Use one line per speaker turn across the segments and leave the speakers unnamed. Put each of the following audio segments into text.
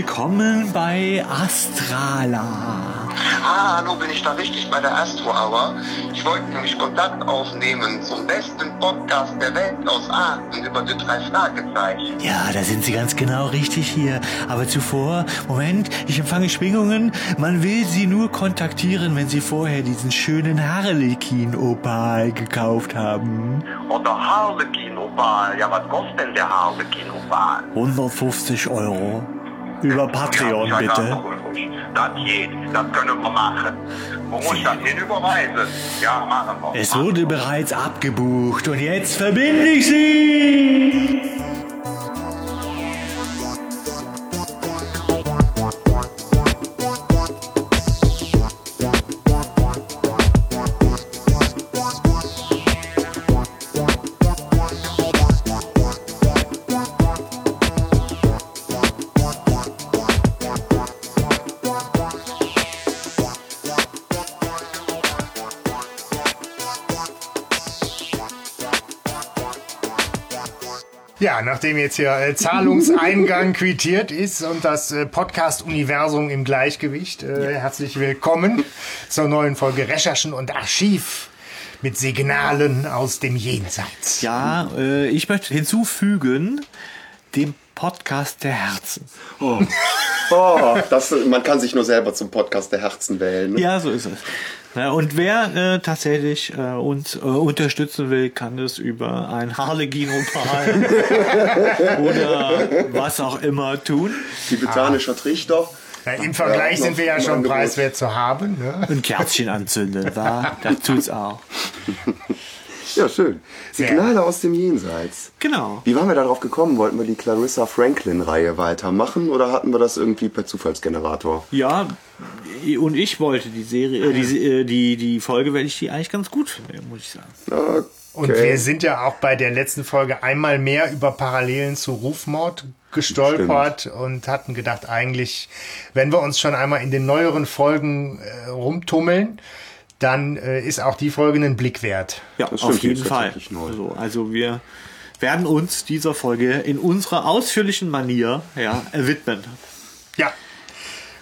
willkommen bei Astrala.
Ah, hallo, bin ich da richtig bei der Astro Hour? Ich wollte nämlich Kontakt aufnehmen zum besten Podcast der Welt aus Aachen über die drei Fragezeichen.
Ja, da sind Sie ganz genau richtig hier. Aber zuvor, Moment, ich empfange Schwingungen. Man will Sie nur kontaktieren, wenn Sie vorher diesen schönen Harlequin-Opal gekauft haben.
Oder Harlequin Opal. Ja, was kostet denn der Harlequin Opal?
150 Euro. Über Patreon,
Ja,
bitte.
Das geht, das können wir machen. Wo muss ich das hin überweisen? Ja, machen wir.
Es wurde bereits abgebucht und jetzt verbinde ich Sie.
Nachdem jetzt hier äh, Zahlungseingang quittiert ist und das äh, Podcast-Universum im Gleichgewicht, äh, herzlich willkommen zur neuen Folge Recherchen und Archiv mit Signalen aus dem Jenseits.
Ja, äh, ich möchte hinzufügen, dem Podcast der Herzen.
Oh, das, man kann sich nur selber zum Podcast der Herzen wählen. Ne?
Ja, so ist es. Ja, und wer äh, tatsächlich äh, uns äh, unterstützen will, kann es über ein Harlequin-Opal oder was auch immer tun.
Tibetanischer Trichter.
Ja, Im Vergleich
Ja,
sind wir ja schon preiswert zu haben. Ne?
Ein Kerzchen anzünden, wa? Das tut's auch.
Ja, schön. Signale aus dem Jenseits.
Genau.
Wie waren wir darauf gekommen? Wollten wir die Clarissa Franklin-Reihe weitermachen oder hatten wir das irgendwie per Zufallsgenerator?
Ja, und ich wollte die Serie, äh, die, äh, die, die Folge, weil ich die eigentlich ganz gut finde, muss ich sagen.
Okay.
Und wir sind ja auch bei der letzten Folge einmal mehr über Parallelen zu Rufmord gestolpert und hatten gedacht, eigentlich, wenn wir uns schon einmal in den neueren Folgen äh, rumtummeln, dann äh, ist auch die Folge einen Blick wert.
Ja,
Das
auf jeden Fall. Also, also wir werden uns dieser Folge in unserer ausführlichen Manier ja, widmen.
Ja.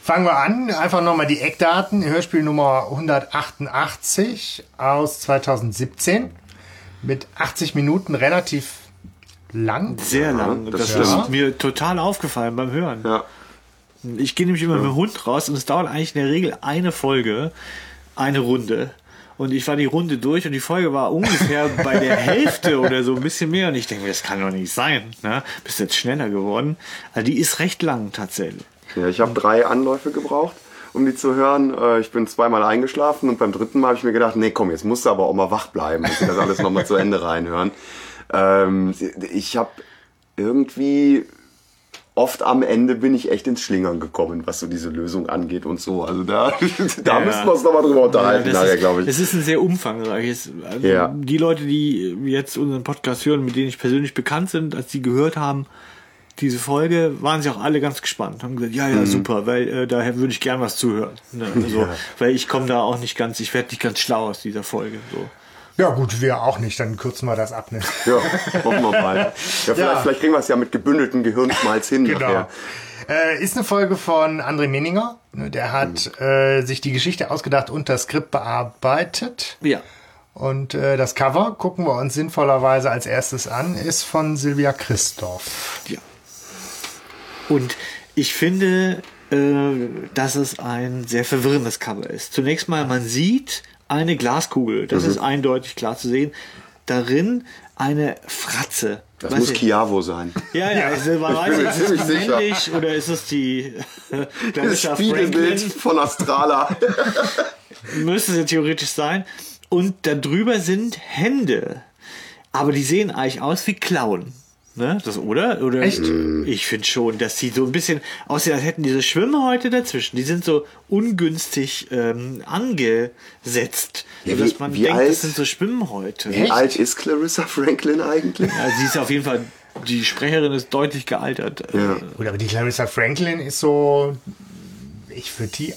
Fangen wir an. Einfach nochmal die Eckdaten. Hörspiel Nummer 188 aus 2017 mit 80 Minuten relativ lang.
Sehr lang.
das
Das, ist mir total aufgefallen beim Hören.
Ja.
Ich gehe nämlich immer mit dem Hund raus und es dauert eigentlich in der Regel eine Folge, eine Runde. Und ich war die Runde durch und die Folge war ungefähr bei der Hälfte oder so ein bisschen mehr. Und ich denke, mir, das kann doch nicht sein. Ne? Bist jetzt schneller geworden. Also die ist recht lang tatsächlich.
ja ich habe drei Anläufe gebraucht, um die zu hören. Äh, Ich bin zweimal eingeschlafen und beim dritten Mal habe ich mir gedacht, nee, komm, jetzt musst du aber auch mal wach bleiben und das alles nochmal zu Ende reinhören. Ähm, Ich habe irgendwie oft am Ende bin ich echt ins Schlingern gekommen, was so diese Lösung angeht und so. Also da, da
Ja.
müssen wir uns nochmal drüber unterhalten,
Ja,
nachher, glaube ich.
Es ist ein sehr umfangreiches. Also
Ja.
Die Leute, die jetzt unseren Podcast hören, mit denen ich persönlich bekannt sind, als die gehört haben, diese Folge, waren sie auch alle ganz gespannt. Haben gesagt, ja, ja, super, weil äh, daher würde ich gern was zuhören. Ne? Also, Weil ich komme da auch nicht ganz, ich werde nicht ganz schlau aus dieser Folge. So.
Ja gut, wir auch nicht. Dann kürzen wir das ab. Ne?
Ja, hoffen wir mal. Ja, vielleicht,
Ja.
vielleicht kriegen wir es ja mit gebündeltem Gehirnschmalz hin
Genau.
nachher.
Äh, ist eine Folge von André Menninger. Ne, Der hat äh, sich die Geschichte ausgedacht und das Skript bearbeitet.
Ja.
Und äh, das Cover gucken wir uns sinnvollerweise als erstes an, ist von Silvia Christoph.
Ja. Und ich finde, äh, dass es ein sehr verwirrendes Cover ist. Zunächst mal, man sieht eine Glaskugel, das
Mhm.
ist eindeutig klar zu sehen. Darin eine Fratze.
Das
Weiß
muss
ich-
Chiavo sein.
Ja, ja,
Ich
weiß
mir
nicht, ist es männlich oder ist es die
Das Spiegelbild
Franklin?
von Astrala.
Müsste es ja theoretisch sein. Und darüber sind Hände. Aber die sehen eigentlich aus wie Klauen. Ne? Das, oder? oder?
Echt?
Ich finde schon, dass die so ein bisschen aussehen, als hätten diese Schwimmhäute dazwischen. Die sind so ungünstig ähm, angesetzt.
Ja,
sodass
wie-
man
wie
denkt,
alt-
das sind so Schwimmhäute.
Wie alt ist Clarissa Franklin eigentlich?
Ja, sie ist auf jeden Fall, die Sprecherin ist deutlich gealtert.
Ja.
Gut, aber die Clarissa Franklin ist so, ich würde die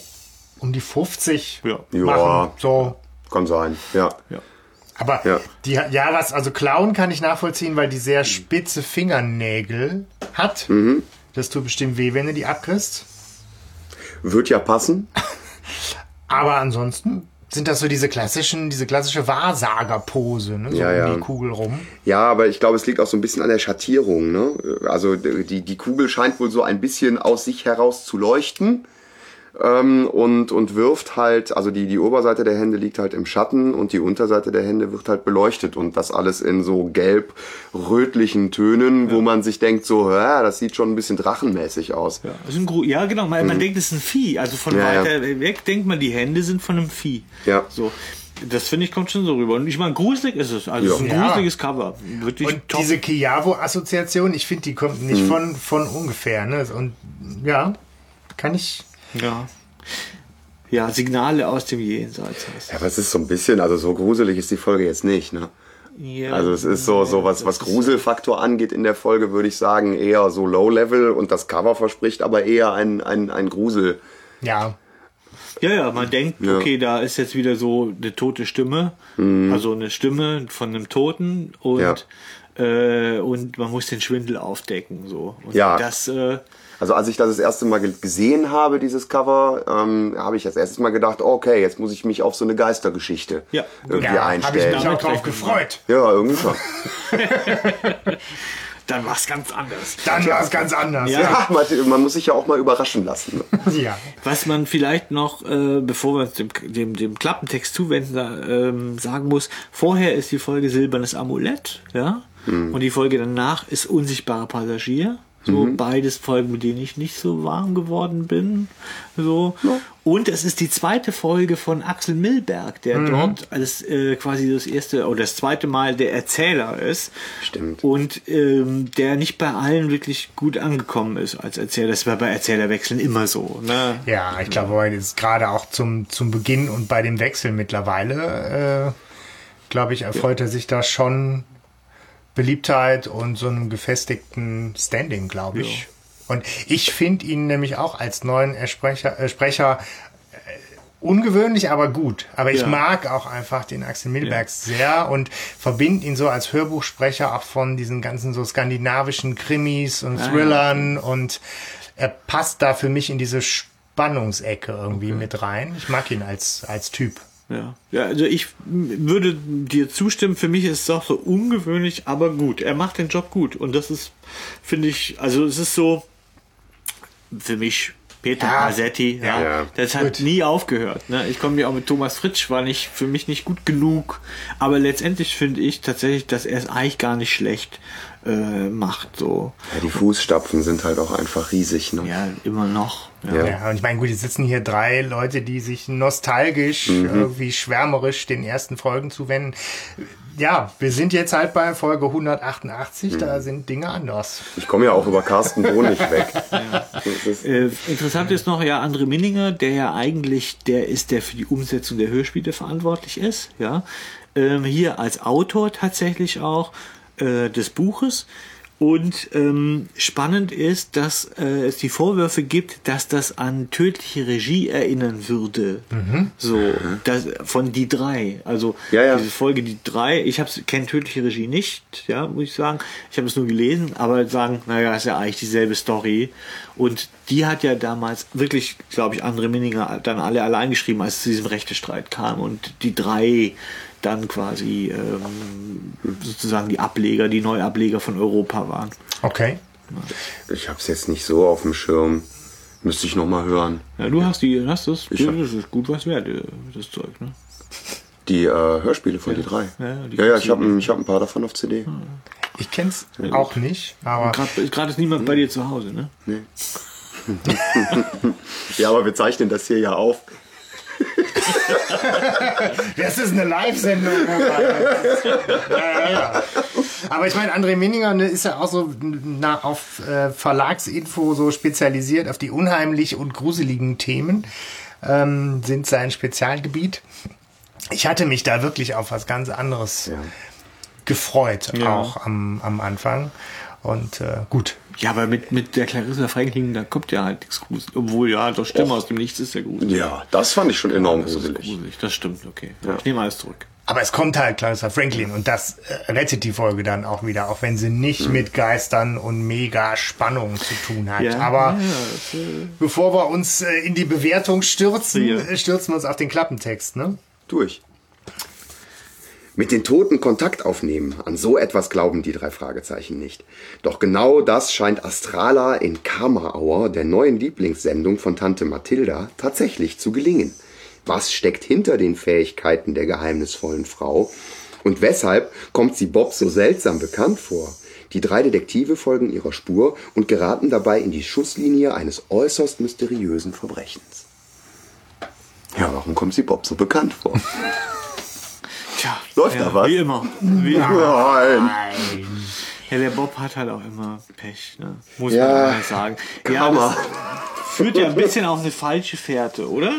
um die 50
Ja.
Ja.
machen. So.
Kann sein, ja.
Ja.
Aber
Ja.
die ja was, also Clown kann ich nachvollziehen, weil die sehr spitze Fingernägel hat. Das tut bestimmt weh, wenn du die abkriegst.
Wird ja passen.
Aber ansonsten sind das so diese klassischen, diese klassische Wahrsagerpose, ne? so
Ja,
um
ja.
die Kugel rum.
Ja, aber ich glaube, es liegt auch so ein bisschen an der Schattierung. Ne? Also die, die Kugel scheint wohl so ein bisschen aus sich heraus zu leuchten ähm, und, und wirft halt, also die, die Oberseite der Hände liegt halt im Schatten und die Unterseite der Hände wird halt beleuchtet und das alles in so gelb-rötlichen Tönen, wo man sich denkt, so, ja, das sieht schon ein bisschen drachenmäßig aus.
Ja, das ist ein Gru ja genau, man, man denkt, es ist ein Vieh. Also von
Mhm. Ja,
weiter weg denkt man, die Hände sind von einem Vieh.
Ja.
So. Das finde ich kommt schon so rüber. Und ich meine, gruselig ist es. Also es ist ein
Ja.
gruseliges Cover. Wirklich
Und
top.
diese Kiavo-Assoziation, ich finde, die kommt
Mhm.
nicht von, von ungefähr. Ne? Und ja, kann ich.
Ja. Ja, Signale aus dem Jenseits
Ja, aber es ist so ein bisschen, also so gruselig ist die Folge jetzt nicht, ne?
Ja,
Also es ist so, so was, was Gruselfaktor angeht in der Folge, würde ich sagen, eher so Low-Level und das Cover verspricht aber eher ein, ein, ein Grusel.
Ja,
Ja, ja, man denkt,
Ja.
okay, da ist jetzt wieder so eine tote Stimme, also eine Stimme von einem Toten und
Ja.
äh, und man muss den Schwindel aufdecken, so. Und
Ja.
Das, äh,
Also als ich das das erste Mal ge- gesehen habe, dieses Cover, ähm, habe ich als erstes Mal gedacht, okay, jetzt muss ich mich auf so eine Geistergeschichte
Ja.
irgendwie
ja habe ich
einstellen.
mich auch drauf gefreut.
Ja, irgendwie schon.
dann war's ganz anders.
Dann war es ganz anders.
Ja.
Ja, man, man muss sich ja auch mal überraschen lassen.
ja.
Was man vielleicht noch, äh, bevor wir uns dem, dem, dem Klappentext zuwenden, da, ähm, sagen muss, vorher ist die Folge Silbernes Amulett, ja, und die Folge danach ist Unsichtbarer Passagier. So beides Folgen, mit denen ich nicht so warm geworden bin. So. Und es ist die zweite Folge von Axel Milberg, der dort als äh, quasi das erste oder das zweite Mal der Erzähler ist.
Stimmt.
Und ähm, der nicht bei allen wirklich gut angekommen ist als Erzähler. Das war bei Erzählerwechseln immer so. Ne?
Ja, ich glaube, heute ist gerade auch zum, zum Beginn und bei dem Wechsel mittlerweile, äh, glaube ich, erfreut er sich da schon Beliebtheit und so einem gefestigten Standing, glaube ich. Und ich finde ihn nämlich auch als neuen Ersprecher, äh, Sprecher äh, ungewöhnlich, aber gut. Aber ich
Ja.
mag auch einfach den Axel Milberg sehr und verbinde ihn so als Hörbuchsprecher auch von diesen ganzen so skandinavischen Krimis und Thrillern und er passt da für mich in diese Spannungsecke irgendwie mit rein. Ich mag ihn als, als Typ.
Ja. ja, also ich würde dir zustimmen. Für mich ist es auch so ungewöhnlich, aber gut. Er macht den Job gut. Und das ist, finde ich, also es ist so für mich Peter
Ja.
Ja,
Ja.
das hat
Gut.
nie aufgehört. Ne? Ich komme ja auch mit Thomas Fritsch, war nicht für mich nicht gut genug. Aber letztendlich finde ich tatsächlich, dass er es eigentlich gar nicht schlecht äh, macht. So,
Ja, die Fußstapfen sind halt auch einfach riesig. Ne?
ja, immer noch. Ja.
Ja.
Ja, und ich meine, gut, jetzt sitzen hier drei Leute, die sich nostalgisch, irgendwie schwärmerisch den ersten Folgen zuwenden. Ja, wir sind jetzt halt bei Folge 188, da sind Dinge anders.
Ich komme ja auch über Carsten Bohn nicht weg. Das ist,
Äh, interessant ist noch ja André Minninger, der ja eigentlich der ist, der für die Umsetzung der Hörspiele verantwortlich ist, ja. Ähm, hier als Autor tatsächlich auch äh, des Buches. Und ähm, spannend ist, dass äh, es die Vorwürfe gibt, dass das an tödliche Regie erinnern würde. So, das, von die drei. Also
Ja, ja.
diese Folge die drei. Ich habe kenne tödliche Regie nicht, ja, muss ich sagen. Ich habe es nur gelesen, aber sagen, naja, ist ja eigentlich dieselbe Story. Und die hat ja damals wirklich, glaube ich, andere Minninger dann alle allein geschrieben, als es zu diesem Rechtestreit kam. Und die drei dann quasi ähm, sozusagen die Ableger, die Neuableger von Europa waren.
Okay.
ich habe es jetzt nicht so auf dem Schirm. Müsste ich noch mal hören.
Ja, du hast die, hast das,
Ich hab-
das ist gut was wert, äh, das Zeug, ne?
Die äh, Hörspiele von die drei.
Ja, die
ja, ja, ich habe ich hab ein paar davon auf CD.
Ich kenn's auch nicht, aber
Gerade ist niemand bei dir zu Hause, ne?
Ja, aber wir zeichnen das hier ja auf.
Das ist eine Live-Sendung. ja, ja, ja. Aber ich meine, André Minninger ne, ist ja auch so na, auf äh, Verlagsinfo so spezialisiert auf die unheimlich und gruseligen Themen, ähm, sind sein Spezialgebiet. Ich hatte mich da wirklich auf was ganz anderes gefreut, auch am, am Anfang. Und äh, gut.
Ja, aber mit, mit der Clarissa Franklin, da kommt ja halt nichts Gruselig. Obwohl, ja, doch Stimme aus dem Nichts ist ja gruselig.
Ja, das fand ich schon enorm
Das
gruselig.
gruselig, das stimmt, okay. Ich nehme alles zurück.
Aber es kommt halt Clarissa Franklin und das äh, rettet die Folge dann auch wieder, auch wenn sie nicht mit Geistern und mega Spannung zu tun hat.
Ja,
Aber
ja, das, äh,
bevor wir uns äh, in die Bewertung stürzen,
Ja.
äh, stürzen wir uns auf den Klappentext, ne?
Durch. Mit den Toten Kontakt aufnehmen, an so etwas glauben die drei Fragezeichen nicht. Doch genau das scheint Astrala in Karma Hour, der neuen Lieblingssendung von Tante Mathilda, tatsächlich zu gelingen. Was steckt hinter den Fähigkeiten der geheimnisvollen Frau? Und weshalb kommt sie Bob so seltsam bekannt vor? Die drei Detektive folgen ihrer Spur und geraten dabei in die Schusslinie eines äußerst mysteriösen Verbrechens. Ja, warum kommt sie Bob so bekannt vor?
tja,
Läuft
ja,
da was?
Wie immer. Wie immer.
Nein.
Ja, der Bob hat halt auch immer Pech, ne? muss
Ja,
man mal sagen. Ja, das führt ja ein bisschen auf eine falsche Fährte, oder?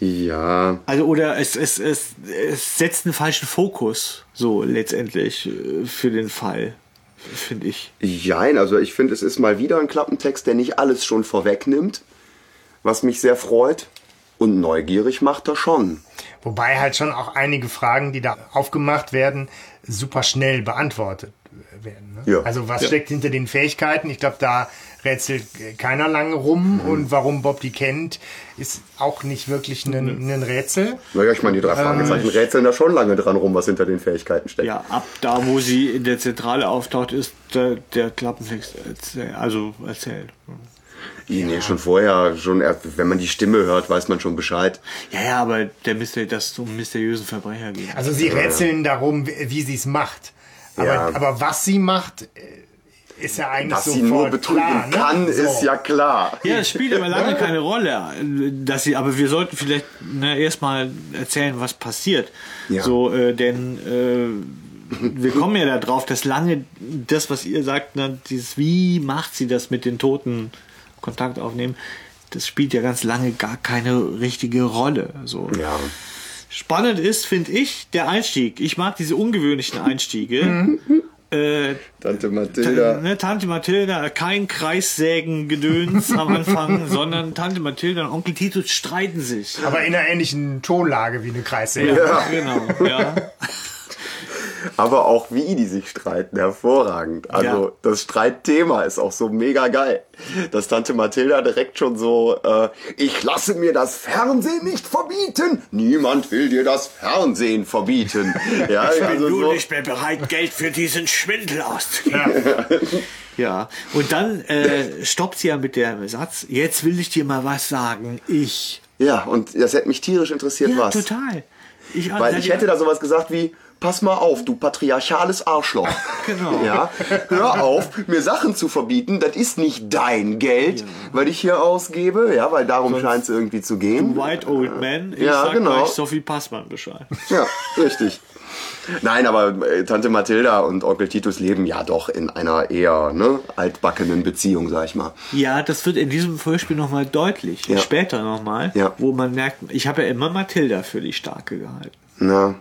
Ja,
Also, oder es, es, es, es setzt einen falschen Fokus, so letztendlich, äh, für den Fall, finde ich.
jein, also ich finde, es ist mal wieder ein Klappentext, der nicht alles schon vorwegnimmt, was mich sehr freut. Und neugierig macht er schon.
Wobei halt schon auch einige Fragen, die da aufgemacht werden, super schnell beantwortet werden. Ne?
Ja.
Also was
Ja.
steckt hinter den Fähigkeiten? Ich glaube, da rätselt keiner lange rum.
Mhm.
Und warum Bob die kennt, ist auch nicht wirklich ein, ein Rätsel.
Naja, ich meine, die drei Fragezeichen rätseln da schon lange dran rum, was hinter den Fähigkeiten steckt.
Ja, ab da, wo sie in der Zentrale auftaucht, ist der, der Klappentext erzähl, also erzählt.
Nee, schon vorher, schon erst, wenn man die Stimme hört, weiß man schon Bescheid.
Ja, ja, aber der Myster dass es um einen mysteriösen Verbrecher geht.
Also sie rätseln darum, wie, sie es macht. Aber,
Ja.
aber was sie macht, äh, ist ja eigentlich
Dass sie
sofort
nur betrügen
klar, ne?
kann,
So.
ist ja klar.
Ja, es spielt aber lange keine Rolle, dass sie, aber wir sollten vielleicht ne, erstmal erzählen, was passiert.
Ja.
So, äh, denn äh, wir kommen ja darauf, dass lange das, was ihr sagt, ne, dieses, wie macht sie das mit den Toten Kontakt aufnehmen, das spielt ja ganz lange gar keine richtige Rolle. So.
Ja.
Spannend ist, finde ich, der Einstieg. Ich mag diese ungewöhnlichen Einstiege. Äh,
Tante Mathilda.
Ne, Tante Mathilda, kein Kreissägen-Gedöns am Anfang, sondern Tante Mathilda und Onkel Titus streiten sich.
Aber in einer ähnlichen Tonlage wie eine Kreissäge.
Ja, genau. Ja.
Aber auch wie die sich streiten, hervorragend. Also
Ja.
das Streitthema ist auch so mega geil. Dass Tante Mathilda direkt schon so, äh, ich lasse mir das Fernsehen nicht verbieten. Niemand will dir das Fernsehen verbieten. Ja, also so.
mehr bereit, Geld für diesen Schwindel auszugeben. Ja, und dann äh, stoppt sie ja mit dem Satz, jetzt will ich dir mal was sagen. Ich.
Ja, und das hätte mich tierisch interessiert,
Ja,
was.
total. Ich,
Weil ich hätte da sowas gesagt wie, pass mal auf, du patriarchales Arschloch.
Genau.
Ja, hör auf, mir Sachen zu verbieten, das ist nicht dein Geld, weil ich hier ausgebe, ja, weil darum scheint es irgendwie zu gehen.
White Old Man. Ich
Ja,
sag
genau.
gleich Sophie Passmann Bescheid.
Ja, richtig. Nein, aber äh, Tante Mathilda und Onkel Titus leben ja doch in einer eher ne, altbackenen Beziehung, sag ich mal.
Ja, das wird in diesem Vorspiel nochmal deutlich.
Ja.
Später nochmal.
Ja.
Wo man merkt, ich habe ja immer Mathilda für die Starke gehalten.
Na,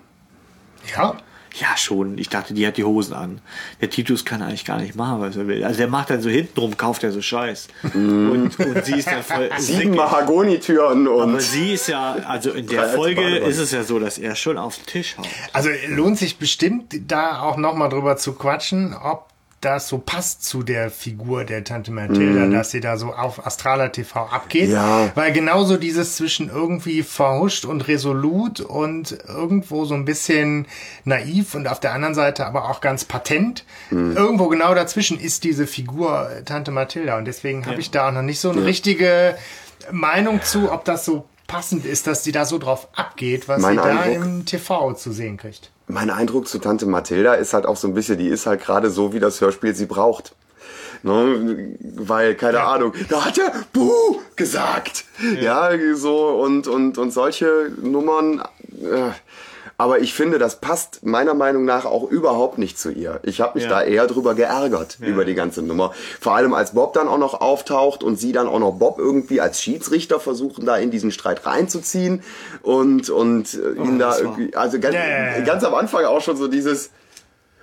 Ja.
Ja, schon. Ich dachte, die hat die Hosen an. Der Titus kann eigentlich gar nicht machen, was er will. Also der macht dann so hintenrum, kauft er so Scheiß. Und, und sie ist dann voll
sieben. Mahagonitüren
Aber
und
sie ist ja, also in der Folge ist es ja so, dass er schon auf den Tisch haut.
Also lohnt sich bestimmt da auch nochmal drüber zu quatschen, ob das so passt zu der Figur der Tante Mathilda, dass sie da so auf Astrala TV abgeht.
Mhm. Ja.
Weil genauso dieses zwischen irgendwie verhuscht und resolut und irgendwo so ein bisschen naiv und auf der anderen Seite aber auch ganz patent.
Mhm.
Irgendwo genau dazwischen ist diese Figur Tante Mathilda und deswegen habe ich da auch noch nicht so eine richtige Meinung zu, ob das so passend ist, dass sie da so drauf abgeht, was
Mein
sie da
Eindruck-
im TV zu sehen kriegt.
Mein Eindruck zu Tante Mathilda ist halt auch so ein bisschen, die ist halt gerade so, wie das Hörspiel sie braucht. Ne? Weil, keine Ahnung, da hat er Buh gesagt. Ja, so und, und, und solche Nummern. Äh, aber ich finde, das passt meiner Meinung nach auch überhaupt nicht zu ihr. Ich habe mich
Ja.
da eher drüber geärgert, über die ganze Nummer. Vor allem als Bob dann auch noch auftaucht und sie dann auch noch Bob irgendwie als Schiedsrichter versuchen, da in diesen Streit reinzuziehen und, und äh, ihn da irgendwie, also ganz,
Ja, ja, ja.
ganz am Anfang auch schon so dieses,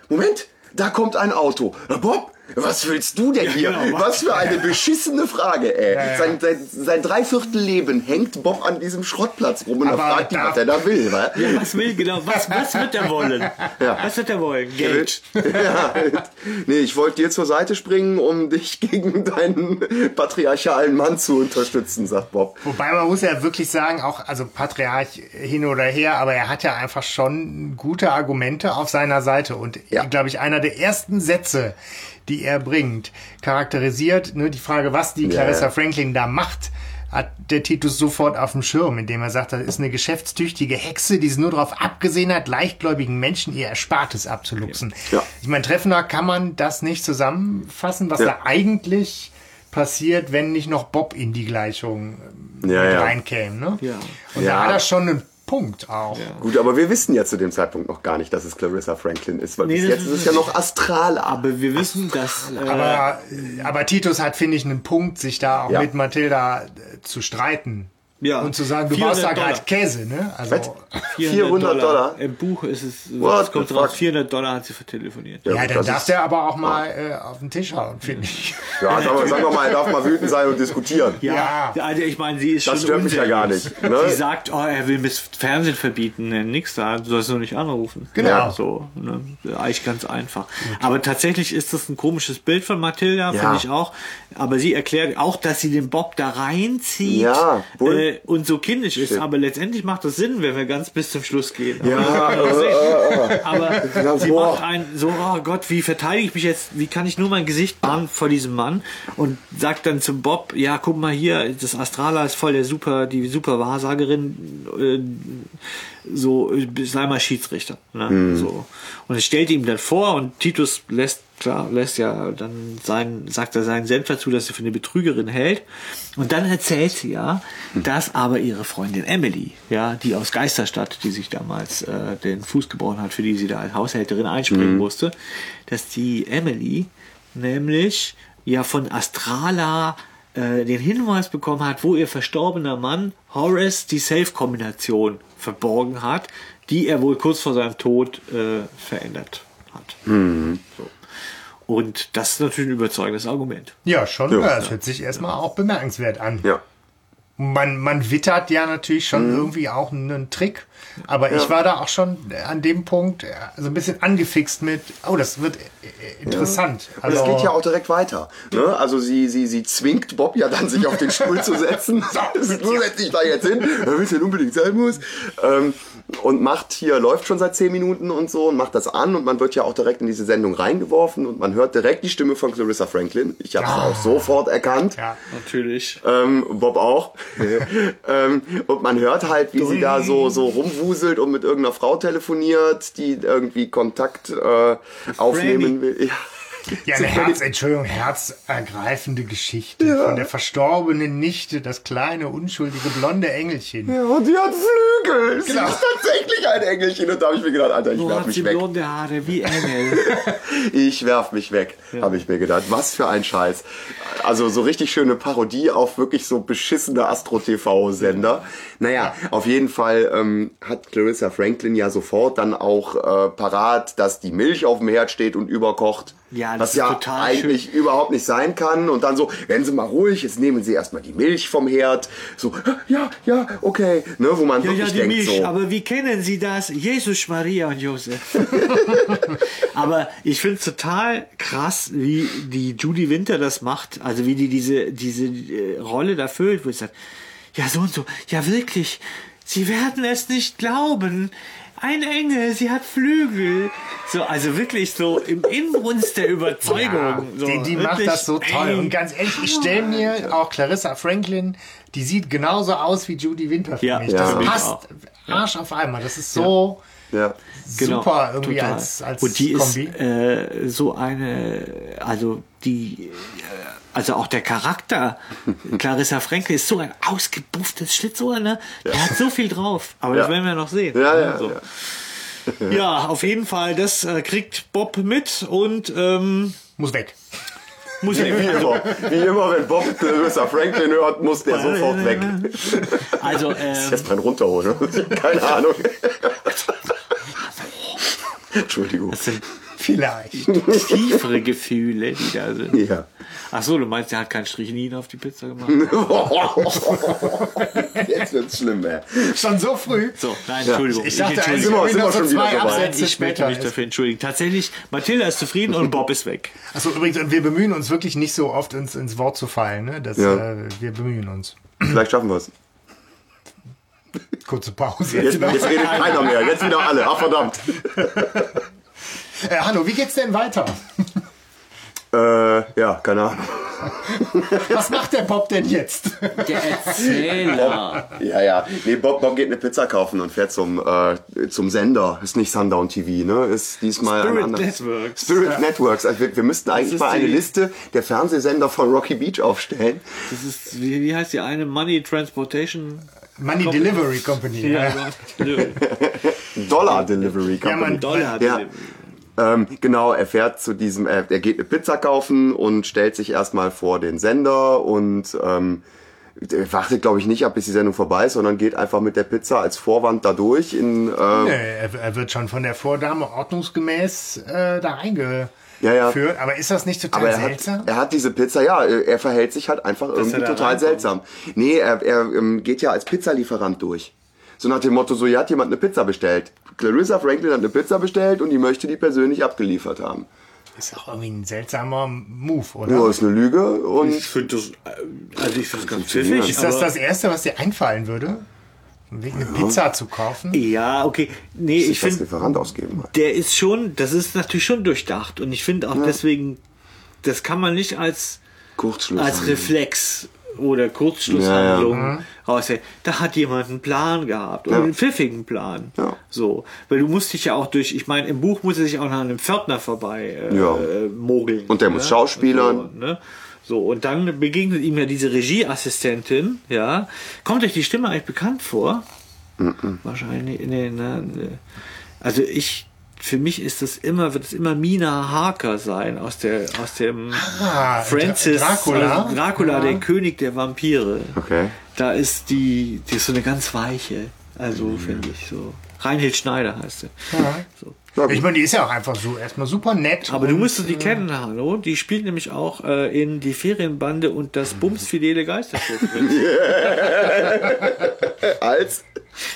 Moment, da kommt ein Auto. Bob, Was willst du denn hier?
genau.
Was für eine beschissene Frage, ey.
ja.
Sein, sein, sein Dreiviertelleben hängt Bob an diesem Schrottplatz rum und er fragt ihn, was er da will. wa?
Ja, was will genau? Was, was wird er wollen? Was wird er wollen? Geld.
ja, nee, ich wollte dir zur Seite springen, um dich gegen deinen patriarchalen Mann zu unterstützen, sagt Bob.
Wobei man muss ja wirklich sagen, auch, also Patriarch hin oder her, aber er hat ja einfach schon gute Argumente auf seiner Seite. Und,
Ja.
glaube ich, einer der ersten Sätze, die er bringt, charakterisiert ne, die Frage, was die Clarissa
ja.
Franklin da macht, hat der Titus sofort auf dem Schirm, indem er sagt, das ist eine geschäftstüchtige Hexe, die es nur darauf abgesehen hat, leichtgläubigen Menschen ihr Erspartes abzuluxen.
Ja.
Ich meine, treffender kann man das nicht zusammenfassen, was
Ja.
da eigentlich passiert, wenn nicht noch Bob in die Gleichung ähm,
Ja,
reinkäme. Ne?
Ja.
Und
Ja.
da hat er schon einen Punkt auch.
Gut, aber wir wissen ja zu dem Zeitpunkt noch gar nicht, dass es Clarissa Franklin ist, weil
Nee,
bis
das
jetzt
ist
es ja noch Astrala.
Aber wir wissen, dass. Äh,
Aber, aber Titus hat, finde ich, einen Punkt, sich da auch
Ja.
mit Mathilda äh, zu streiten.
Ja.
Und zu sagen, du
400
baust da
Dollar.
gerade Käse, ne? Also,
Was? 400 Dollar?
Im Buch ist es,
What
es kommt raus,
fuck?
400 Dollar hat sie vertelefoniert.
Ja,
ja, dann
das
darf der aber auch mal äh, auf den Tisch hauen, finde ich.
Ja, aber sagen wir mal, er darf mal wütend sein und diskutieren.
Ja.
Also ich meine, sie ist
Das
schon
stört mich ja gar nicht, ne?
Sie sagt, oh, er will mir das Fernsehen verbieten. Nix da, du sollst nur nicht anrufen.
Genau.
Ja, so, ne? Eigentlich ganz einfach. Aber tatsächlich ist das ein komisches Bild von Mathilda,
Ja.
finde ich auch. Aber sie erklärt auch, dass sie den Bob da reinzieht
Ja, wohl.
äh, und so kindisch ist.
Shit.
Aber letztendlich macht das Sinn, wenn wir ganz bis zum Schluss gehen.
Ja,
Aber,
Ja,
sie
boah.
macht ein so, oh Gott, wie verteidige ich mich jetzt, wie kann ich nur mein Gesicht wahren vor diesem Mann und sagt dann zum Bob, ja, guck mal hier, das Astrala ist voll der super, die super Wahrsagerin, äh, so, sei mal Schiedsrichter. Ne?
Mhm.
So. Und es stellt ihm dann vor und Titus lässt klar, lässt ja dann sein, sagt er seinen Senf dazu, dass sie für eine Betrügerin hält. Und dann erzählt sie ja, dass aber ihre Freundin Emily, ja, die aus Geisterstadt, die sich damals äh, den Fuß gebrochen hat, für die sie da als Haushälterin einspringen musste, dass die Emily nämlich ja von Astrala äh, den Hinweis bekommen hat, wo ihr verstorbener Mann Horace die Safe-Kombination verborgen hat, die er wohl kurz vor seinem Tod äh, verändert hat. So. Und das ist natürlich ein überzeugendes Argument.
Ja, schon.
Ja.
Ja, das hört sich erstmal auch bemerkenswert an.
Ja.
Man, man wittert ja natürlich schon
Mhm.
irgendwie auch einen Trick. Aber ich war da auch schon an dem Punkt äh, so ein bisschen angefixt mit, oh, das wird äh, interessant.
Und es
Also-
geht ja auch direkt weiter. Ne? Also sie, sie, sie zwingt Bob ja dann, sich auf den Stuhl zu setzen. du setzt dich da jetzt hin, wenn es denn unbedingt sein muss. Ähm, und macht hier, läuft schon seit zehn Minuten und so und macht das an und man wird ja auch direkt in diese Sendung reingeworfen und man hört direkt die Stimme von Clarissa Franklin. Ich habe es
Ah.
auch sofort erkannt.
Ja.
Natürlich.
Ähm, Bob auch. ähm, und man hört halt, wie sie da so, so rumwuselt und mit irgendeiner Frau telefoniert, die irgendwie Kontakt äh, aufnehmen will. Ja.
Ja, eine Herz, Entschuldigung, herzergreifende Geschichte von der verstorbenen Nichte, das kleine, unschuldige, blonde Engelchen.
Ja, und die hat Flügel. Sie
Genau.
ist tatsächlich ein Engelchen. Und da habe ich mir gedacht, Alter, ich
Wo
werf mich
sie
weg.
blonde Haare wie Engel?
Ich werf mich weg, habe ich mir gedacht. Was für ein Scheiß. Also so richtig schöne Parodie auf wirklich so beschissene Astro-TV-Sender. Naja, auf jeden Fall ähm, hat Clarissa Franklin ja sofort dann auch äh, parat, dass die Milch auf dem Herd steht und überkocht.
Ja, das
was
ist
ja
total
eigentlich überhaupt nicht sein kann. Und dann so, werden Sie mal ruhig, jetzt nehmen Sie erstmal die Milch vom Herd. So, ja, ja, okay. Ne, wo man
Ja, ja,
wirklich
die
denkt
Milch,
so.
aber wie kennen Sie das? Jesus, Maria und Josef. aber ich finde es total krass, wie die Judy Winter das macht, also wie die diese, diese äh, Rolle da füllt, wo ich sage, ja so und so, ja wirklich, Sie werden es nicht glauben. Ein Engel, sie hat Flügel. So, also wirklich so im Inbrunst der Überzeugung.
Ja,
so,
die die macht das so toll.
ey.
Und ganz ehrlich, ich stelle mir auch Clarissa Franklin, die sieht genauso aus wie Judy Winter für
Ja,
mich.
ja,
Das
mich
passt. Arsch auf einmal. Das ist so
ja.
super irgendwie
total.
als, als
und die
Kombi.
ist äh, so eine also die äh, also auch der Charakter Clarissa Franke ist so ein ausgebufftes Schlitzohr ne der hat so viel drauf aber das
Ja.
werden wir noch sehen
Ja, ja,
so.
ja.
ja auf jeden Fall das äh, kriegt Bob mit und ähm,
Muss weg.
muss
Wie immer, wie immer, wenn Bob Clarissa Franklin hört, muss der sofort weg.
also ähm,
Jetzt mal runterholen. Keine Ahnung. Entschuldigung.
Das sind
Vielleicht.
tiefere Gefühle, die da sind.
Ja.
Ach so, du meinst, der hat keinen Strychnin auf die Pizza gemacht?
Jetzt wird's schlimm, ey.
Schon so früh.
So, nein, Entschuldigung.
Ich dachte,
entschuldige
also
Sind wir- sind wir schon wieder?
Absätze
ich möchte
später.
mich dafür entschuldigen. Tatsächlich, Mathilda ist zufrieden und Bob ist weg.
Achso, übrigens, und wir bemühen uns wirklich nicht so oft ins, ins Wort zu fallen. Ne? Das,
Ja.
äh, wir bemühen uns.
Vielleicht schaffen wir es.
Kurze Pause.
Jetzt, jetzt redet keiner mehr. Jetzt wieder alle. Ach, verdammt.
Äh, hallo, wie geht's denn weiter?
Äh, ja, keine Ahnung.
Was macht der Bob denn jetzt?
Der Erzähler.
Ja, ja. Nee, Bob, Bob geht eine Pizza kaufen und fährt zum, äh, zum Sender. Ist nicht Sundown TV, ne? Ist diesmal
Spirit
ein anderes.
Networks.
Spirit Networks. Also wir, wir müssten eigentlich mal eine Liste der Fernsehsender von Rocky Beach aufstellen.
Das ist, wie, wie heißt die eine? Money Transportation?
Money Delivery Company.
Ja,
Ja.
Dollar Delivery Company.
man-
Dollar.
Ja. Ähm, genau, er fährt zu diesem, er, er geht eine Pizza kaufen und stellt sich erstmal vor den Sender und ähm, wartet, glaube ich, nicht ab, bis die Sendung vorbei ist, sondern geht einfach mit der Pizza als Vorwand da durch. In, äh,
Nee, er, er wird schon von der Vordame ordnungsgemäß äh, da reingeführt.
Ja, ja.
Aber ist das nicht total
aber er hat,
seltsam?
er hat diese Pizza, ja, er verhält sich halt einfach irgendwie
er da
total seltsam. Nee, er, er ähm, geht ja als Pizzalieferant durch. So nach dem Motto, so, hier hat jemand eine Pizza bestellt. Clarissa Franklin hat eine Pizza bestellt und die möchte die persönlich abgeliefert haben.
ist auch irgendwie ein seltsamer Move, oder?
Nur ist eine Lüge und
Ich finde das, äh, also ich finde das ganz pfiffig.
ist das das Erste, was dir einfallen würde? Wegen eine Pizza zu kaufen?
Ja, okay. Nee, ich finde,
Lieferant ausgeben.
der ist schon, das ist natürlich schon durchdacht. Und ich finde auch deswegen, das kann man nicht als,
Kurzschluss.
als Reflex oder Kurzschlusshandlung
Mhm.
raussehen. Da hat jemand einen Plan gehabt oder
Ja.
einen pfiffigen Plan.
Ja.
So, weil du musst dich ja auch durch, ich meine, im Buch muss er sich auch nach einem Pförtner vorbei äh,
Ja.
äh, mogeln.
Und der muss
ne?
schauspielern.
So, ne? So, und dann begegnet ihm ja diese Regieassistentin, ja. Kommt euch die Stimme eigentlich bekannt vor? Wahrscheinlich, nee, ne, ne. Also ich, für mich ist das immer, wird es immer Mina Harker sein aus der, aus dem
Ah,
Francis
Dra- Dracula.
also Dracula, der König der Vampire.
Okay.
Da ist die, die ist so eine ganz weiche, also finde ich so. Reinhild Schneider heißt sie. So.
Ich meine, die ist ja auch einfach so erstmal super nett.
Aber du
und-
müsstest die kennen, Hallo. Die spielt nämlich auch äh, in Die Ferienbande und das Bumsfidele Geisterschiff. mit.
Als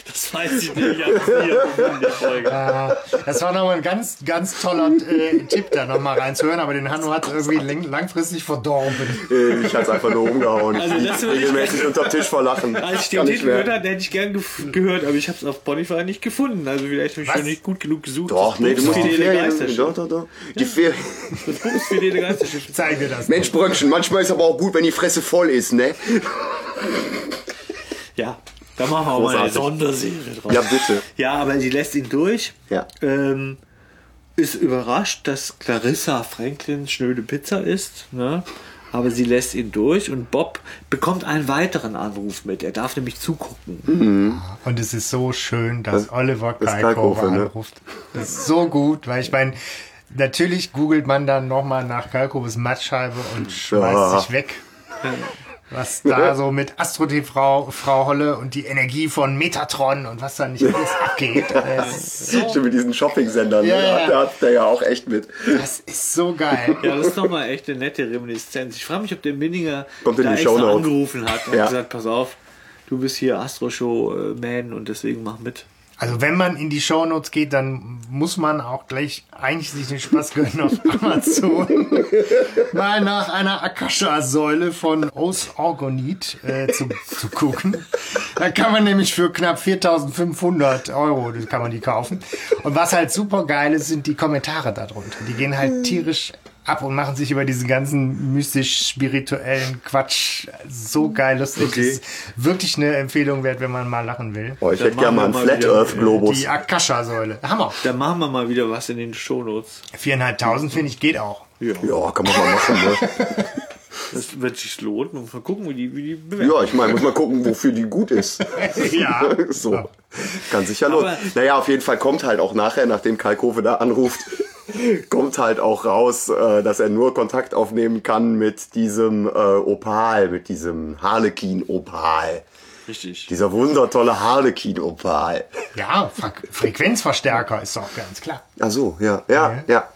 Das weiß ich nicht. Ich Folge.
Ah, Das war nochmal ein ganz, ganz toller äh, Tipp, da nochmal reinzuhören, aber den Hanno hat irgendwie lang, langfristig verdorben.
äh, ich hat's einfach nur umgehauen.
Also das ich-
regelmäßig unterm Tisch verlachen.
Als ich den Titel gehört hatte, hätte ich gern gehört, aber ich habe es auf Spotify nicht gefunden. Also vielleicht habe ich
Was?
schon nicht gut genug gesucht.
Doch, nee, du musst die Ferien. Doch, doch, doch. Die Ferien.
Das Bumsfidele Geisterschiff.
Zeig mir das.
Mensch, Bröckchen, manchmal ist aber auch gut, wenn die Fresse voll ist, ne?
Ja, da machen wir auch mal eine
Großartig.
Sonderserie draus.
Ja, bitte.
Ja, aber sie lässt ihn durch.
Ja.
Ähm, ist überrascht, dass Clarissa Franklin schnöde Pizza isst. Ne? Aber sie lässt ihn durch und Bob bekommt einen weiteren Anruf mit. Er darf nämlich zugucken.
Und es ist so schön, dass Oliver
das
Kalkofe
Kalkofe, ne?
anruft. Das ist so gut, weil ich meine, natürlich googelt man dann nochmal nach Kalkofes Mattscheibe und schmeißt
Ja.
sich weg. Was da so mit Astro TV, Frau Holle und die Energie von Metatron und was da nicht alles abgeht. Das ist so,
Stimmt, mit diesen Shopping-Sendern,
Ja,
ne?
ja.
Hat, der hat der ja auch echt mit.
das ist so geil.
Ja, das ist doch mal echt eine nette Reminiszenz. Ich frage mich, ob der Minninger
Kommt in
da
die
extra
Shownotes.
angerufen hat und
Ja.
gesagt, pass auf, du bist hier Astro-Show-Man und deswegen mach mit.
Also wenn man in die Shownotes geht, dann muss man auch gleich eigentlich sich den Spaß gönnen auf Amazon mal nach einer Akasha-Säule von Os Orgonit äh, zu, zu gucken. Da kann man nämlich für knapp 4.500 Euro kann man die kaufen. Und was halt super geil ist, sind die Kommentare darunter. Die gehen halt tierisch ab und machen sich über diesen ganzen mystisch-spirituellen Quatsch so geil lustig.
Okay.
Das ist wirklich eine Empfehlung wert, wenn man mal lachen will.
Boah, ich
Dann
hätte gerne mal einen Flat Earth Globus.
Die Akasha-Säule. Hammer.
Dann machen wir mal wieder was in den Shownotes.
Viereinhalbtausend finde ich geht auch.
Ja,
Ja, kann man mal machen, ne?
das wird sich lohnen. Muss mal gucken, wie die, wie die bewerten.
Ja, ich meine, muss mal gucken, wofür die gut ist.
Ja.
So. Kann sich ja lohnen.
Aber-
Naja, auf jeden Fall kommt halt auch nachher, nachdem Kalkofe da anruft, kommt halt auch raus, äh, dass er nur Kontakt aufnehmen kann mit diesem äh, Opal, mit diesem Harlequin-Opal.
Richtig.
Dieser wundertolle Harlequin-Opal.
Ja, Fre Frequenzverstärker ist doch ganz klar.
Ach so, ja, ja, ja.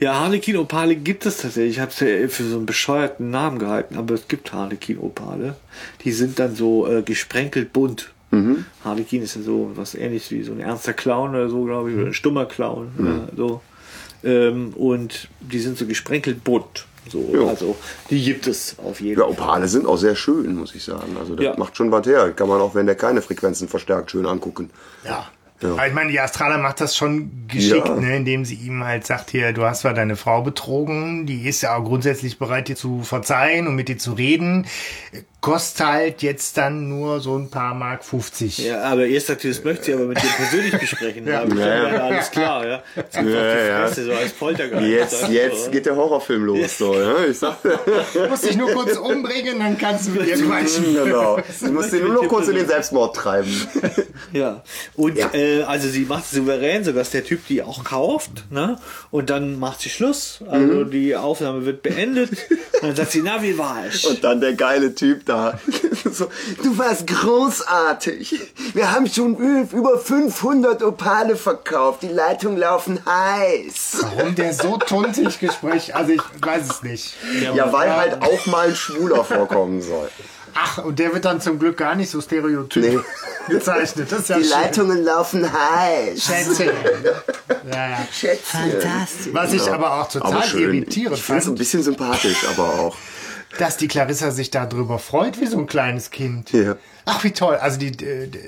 Ja, Harlekin-Opale gibt es tatsächlich. Ich habe es ja für so einen bescheuerten Namen gehalten, aber es gibt Harlekin-Opale. Die sind dann so äh, gesprenkelt bunt.
Mhm.
Harlekin ist ja so was ähnliches wie so ein ernster Clown oder so, glaube ich, oder ein stummer Clown.
Mhm.
Äh, so. Ähm, und die sind so gesprenkelt bunt. So,
Ja.
also die gibt es auf jeden
Ja,
Fall.
Opale sind auch sehr schön, muss ich sagen. Also das
Ja.
macht schon was her. Kann man auch, wenn der keine Frequenzen verstärkt, schön angucken.
Ja.
Ja.
Ich meine, die Astrala macht das schon geschickt,
Ja.
ne, indem sie ihm halt sagt, hier, du hast zwar deine Frau betrogen, die ist ja auch grundsätzlich bereit, dir zu verzeihen und mit dir zu reden, kostet halt jetzt dann nur so ein paar Mark 50.
Ja, aber erst sagt sie, das möchte sie aber mit dir persönlich besprechen. ja.
Ja, ja.
ja, alles klar, ja. Jetzt
Ja, ja.
Fresse, so als Poltergeist.
Jetzt, jetzt geht der Horrorfilm los. So, ja? Ich sag,
Du musst dich nur kurz umbringen, dann kannst du mit ihr quatschen.
genau. Du musst ihn nur noch kurz in den Selbstmord treiben.
Ja, und
Ja.
Äh, also sie macht es souverän, sodass der Typ die auch kauft, ne? Und dann macht sie Schluss. Also die Aufnahme wird beendet. Und dann sagt sie, na, wie war's?
Und dann der geile Typ da. So, du warst großartig. Wir haben schon über 500 Opale verkauft. Die Leitungen laufen heiß.
Warum der so tuntig Gespräch, also ich weiß es nicht.
Ja, weil halt auch mal ein Schwuler vorkommen soll.
Ach, und der wird dann zum Glück gar nicht so stereotyp
Nee.
gezeichnet. Das ist ja
Die
schön.
Leitungen laufen heiß.
Schätzchen. Ja, ja.
Schätzchen.
Was ich aber auch total
Aber schön.
irritierend
Ich finde es ein
fand,
bisschen sympathisch, aber auch.
Dass die Clarissa sich darüber freut, wie so ein kleines Kind.
Ja.
Ach, wie toll. Also die, äh, d-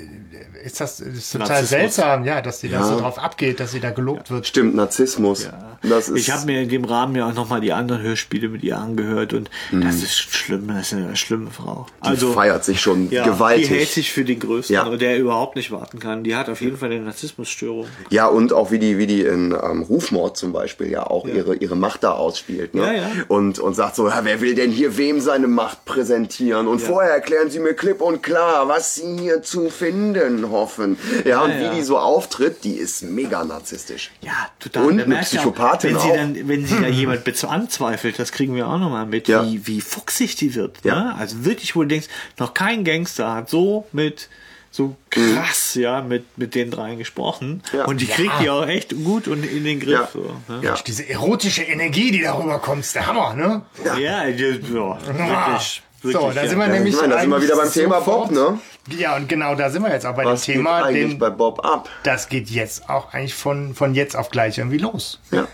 ist das ist total
Narzissmus.
seltsam, ja, dass sie da
Ja.
so drauf abgeht, dass sie da gelobt wird.
Stimmt, Narzissmus. Das ist,
ich habe mir in dem Rahmen ja auch nochmal die anderen Hörspiele mit ihr angehört und das ist schlimm, das ist eine schlimme Frau.
Mhm. die feiert sich schon
ja,
gewaltig.
Die hält sich für den Größten,
Ja.
der überhaupt nicht warten kann. Die hat auf jeden Fall eine Narzissmusstörung.
Ja, und auch wie die, wie die in ähm, Rufmord zum Beispiel ja auch ihre, ihre Macht da ausspielt. Ne?
Ja, ja.
Und, und sagt so, ja, wer will denn hier wem seine Macht präsentieren? Und vorher erklären sie mir klipp und klar, was sie hier zu finden hoffen. Ja, und
ja.
wie die so auftritt, die ist mega narzisstisch.
Ja, total.
Und eine
du auch,
Psychopathin
wenn sie
auch.
dann, wenn sie da jemand mit so anzweifelt, das kriegen wir auch nochmal mit,
Ja.
wie, wie fuchsig die wird.
Ja.
Ne? Also wirklich, wo du denkst, noch kein Gangster hat so mit so krass, ja, mit, mit den dreien gesprochen.
Ja.
Und die kriegt die auch echt gut und in den Griff.
Ja.
So, ne?
Ja.
Diese erotische Energie, die darüber kommt, ist der Hammer, ne?
Ja, die- ja, wirklich.
So, da
ja.
sind wir
Ja.
nämlich.
ich meine, da sind wir wieder beim Thema
sofort-
Bob, ne?
Ja, und genau da sind wir jetzt auch bei
Was
dem
geht
Thema.
eigentlich
Den,
bei Bob ab?
das geht jetzt auch eigentlich von, von jetzt auf gleich irgendwie los.
Ja.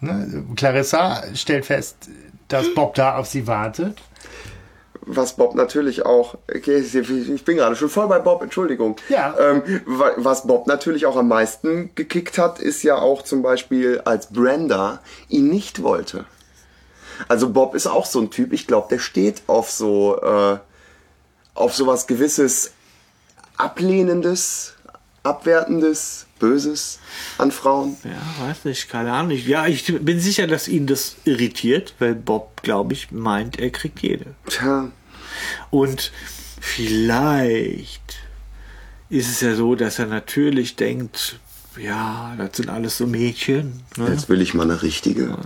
Ne? Clarissa stellt fest, dass Bob da auf sie wartet.
was Bob natürlich auch, okay, ich bin gerade schon voll bei Bob, Entschuldigung.
Ja.
Ähm, wa- was Bob natürlich auch am meisten gekickt hat, ist ja auch zum Beispiel, als Brenda ihn nicht wollte. Also Bob ist auch so ein Typ, ich glaube, der steht auf so, äh, auf sowas gewisses Ablehnendes, Abwertendes, Böses an Frauen.
Ja, weiß nicht, keine Ahnung. Ja, ich bin sicher, dass ihn das irritiert, weil Bob, glaube ich, meint, er kriegt jede.
Tja,
Und vielleicht ist es ja so, dass er natürlich denkt, ja, das sind alles so Mädchen. Ne?
jetzt will ich mal eine richtige.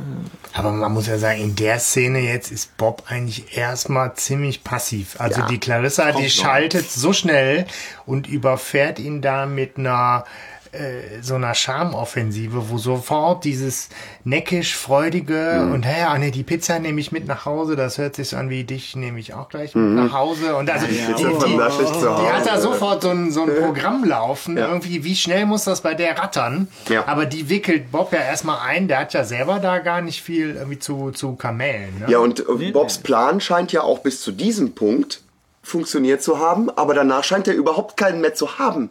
Aber man muss ja sagen, in der Szene jetzt ist Bob eigentlich erstmal ziemlich passiv. Also
Ja.
die Clarissa, die
Kommt noch.
schaltet so schnell und überfährt ihn da mit einer äh, so einer Charmoffensive, wo sofort dieses neckisch freudige und hey, ah, nee, die Pizza nehme ich mit nach Hause, das hört sich so an wie dich nehme ich auch gleich mit nach Hause und also die,
Pizza von Naschig zu
die hat da sofort so ein, so ein Programm laufen. Irgendwie, wie schnell muss das bei der rattern?
Ja.
Aber die wickelt Bob ja erstmal ein. Der hat ja selber da gar nicht viel irgendwie zu, zu kamellen. Ne?
Ja, und äh, Bobs Plan scheint ja auch bis zu diesem Punkt funktioniert zu haben, aber danach scheint er überhaupt keinen mehr zu haben.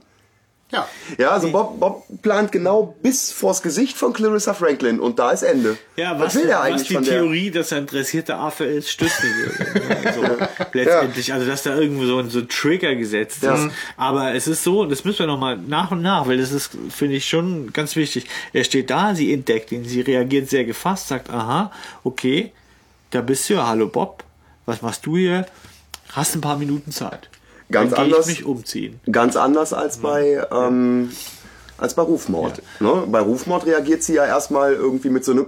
Ja.
Ja, also Bob, Bob plant genau bis vors Gesicht von Clarissa Franklin und da ist Ende.
Ja, was,
will er
was
eigentlich
die
von der?
Theorie, dass er ein dressierter Affe ist, stützen würde. Also, letztendlich, also dass da irgendwo so ein, so ein Trigger gesetzt
Ja.
ist. Aber es ist so, und das müssen wir nochmal nach und nach, weil das ist, finde ich, schon ganz wichtig. Er steht da, sie entdeckt ihn, sie reagiert sehr gefasst, sagt, aha, okay, da bist du ja, hallo Bob, was machst du hier? Hast ein paar Minuten Zeit.
Ganz
Dann
anders.
ich mich umziehen.
Ganz anders als bei, ähm, als bei Rufmord. Ne? Bei Rufmord reagiert sie ja erstmal irgendwie mit so einem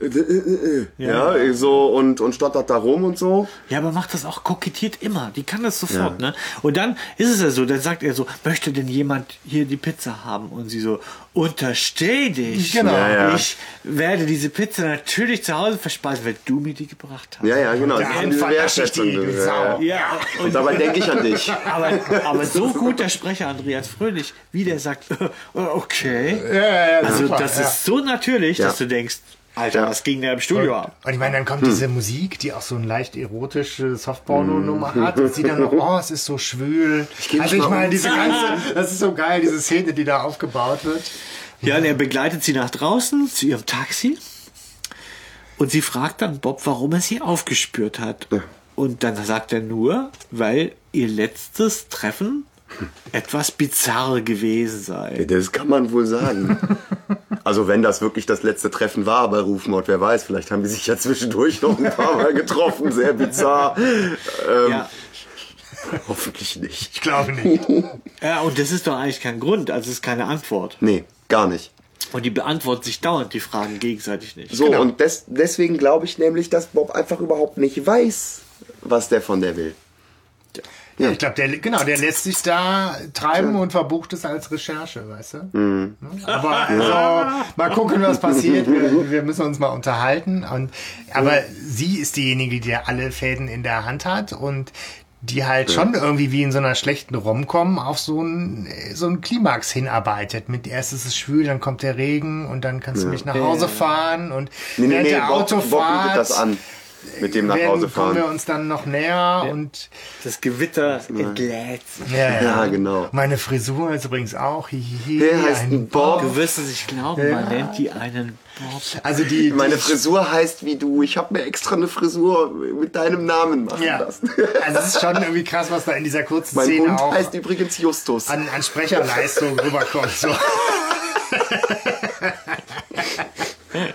äh, ja, so und, und stottert da rum und so.
Ja, aber macht das auch kokettiert immer. Die kann das sofort, ne? Und dann ist es ja so, dann sagt er so, möchte denn jemand hier die Pizza haben? Und sie so, untersteh dich.
Genau.
Ja, ja.
Ich werde diese Pizza natürlich zu Hause verspeisen, weil du mir die gebracht hast.
Ja, ja, genau.
Ja, und
diese
verlasse ich die, du
Ja, ja.
Sau.
Ja,
Und dabei denke ich an dich.
aber, aber so gut der Sprecher Andreas Fröhlich, wie der sagt, okay.
Ja, ja, ja,
Also
super,
das
ja.
ist so natürlich,
Ja.
dass du denkst, Alter,
Ja.
was ging da im Studio ab?
Und ich meine, dann kommt diese Musik, die auch so ein leicht erotische Softporno-Nummer hat. Und sie dann noch, oh, es ist so schwül.
geh
also ich
mal
meine,
um.
diese ganze, das ist so geil, diese Szene, die da aufgebaut wird.
Ja, und er begleitet sie nach draußen zu ihrem Taxi. Und sie fragt dann Bob, warum er sie aufgespürt hat. Und dann sagt er nur, weil ihr letztes Treffen etwas bizarr gewesen sei.
Das kann man wohl sagen. Also wenn das wirklich das letzte Treffen war bei Rufmord, wer weiß, vielleicht haben die sich ja zwischendurch noch ein paar Mal getroffen, sehr bizarr. Ähm,
Ja.
Hoffentlich nicht.
Ich glaube nicht.
ja, und das ist doch eigentlich kein Grund, also es ist keine Antwort.
Nee, gar nicht.
Und die beantworten sich dauernd die Fragen gegenseitig nicht.
So,
Genau.
und des, deswegen glaube ich nämlich, dass Bob einfach überhaupt nicht weiß, was der von der will.
Ja, ich glaube, der, genau, der lässt sich da treiben und verbucht es als Recherche, weißt du?
Mhm.
Aber also, mal gucken, was passiert. Wir, wir müssen uns mal unterhalten. Und, aber sie ist diejenige, die ja alle Fäden in der Hand hat und die halt schon irgendwie wie in so einer schlechten Rom-Com auf so einen so einen Klimax hinarbeitet. Mit erst ist es schwül, dann kommt der Regen und dann kannst du mich nach Hause fahren und
Nee, nee,
während
nee,
der
Bob, Bob
Autofahrt
bietet das an. Mit dem nach Hause
kommen wir
fahren.
uns dann noch näher und
Das Gewitter entlädt.
ja,
Ja, genau.
Meine Frisur ist übrigens auch. Hihihi,
Der heißt ein Bob.
Du wirst es nicht glauben, man nennt die einen Bob.
Also die,
Meine
die,
Frisur heißt wie du. Ich habe mir extra eine Frisur mit deinem Namen machen
ja.
lassen.
Also es ist schon irgendwie krass, was da in dieser kurzen
Mein
Szene
Hund
auch
heißt übrigens Justus.
an, an Sprecherleistung rüberkommt. So.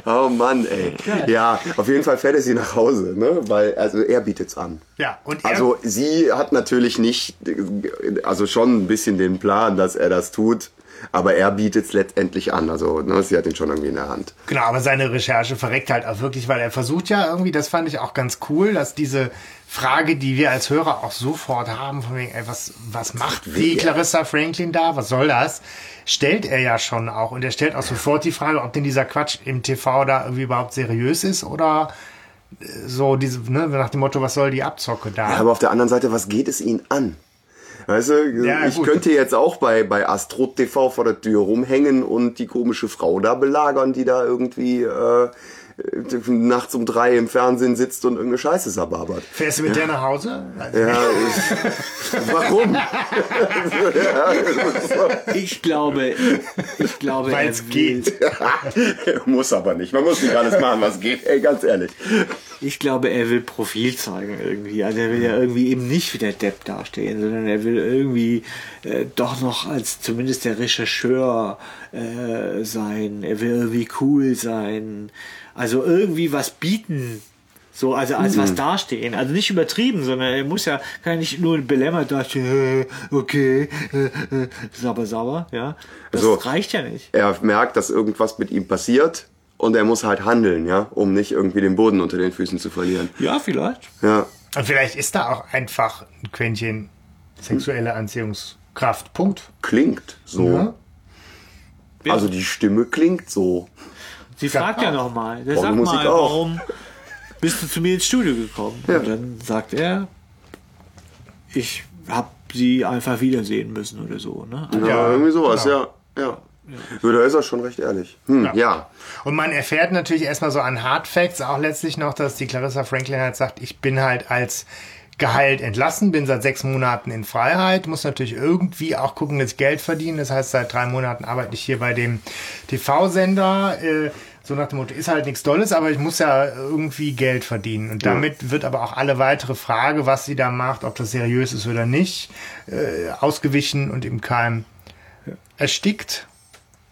Oh Mann, ey. Ja, auf jeden Fall fährt er sie nach Hause, ne? Weil, also er bietet's an.
Ja, und er,
Also sie hat natürlich nicht, also schon ein bisschen den Plan, dass er das tut, aber er bietet es letztendlich an. Also ne, sie hat ihn schon irgendwie in der Hand.
Genau, aber seine Recherche verreckt halt auch wirklich, weil er versucht ja irgendwie, das fand ich auch ganz cool, dass diese Frage, die wir als Hörer auch sofort haben, von wegen, ey, was, was macht die? Clarissa Franklin da? Was soll das? Stellt er ja schon auch. Und er stellt auch sofort die Frage, ob denn dieser Quatsch im TV da irgendwie überhaupt seriös ist oder äh, so diese, ne, nach dem Motto, was soll die Abzocke da?
Ja, aber auf der anderen Seite, was geht es ihn an? Weißt du,
Ja,
ich
gut.
könnte jetzt auch bei, bei Astro TV vor der Tür rumhängen und die komische Frau da belagern, die da irgendwie äh, nachts um drei im Fernsehen sitzt und irgendeine Scheiße sababert.
Fährst du mit der nach Hause? Also,
Ja, ich, warum?
Ich glaube, ich glaube,
Weil
er
es geht.
muss aber nicht. Man muss nicht alles machen, was geht. Ey, ganz ehrlich.
ich glaube, er will Profil zeigen irgendwie. Also er will ja irgendwie eben nicht wie der Depp dastehen, sondern er will irgendwie äh, doch noch als zumindest der Rechercheur äh, sein. Er will irgendwie cool sein. Also irgendwie was bieten. So, also als was dastehen. Also nicht übertrieben, sondern er muss ja, kann ja nicht nur belämmert dastehen, äh, okay, äh, äh, sauber, sauber, ja. Das
So.
reicht ja nicht.
Er merkt, dass irgendwas mit ihm passiert und er muss halt handeln, ja, um nicht irgendwie den Boden unter den Füßen zu verlieren.
Ja, vielleicht.
Ja.
Und vielleicht ist da auch einfach ein Quäntchen sexuelle Anziehungskraft. Punkt.
Klingt so.
Ja.
Also die Stimme klingt so.
Sie fragt ja nochmal. Der
Warum
sagt
Musik
mal,
auch?
warum bist du zu mir ins Studio gekommen?
Ja.
Und dann sagt er, ich habe sie einfach wiedersehen müssen oder so. Ne? Also,
Ja, irgendwie sowas,
genau.
ja. ja. Ja, da ist er schon recht ehrlich. Hm, ja.
Und man erfährt natürlich erstmal so an Hard Facts auch letztlich noch, dass die Clarissa Franklin halt sagt, ich bin halt als geheilt entlassen, bin seit sechs Monaten in Freiheit, muss natürlich irgendwie auch gucken, dass ich Geld verdiene. Das heißt, seit drei Monaten arbeite ich hier bei dem TV-Sender. Äh, so nach dem Motto, ist halt nichts Dolles, aber ich muss ja irgendwie Geld verdienen. Und damit wird aber auch alle weitere Frage, was sie da macht, ob das seriös ist oder nicht, äh, ausgewichen und im Keim erstickt.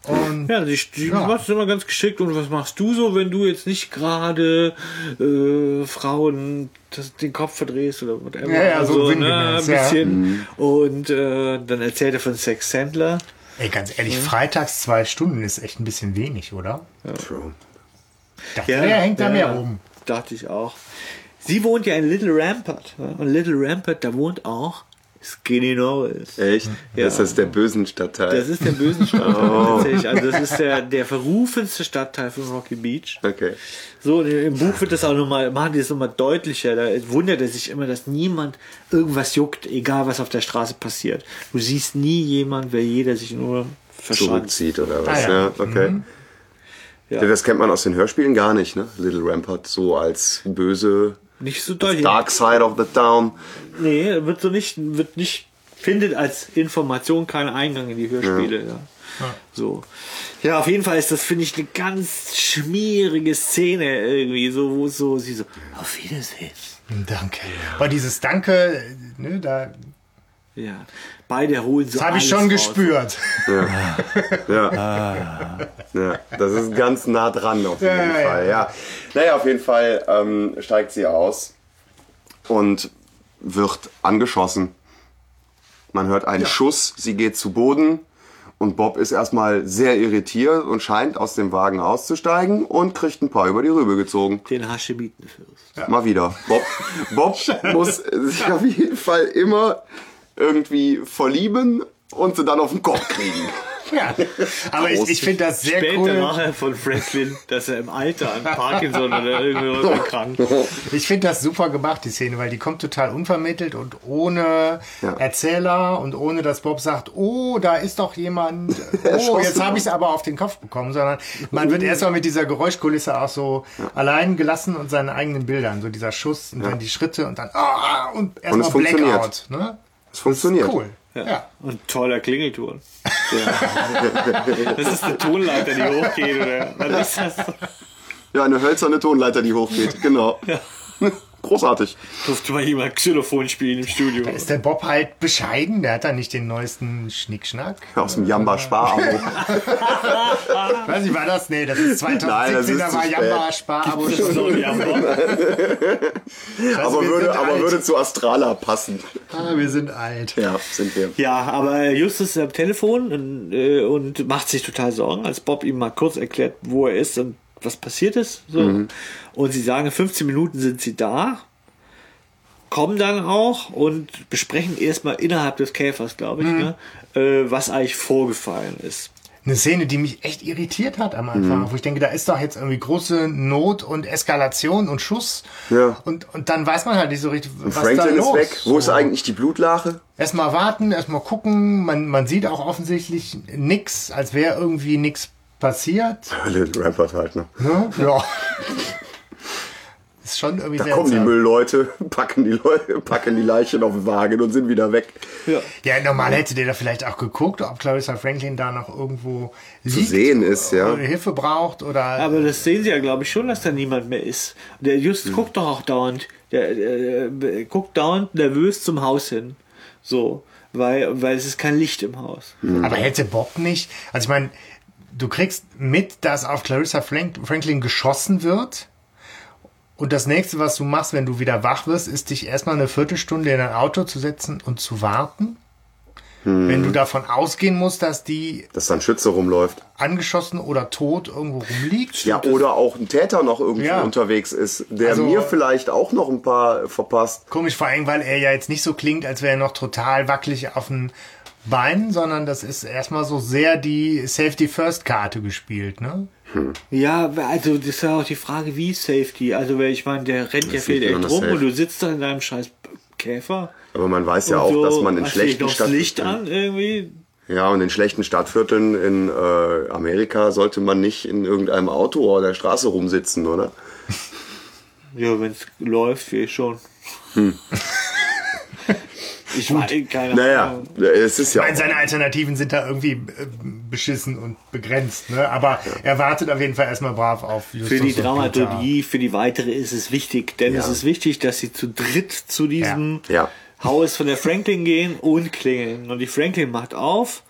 Und
ja, die, die
Ja.
macht es immer ganz geschickt. Und was machst du so, wenn du jetzt nicht gerade äh, Frauen das, den Kopf verdrehst oder whatever?
Ja, ja, so
also, ne, ein
ja.
bisschen. Und äh, dann erzählt er von Sex Sandler.
Ey, ganz ehrlich, freitags zwei Stunden ist echt ein bisschen wenig, oder?
True.
dachte, der hängt da mehr rum.
Dachte ich auch. Sie wohnt ja in Little Rampart. ja, Und Little Rampart, da wohnt auch Skinny Norris.
Echt?
Ja.
Das ist der bösen Stadtteil.
Das ist der bösen Stadtteil tatsächlich. Also das ist der, der verrufenste Stadtteil von Rocky Beach.
okay.
So, im Buch wird das auch nochmal, machen die das nochmal deutlicher. Da wundert er sich immer, dass niemand irgendwas juckt, egal was auf der Straße passiert. Du siehst nie jemand, weil jeder sich nur verschanzt.
Zurückzieht oder was?
Ah, ja.
ja. okay.
Ja.
Ja, Das kennt man aus den Hörspielen gar nicht, ne? Little Rampart so als böse
Nicht so deutlich.
Dark Side of the Town.
Nee, wird so nicht, wird nicht, findet als Information keinen Eingang in die Hörspiele. Ja. So. Ja, auf jeden Fall ist das, finde ich, eine ganz schmierige Szene irgendwie, so, wo so, sie so, auf Wiedersehen.
Danke. Aber dieses Danke, ne, da,
Ja. Beide holen so
das habe ich schon
raus.
gespürt.
Ja. ja, das ist ganz nah dran auf jeden
Ja, ja,
Fall. Ja. Naja, auf jeden Fall ähm, steigt sie aus und wird angeschossen. Man hört einen Schuss, sie geht zu Boden und Bob ist erstmal sehr irritiert und scheint aus dem Wagen auszusteigen und kriegt ein paar über die Rübe gezogen.
Den Haschemitenfürst.
Mal wieder. Bob, Bob muss sich auf jeden Fall immer irgendwie verlieben und sie dann auf den Kopf kriegen.
Ja. Aber ich, ich finde das sehr
Später
cool.
nachher von Franklin, dass er im Alter an Parkinson oder irgendwie was erkrankt.
Ich finde das super gemacht, die Szene, weil die kommt total unvermittelt und ohne
Ja.
Erzähler und ohne dass Bob sagt, oh, da ist doch jemand, oh, jetzt habe ich es aber auf den Kopf bekommen, sondern man wird erstmal mit dieser Geräuschkulisse auch so allein gelassen und seinen eigenen Bildern, so dieser Schuss und dann die Schritte und dann ah, und
es
erstmal. Blackout. Ne?
Es funktioniert.
Cool. Ja.
Und toller Klingelton. Das ist eine Tonleiter, die hochgeht, oder? Was ist das?
Ja, eine hölzerne Tonleiter, die hochgeht. Genau. Großartig.
Durfte mal jemand Xylophon spielen im Studio.
Ist der Bob halt bescheiden? Der hat da nicht den neuesten Schnickschnack.
Aus dem Jamba Spar-Abo.
Weiß ich, war das? Nee, das ist 2017,
Nein, das ist
da war. Jamba Spar-Abo
Das ist
schon.
so, ja, Bob.
aber würde, aber
alt.
würde zu Astrala passen.
Ah, wir sind alt.
Ja, sind wir.
Ja, aber Justus ist am Telefon und, äh, und macht sich total Sorgen, als Bob ihm mal kurz erklärt, wo er ist und was passiert ist. So. Und sie sagen, in 15 Minuten sind sie da, kommen dann auch und besprechen erstmal innerhalb des Käfers, glaube ich, ne, äh, was eigentlich vorgefallen ist.
Eine Szene, die mich echt irritiert hat am Anfang, wo ich denke, da ist doch jetzt irgendwie große Not und Eskalation und Schuss.
Ja.
Und, und dann weiß man halt nicht so richtig, was da
Franklin
los
ist weg. Wo ist
So.
eigentlich die Blutlache?
Erstmal warten, erstmal gucken. Man, man sieht auch offensichtlich nix, als wäre irgendwie nix passiert.
Little Rampart halt, ne?
Ne? Ja. ist schon irgendwie
Da kommen die Müllleute, packen die Leute, packen die Leichen auf den Wagen und sind wieder weg.
Ja.
Ja, normal hätte der da vielleicht auch geguckt, ob Clarissa Franklin da noch irgendwo liegt
sehen ist, ja.
oder Hilfe braucht oder
Aber das sehen sie ja, glaube ich, schon, dass da niemand mehr ist. Der Just guckt doch auch dauernd, der, der, der guckt dauernd nervös zum Haus hin. So, weil, weil es ist kein Licht im Haus.
Aber hätte Bob nicht, also ich meine, du kriegst mit, dass auf Clarissa Frank Franklin geschossen wird. Und das nächste, was du machst, wenn du wieder wach wirst, ist dich erstmal eine Viertelstunde in ein Auto zu setzen und zu warten. Wenn du davon ausgehen musst, dass die
Dass da ein Schütze rumläuft.
angeschossen oder tot irgendwo rumliegt.
Ja, oder auch ein Täter noch irgendwo
Ja.
unterwegs ist, der
Also-
mir vielleicht auch noch ein paar verpasst.
Komisch, vor allem, weil er ja jetzt nicht so klingt, als wäre er noch total wackelig auf den Beinen, sondern das ist erstmal so sehr die Safety-First-Karte gespielt, ne?
Ja, also das ist ja auch die Frage, wie Safety. Also, weil ich meine, der rennt ja
ist
viel echt rum und du sitzt da in deinem scheiß Käfer.
Aber man weiß ja auch,
so,
dass man in schlechten
das
Stadtvierteln, ja, und in schlechten Stadtvierteln in äh, Amerika sollte man nicht in irgendeinem Auto oder der Straße rumsitzen, oder?
Ja, wenn es läuft, wie schon. ich meine, keine
Naja,
Ahnung.
es ist
Ich
ja.
meine,
Auch,
seine Alternativen sind da irgendwie äh, beschissen und begrenzt, ne? Aber er wartet auf jeden Fall erstmal brav auf Justus
Für die Dramaturgie, für die weitere ist es wichtig, denn
Ja.
es ist wichtig, dass sie zu dritt zu diesem
Ja.
Haus von der Franklin gehen und klingeln. Und die Franklin macht auf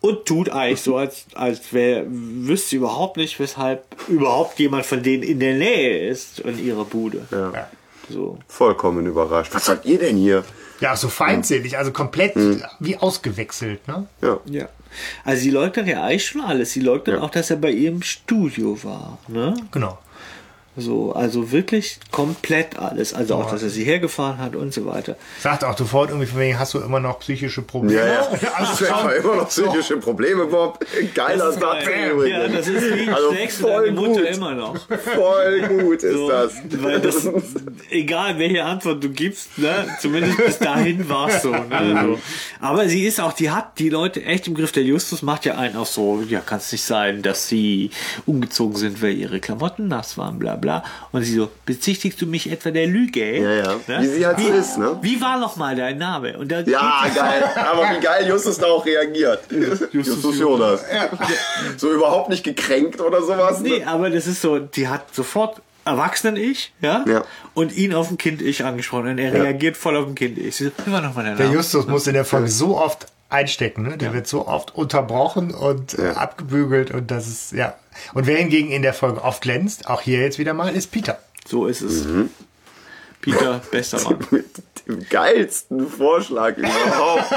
und tut eigentlich so, als, als wäre, wüsste sie überhaupt nicht, weshalb überhaupt jemand von denen in der Nähe ist in ihrer Bude.
Ja.
So.
vollkommen überrascht. Was seid ihr denn hier?
Ja, so feindselig, also komplett wie ausgewechselt, ne?
Ja.
Ja. Also sie leugnet ja eigentlich schon alles. Sie leugnet
Ja.
auch, dass er bei ihr im Studio war. Ne?
Genau.
So, also wirklich komplett alles. Also auch, dass er sie hergefahren hat und so weiter.
Sagt auch sofort irgendwie von wegen, hast du immer noch psychische Probleme?
Ja, ja.
Also
Hast du etwa immer noch psychische Probleme, Bob? Geiler Satz übrigens.
Ja, das ist wie
Also voll
deine Mutter
gut.
immer noch.
Voll gut ist
So,
das.
Weil das, egal welche Antwort du gibst, ne, zumindest bis dahin war es so, ne, so. Aber sie ist auch, die hat die Leute echt im Griff. Der Justus macht ja einen auch so, ja, kann es nicht sein, dass sie umgezogen sind, weil ihre Klamotten nass waren, bla bla. Und sie so, bezichtigst du mich etwa der Lüge?
Ja, ja. Wie sie halt so ist, ne?
Wie war noch mal dein Name? Und da
Ja, geil. Aber wie geil Justus da auch reagiert. Justus Jonas. So überhaupt nicht gekränkt oder sowas. ne?
Nee, aber das ist so, die hat sofort Erwachsenen-Ich, ja?
Ja.
Und ihn auf ein Kind-Ich angesprochen. Und er reagiert voll auf ein Kind-Ich. So, Wie war nochmal der
Der
Name?
Justus muss in der Folge so oft einstecken, ne? Der wird so oft unterbrochen und äh,
Ja.
abgebügelt und das ist, ja. Und wer hingegen in der Folge oft glänzt, auch hier jetzt wieder mal, ist Peter.
So ist es.
Mhm.
Peter, bester Mann.
Mit dem geilsten Vorschlag überhaupt.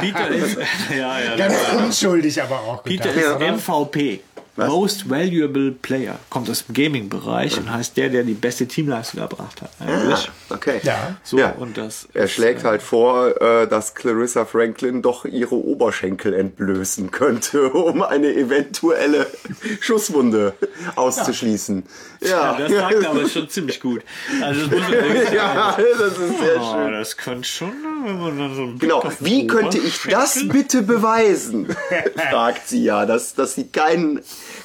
Peter ist, ja, ja,
Ganz
ja.
unschuldig aber auch
Peter
gedacht.
ist MVP. Most Valuable Player. Kommt aus dem Gaming-Bereich und heißt der, der die beste Teamleistung erbracht hat. Eigentlich.
Okay.
Ja.
So,
Ja.
und das.
Er schlägt halt vor, äh, dass Clarissa Franklin doch ihre Oberschenkel entblößen könnte, um eine eventuelle Schusswunde auszuschließen.
Ja,
Ja,
das sagt er aber schon ziemlich gut. Also, das muss
ja, das ist sehr
Oh,
schön.
das könnte schon, wenn man dann so ein
Genau. Wie könnte ich das bitte beweisen? fragt sie ja, dass, dass sie kein,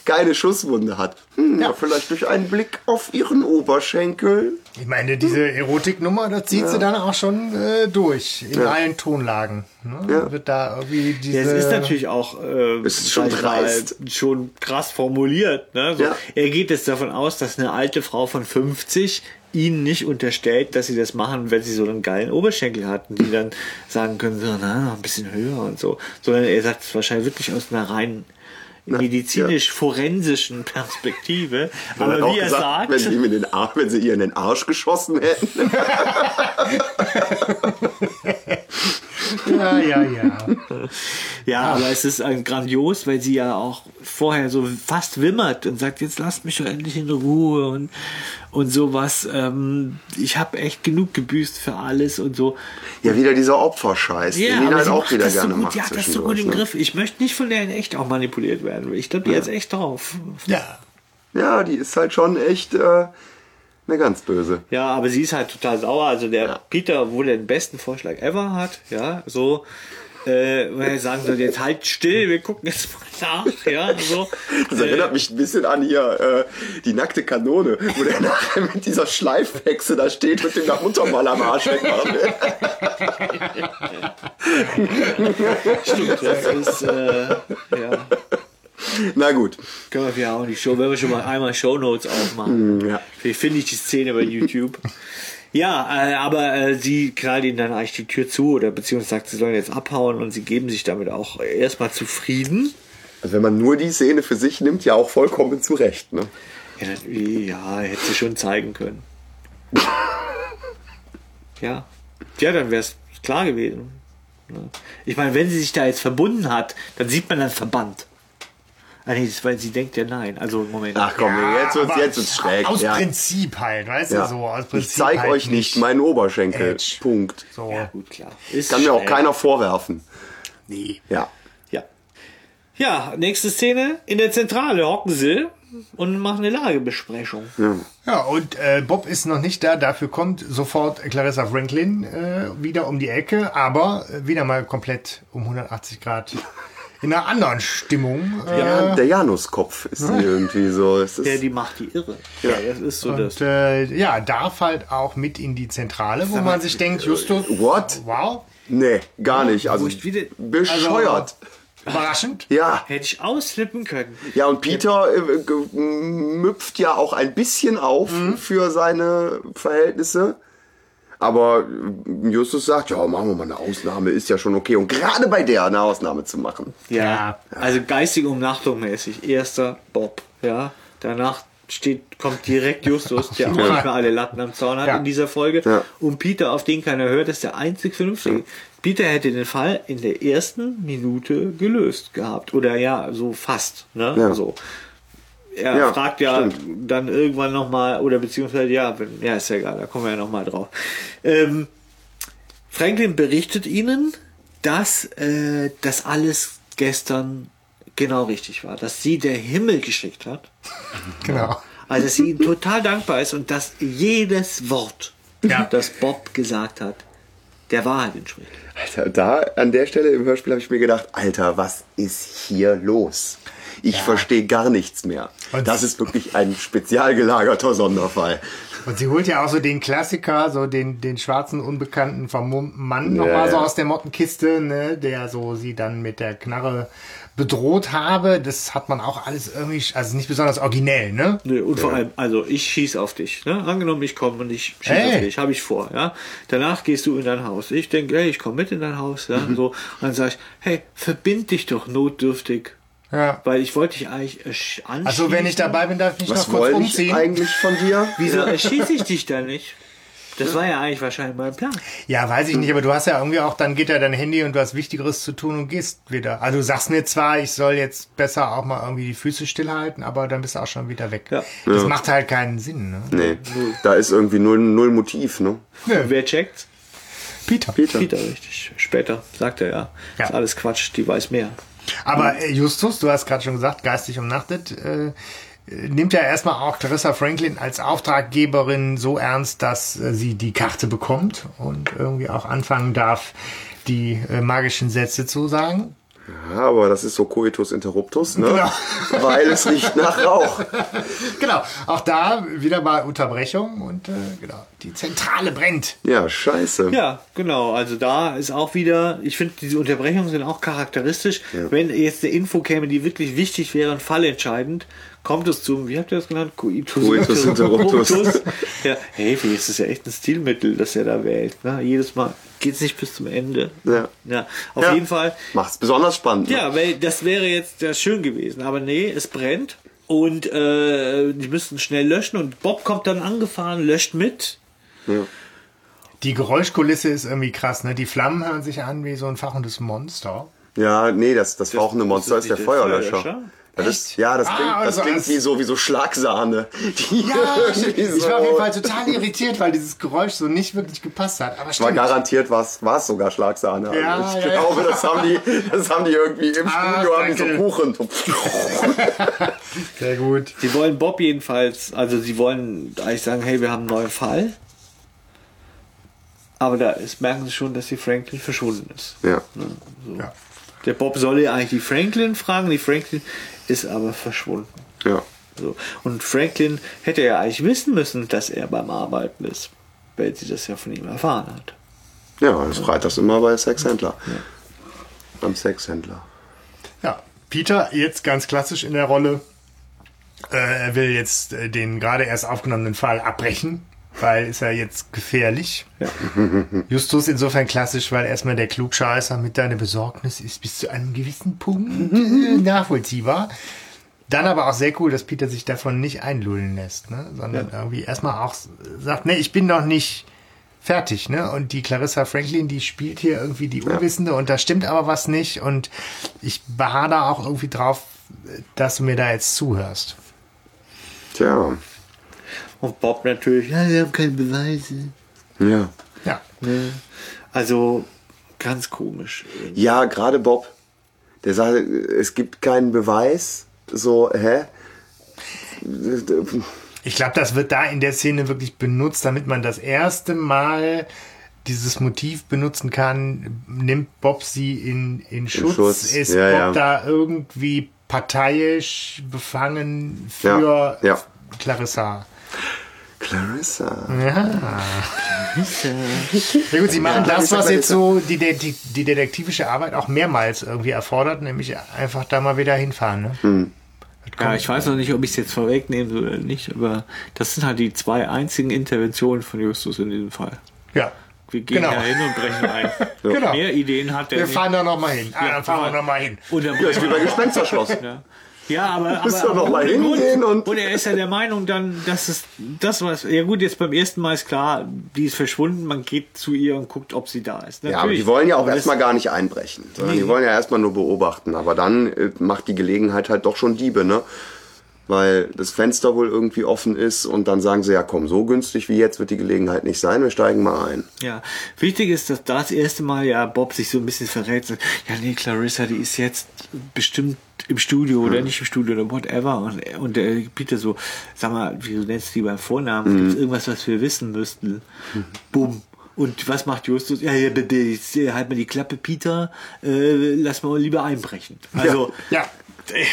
keine Schusswunde hat. Hm, ja. Vielleicht durch einen Blick auf ihren Oberschenkel.
Ich meine, diese Erotiknummer, das zieht sie dann auch schon äh, durch, in allen Tonlagen. Ne?
Ja.
Wird da irgendwie diese...
Ja, es ist natürlich auch äh,
Es ist schon
mal,
dreist.
schon krass formuliert. Ne? So,
Ja.
Er geht jetzt davon aus, dass eine alte Frau von 50 ihnen nicht unterstellt, dass sie das machen, wenn sie so einen geilen Oberschenkel hatten, die dann sagen können, so, na, noch ein bisschen höher und so. Sondern er sagt es wahrscheinlich wirklich aus einer rein medizinisch-forensischen Perspektive.
Er
Aber wie er
gesagt,
sagt,
wenn sie, ihm in den Arsch, wenn sie ihr in den Arsch geschossen hätten.
Ja, ja, ja.
Ja, aber es ist ein grandios, weil sie ja auch vorher so fast wimmert und sagt, jetzt lasst mich doch endlich in Ruhe und, und sowas. Ähm, ich habe echt genug gebüßt für alles und so.
Ja, wieder dieser Opferscheiß,
Ja,
den ihn
aber
halt
sie
auch
macht
wieder
das so
gerne
gut,
macht
die hat das so gut im
ne?
Griff. Ich möchte nicht von der in echt auch manipuliert werden. Ich glaube, die hat echt drauf.
Ja.
Ja, die ist halt schon echt äh, eine ganz böse.
Ja, aber sie ist halt total sauer. Also der Peter, obwohl er den besten Vorschlag ever hat, ja, so, äh, er sagen soll, jetzt halt still, wir gucken jetzt mal nach, ja, so.
Das erinnert mich ein bisschen an hier äh, die nackte Kanone, wo der nachher mit dieser Schleifhexe da steht und dem nach Untermal am Arsch wegmachen will.
Stimmt, das ist, äh, ja.
Na gut.
Können wir ja auch die Show, wenn wir schon mal einmal Shownotes aufmachen.
ja.
Vielleicht finde ich die Szene bei YouTube. Ja, äh, aber äh, sie knallt ihnen dann eigentlich die Tür zu oder beziehungsweise sagt, sie sollen jetzt abhauen und sie geben sich damit auch erstmal zufrieden.
Also wenn man nur die Szene für sich nimmt, ja auch vollkommen zurecht. Ne?
Ja, das, ja hätte sie schon zeigen können. ja. Ja, dann wäre es klar gewesen. Ne? Ich meine, wenn sie sich da jetzt verbunden hat, dann sieht man dann Verband. Ah, nee, das weil sie denkt ja nein. Also, Moment.
Ach komm, jetzt wird's, jetzt wird's schräg.
Aus
ja.
Prinzip halt, weißt
Ja.
du, so aus Prinzip.
Ich zeig
halt
euch nicht meinen Oberschenkel.
Edge.
Punkt.
So,
ja, gut, klar. Ist
Kann mir auch keiner vorwerfen.
nee.
Ja.
Ja. Ja, nächste Szene. In der Zentrale hocken sie und machen eine Lagebesprechung.
Ja, und äh, Bob ist noch nicht da, dafür kommt sofort Clarissa Franklin äh, wieder um die Ecke, aber äh, wieder mal komplett um 180 Grad in einer anderen Stimmung. Äh,
ja. Der Januskopf ist sie irgendwie so. Es ist,
Der, die macht die irre. Ja, das ist so das.
und äh, ja, darf halt auch mit in die Zentrale, wo man sich denkt, Justus,
what?
wow,
nee, gar nicht. Also
Wo ich wieder-
bescheuert.
überraschend.
ja.
Hätte ich ausflippen können.
Ja, und Peter äh, ge- müpft ja auch ein bisschen auf
Mhm.
für seine Verhältnisse. Aber äh, Justus sagt, ja, machen wir mal eine Ausnahme, ist ja schon okay. Und gerade bei der eine Ausnahme zu machen.
Ja. Also geistige Umnachtung mäßig. Erster Bob. Ja. Danach steht, kommt direkt Justus, der auch nicht mehr alle Latten am Zaun hat
Ja.
in dieser Folge.
Ja.
Und Peter, auf den keiner hört, ist der einzig Vernünftige. Peter hätte den Fall in der ersten Minute gelöst gehabt. Oder ja, so fast. Ne?
Ja.
So. Er
Ja,
fragt ja
stimmt.
dann irgendwann nochmal, oder beziehungsweise ja, wenn, ja, ist ja egal, da kommen wir ja nochmal drauf. Ähm, Franklin berichtet ihnen, dass äh, das alles gestern genau richtig war, dass sie der Himmel geschickt hat.
Genau.
Also dass sie ihm total dankbar ist und dass jedes Wort,
Ja.
das Bob gesagt hat, der Wahrheit entspricht.
Alter, da an der Stelle im Hörspiel habe ich mir gedacht, Alter, was ist hier los? Ich verstehe gar nichts mehr.
Und-
das ist wirklich ein spezial gelagerter Sonderfall.
Und sie holt ja auch so den Klassiker, so den, den schwarzen, unbekannten, vermummten Mann
Ja,
nochmal so
ja.
aus der Mottenkiste, ne, der so sie dann mit der Knarre bedroht habe. Das hat man auch alles irgendwie, also nicht besonders originell, ne?
Nö, Und vor allem, also ich schieß auf dich. Ne? Angenommen, ich komme und ich schieß
Hey.
auf dich, habe ich vor. Ja? Danach gehst du in dein Haus. Ich denke, hey, ich komme mit in dein Haus. Ja? So. Und dann sage ich, hey, verbind dich doch notdürftig.
Ja.
Weil ich wollte dich eigentlich anschießen.
Also wenn ich dabei bin, darf ich mich
Was
noch kurz umziehen.
eigentlich von dir?
Wieso erschieße ich dich da nicht? Das war ja eigentlich wahrscheinlich mein Plan.
Ja, weiß ich nicht, aber du hast ja irgendwie auch, dann geht ja dein Handy und du hast Wichtigeres zu tun und gehst wieder. Also du sagst mir zwar, ich soll jetzt besser auch mal irgendwie die Füße stillhalten, aber dann bist du auch schon wieder weg.
Ja.
Das macht halt keinen Sinn, ne?
Nee, da ist irgendwie null, null Motiv, ne?
Wer checkt?
Peter.
Peter.
Peter, richtig. Später sagt er ja.
Ja.
Ist alles Quatsch, die weiß mehr.
Aber äh, Justus, du hast gerade schon gesagt, geistig umnachtet, äh, nimmt ja erstmal auch Clarissa Franklin als Auftraggeberin so ernst, dass äh, sie die Karte bekommt und irgendwie auch anfangen darf, die äh, magischen Sätze zu sagen.
Ja, aber das ist so Coitus Interruptus, ne?
Genau.
Weil es riecht nach Rauch.
Genau, auch da wieder mal Unterbrechung und äh, genau, die Zentrale brennt.
Ja, scheiße.
Ja, genau. Also da ist auch wieder, ich finde, diese Unterbrechungen sind auch charakteristisch. Wenn jetzt eine Info käme, die wirklich wichtig wäre und fallentscheidend, kommt es zum, wie habt ihr das genannt? Coitus,
Coitus interruptus.
ja, hey, wie ist das ja echt ein Stilmittel, das er da wählt. Ne? Jedes Mal geht es nicht bis zum Ende.
Ja.
ja auf
Ja.
jeden Fall.
Macht's besonders spannend. ne?
Ja, weil das wäre jetzt ja schön gewesen. Aber nee, es brennt. Und äh, die müssten schnell löschen und Bob kommt dann angefahren, löscht mit.
Die Geräuschkulisse ist irgendwie krass, ne? Die Flammen hören sich an wie so ein fachendes Monster.
Ja, nee, das, das rauchende Monster
das
ist
ist
der
der
Feuerlöscher.
Feuerlöscher?
Das ist, ja, das
Ah,
klingt, das
also
klingt wie so, wie so Schlagsahne.
Ja,
irgendwie
ich
so-
war auf jeden Fall total irritiert, weil dieses Geräusch so nicht wirklich gepasst hat. Aber
war garantiert was, war es sogar Schlagsahne.
Ja,
also ich
ja,
glaube, das haben die, das haben die irgendwie im
Ah,
Studio, haben die so. Kuchen.
Sehr gut.
Sie wollen Bob jedenfalls, also sie wollen eigentlich sagen, hey, wir haben einen neuen Fall. Aber da ist, merken sie schon, dass die Franklin verschwunden ist.
Ja.
Ja.
Der Bob soll ja eigentlich die Franklin fragen, die Franklin ist aber verschwunden.
Ja.
So. Und Franklin hätte ja eigentlich wissen müssen, dass er beim Arbeiten ist, weil sie das ja von ihm erfahren hat.
Ja, das freitags immer bei Sexhändler. Beim Sexhändler.
Ja, Peter jetzt ganz klassisch in der Rolle. Äh, er will jetzt äh, den gerade erst aufgenommenen Fall abbrechen, weil ist er jetzt gefährlich.
Ja.
Justus insofern klassisch, weil erstmal der Klugscheißer mit deiner Besorgnis ist bis zu einem gewissen Punkt nachvollziehbar. Dann aber auch sehr cool, dass Peter sich davon nicht einlullen lässt, ne? sondern irgendwie erstmal auch sagt, ne, ich bin noch nicht fertig, ne? Und die Clarissa Franklin, die spielt hier irgendwie die Unwissende und da stimmt aber was nicht und ich beharre da auch irgendwie drauf, dass du mir da jetzt zuhörst.
Tja.
Und Bob natürlich, ja, wir haben keine Beweise.
Ja.
Ja.
Ne? Also ganz komisch.
Ja, gerade Bob. Der sagt, es gibt keinen Beweis. So, hä?
Ich glaube, das wird da in der Szene wirklich benutzt, damit man das erste Mal dieses Motiv benutzen kann. Nimmt Bob sie in, in Schutz?
Schutz,
Ist
ja,
Bob
ja.
da irgendwie parteiisch befangen für
Ja, ja.
Clarissa?
Clarissa.
Ja gut, sie machen
Ja,
das, was jetzt so die, die, die detektivische Arbeit auch mehrmals irgendwie erfordert, nämlich einfach da mal wieder hinfahren. Ne?
Hm.
Ja, ich weiß noch nicht, ob ich es jetzt vorwegnehmen soll oder nicht, aber das sind halt die zwei einzigen Interventionen von Justus in diesem Fall.
Ja,
Wir gehen
Genau.
da hin und brechen ein.
Genau.
Mehr Ideen hat er
wir
nicht.
fahren da noch mal hin. Ah,
Ja,
dann fahren wir
aber-
noch mal hin.
Und dann
Ja, ist wie bei Gespensterschloss.
Ja. Ja, aber, aber, aber
mal hingehen und-
und er ist ja der Meinung dann, dass es das was. Ja gut, jetzt beim ersten Mal ist klar, die ist verschwunden. Man geht zu ihr und guckt, ob sie da ist.
Ja, aber
Natürlich.
die wollen ja auch erstmal gar nicht einbrechen, sondern die wollen ja erstmal nur beobachten. Aber dann äh, macht die Gelegenheit halt doch schon Diebe, ne? Weil das Fenster wohl irgendwie offen ist und dann sagen sie, ja komm, so günstig wie jetzt wird die Gelegenheit nicht sein, wir steigen mal ein.
Ja, wichtig ist, dass da das erste Mal ja Bob sich so ein bisschen verrät. Sagt, ja, nee, Clarissa, die ist jetzt bestimmt im Studio oder nicht im Studio oder whatever. Und, und der Peter so, sag mal, wie du nennst die beim Vornamen? Gibt es irgendwas, was wir wissen müssten? Bumm. Und was macht Justus? Ja, ja, äh, halt mal die Klappe, Peter. Äh, lass mal lieber einbrechen. Also,
Ja.
äh,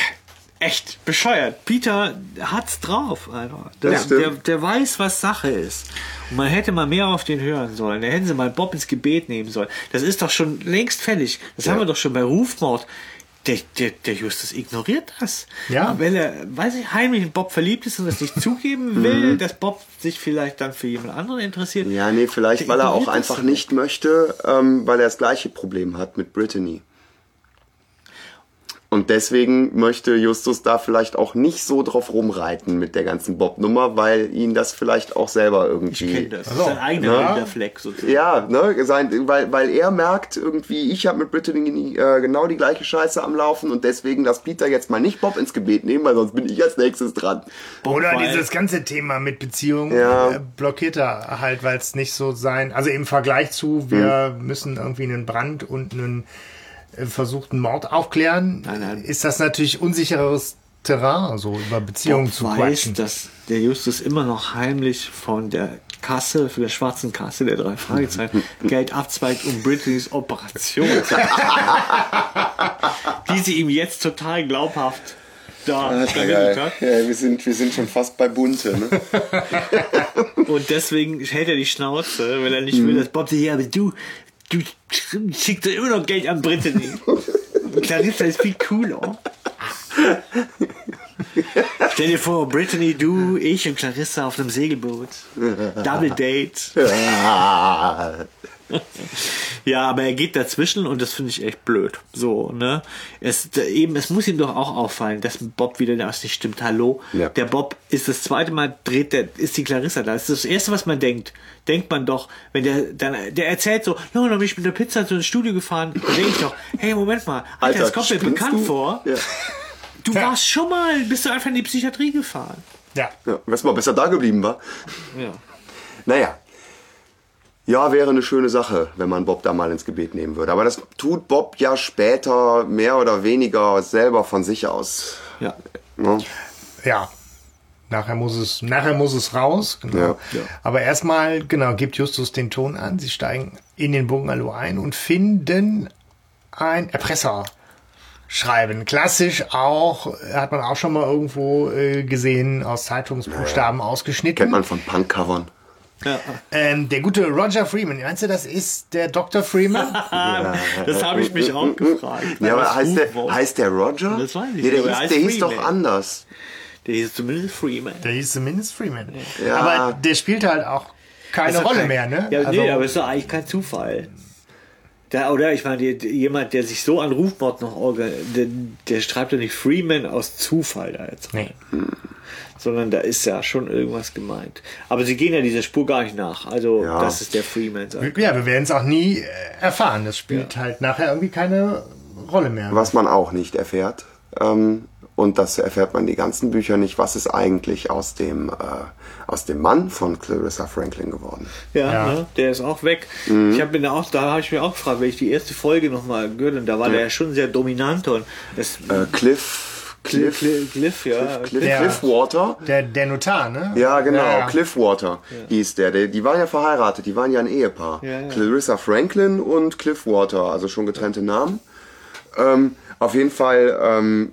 echt bescheuert. Peter hat's drauf. Alter. Der, der, der weiß, was Sache ist. Und man hätte mal mehr auf den hören sollen. Da hätten sie mal Bob ins Gebet nehmen sollen. Das ist doch schon längst fällig. Das haben wir doch schon bei Rufmord. Der, der, der Justus ignoriert das.
Ja.
Weil er, weiß ich, heimlich in Bob verliebt ist und das nicht zugeben will, dass Bob sich vielleicht dann für jemand anderen interessiert.
Mhm. Ja, nee, vielleicht
Der
weil er auch einfach nicht möchte, ähm, weil er das gleiche Problem hat mit Brittany. Und deswegen möchte Justus da vielleicht auch nicht so drauf rumreiten mit der ganzen Bob-Nummer, weil ihn das vielleicht auch selber irgendwie.
Ich kenne das. Das
Also,
ist sein eigener
ja.
Winterfleck sozusagen.
Ja, ne, sein, weil, weil er merkt irgendwie, ich habe mit Brittany äh, genau die gleiche Scheiße am Laufen und deswegen lass Peter jetzt mal nicht Bob ins Gebet nehmen, weil sonst bin ich als nächstes dran.
Oder dieses ganze Thema mit Beziehungen
Ja.
äh, blockiert er halt, weil es nicht so sein, also im Vergleich zu, wir
Hm.
müssen irgendwie einen Brand und einen versuchten Mord aufklären,
Nein, nein.
ist das natürlich unsicheres Terrain, so über Beziehungen
Bob
zu
weiß,
quatschen.
dass der Justus immer noch heimlich von der Kasse, von der schwarzen Kasse der drei Fragezeichen, Geld abzweigt, um Britneys Operation zu die sie ihm jetzt total glaubhaft da vermittelt hat.
Ja, wir, sind, wir sind schon fast bei Bunte. Ne?
Und deswegen hält er die Schnauze, weil er nicht
Mhm.
will, dass Bob sagt, ja, aber du, du schickst doch immer noch Geld an Brittany. Clarissa ist viel cooler. Stell dir vor, Brittany, du, ich und Clarissa auf einem Segelboot. Double Date. Ja, aber er geht dazwischen und das finde ich echt blöd. So, ne? Es, eben, es muss ihm doch auch auffallen, dass Bob wieder ist nicht stimmt. Hallo?
Ja.
Der Bob ist das zweite Mal dreht der, ist die Clarissa da. Das ist das erste, was man denkt. Denkt man doch, wenn der dann, der erzählt so, ja, dann bin ich mit der Pizza zu ins Studio gefahren, dann denke ich doch, hey, Moment mal, Alter, das kommt mir bekannt
du?
vor.
Ja.
Du warst schon mal, bist du einfach in die Psychiatrie gefahren.
ja.
Ja, wärst mal besser da geblieben, war.
Ja.
Naja. Ja, wäre eine schöne Sache, wenn man Bob da mal ins Gebet nehmen würde. Aber das tut Bob ja später mehr oder weniger selber von sich aus.
Ja.
Ne?
ja. Nachher muss es, nachher muss es raus. Genau.
Ja.
Ja.
Aber erstmal, genau, gibt Justus den Ton an. Sie steigen in den Bungalow ein und finden ein Erpresser. Schreiben. Klassisch auch, hat man auch schon mal irgendwo äh, gesehen, aus Zeitungsbuchstaben ausgeschnitten.
Kennt man von Punk-Covern.
Ja.
Ähm, der gute Roger Freeman, meinst du, das ist der Dr. Freeman?
Das habe ich mich auch gefragt.
Ja, aber heißt der, heißt der Roger?
Das weiß ich
nee, der
er
hieß,
heißt
der hieß doch
Freeman.
anders.
Der hieß zumindest Freeman.
der hieß zumindest Freeman.
Ja.
Aber der spielt halt auch keine
doch
Rolle
kein-
mehr, ne?
Ja,
also,
nee, aber ist doch eigentlich kein Zufall. Da, oder ich meine, jemand, der sich so an Rufmord noch organisiert, der, der schreibt ja nicht Freeman aus Zufall da jetzt rein.
nee.
Sondern da ist ja schon irgendwas gemeint. Aber sie gehen ja dieser Spur gar nicht nach. Also,
Ja.
das ist der Freeman. sagt.
Ja, wir werden es auch nie äh, erfahren. Das spielt halt nachher irgendwie keine Rolle mehr.
Was man auch nicht erfährt. Ähm, und das erfährt man in die ganzen Bücher nicht. Was ist eigentlich aus dem, äh, aus dem Mann von Clarissa Franklin geworden?
Ja,
Ja.
Ne? der ist auch weg. Ich habe mir auch, da habe ich mir auch gefragt, wenn ich die erste Folge nochmal gehört und da war der ja schon sehr dominant und es
Äh, Cliff.
Cliff,
Cliff.
Cliff, Cliff, ja.
Cliff,
Ja.
Cliffwater.
Der, der Notar, ne?
Ja, genau.
Ja.
Cliffwater hieß der. der. Die waren ja verheiratet, die waren ja ein Ehepaar.
Ja, ja.
Clarissa Franklin und Cliffwater, also schon getrennte Namen. Ähm, auf jeden Fall ähm,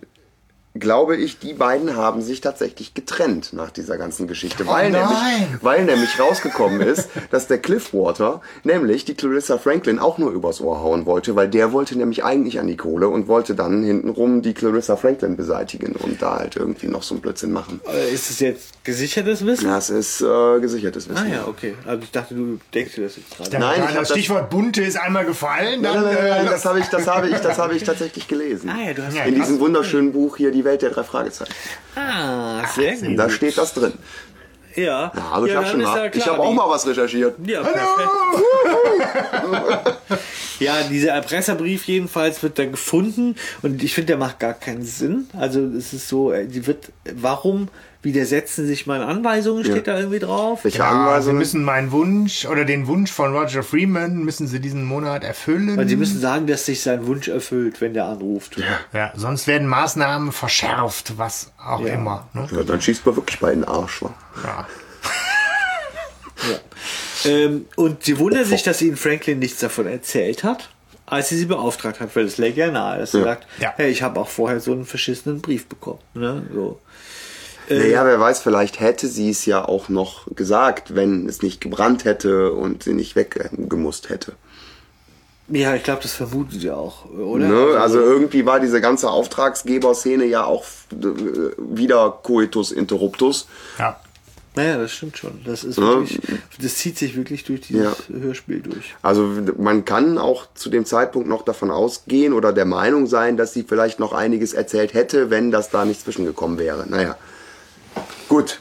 glaube ich, die beiden haben sich tatsächlich getrennt nach dieser ganzen Geschichte. weil,
nein.
nämlich, weil nämlich rausgekommen ist, dass der Cliffwater nämlich die Clarissa Franklin auch nur übers Ohr hauen wollte, weil der wollte nämlich eigentlich an die Kohle und wollte dann hintenrum die Clarissa Franklin beseitigen und da halt irgendwie noch so einen Blödsinn machen.
Äh, Ist es jetzt gesichertes Wissen?
Das ist äh, gesichertes Wissen.
Ah ja, okay. Also ich dachte, du denkst dir das jetzt gerade.
Der
Nein, hab
das Stichwort Bunte ist einmal gefallen.
Nein,
Dann,
nein, nein, nein,
äh,
das habe ich, das habe ich, das habe ich tatsächlich gelesen.
Ah ja, du hast
Ja,
In diesem wunderschönen Buch hier, die Welt der drei Fragezeichen.
Ah, sehr gut.
Da steht das drin.
Ja,
Ja, Recherchen
dann ist
mal.
ja
ich habe auch mal was recherchiert.
Ja, ja, dieser Erpresserbrief jedenfalls wird dann gefunden und ich finde, der macht gar keinen Sinn. Also es ist so, äh, die wird, warum widersetzen sich meine Anweisungen, steht da irgendwie drauf?
Welche
Ja, sie
Anweisungen?
müssen meinen Wunsch oder den Wunsch von Roger Freeman müssen sie diesen Monat erfüllen.
Weil sie müssen sagen, dass sich sein Wunsch erfüllt, wenn der anruft.
ja, sonst werden Maßnahmen verschärft, was auch
Ja.
immer. Ne?
Ja, dann schießt man wirklich bei den Arsch. Wa?
Ja.
Ähm, und sie wundern sich, dass ihnen Franklin nichts davon erzählt hat, als sie sie beauftragt hat, weil es lag ja nahe, dass sie
Ja.
sagt,
Ja.
hey, ich habe auch vorher so einen verschissenen Brief bekommen. Ne? So.
Naja, wer weiß, vielleicht hätte sie es ja auch noch gesagt, wenn es nicht gebrannt hätte und sie nicht weggemusst hätte.
Ja, ich glaube, das vermuten sie auch, oder?
Ne? Also irgendwie war diese ganze Auftragsgeber-Szene ja auch äh, wieder Coitus Interruptus.
ja.
Naja, das stimmt schon. Das ist
Ja.
wirklich, das zieht sich wirklich durch dieses
Ja.
Hörspiel durch.
Also man kann auch zu dem Zeitpunkt noch davon ausgehen oder der Meinung sein, dass sie vielleicht noch einiges erzählt hätte, wenn das da nicht zwischengekommen wäre. Naja. Gut,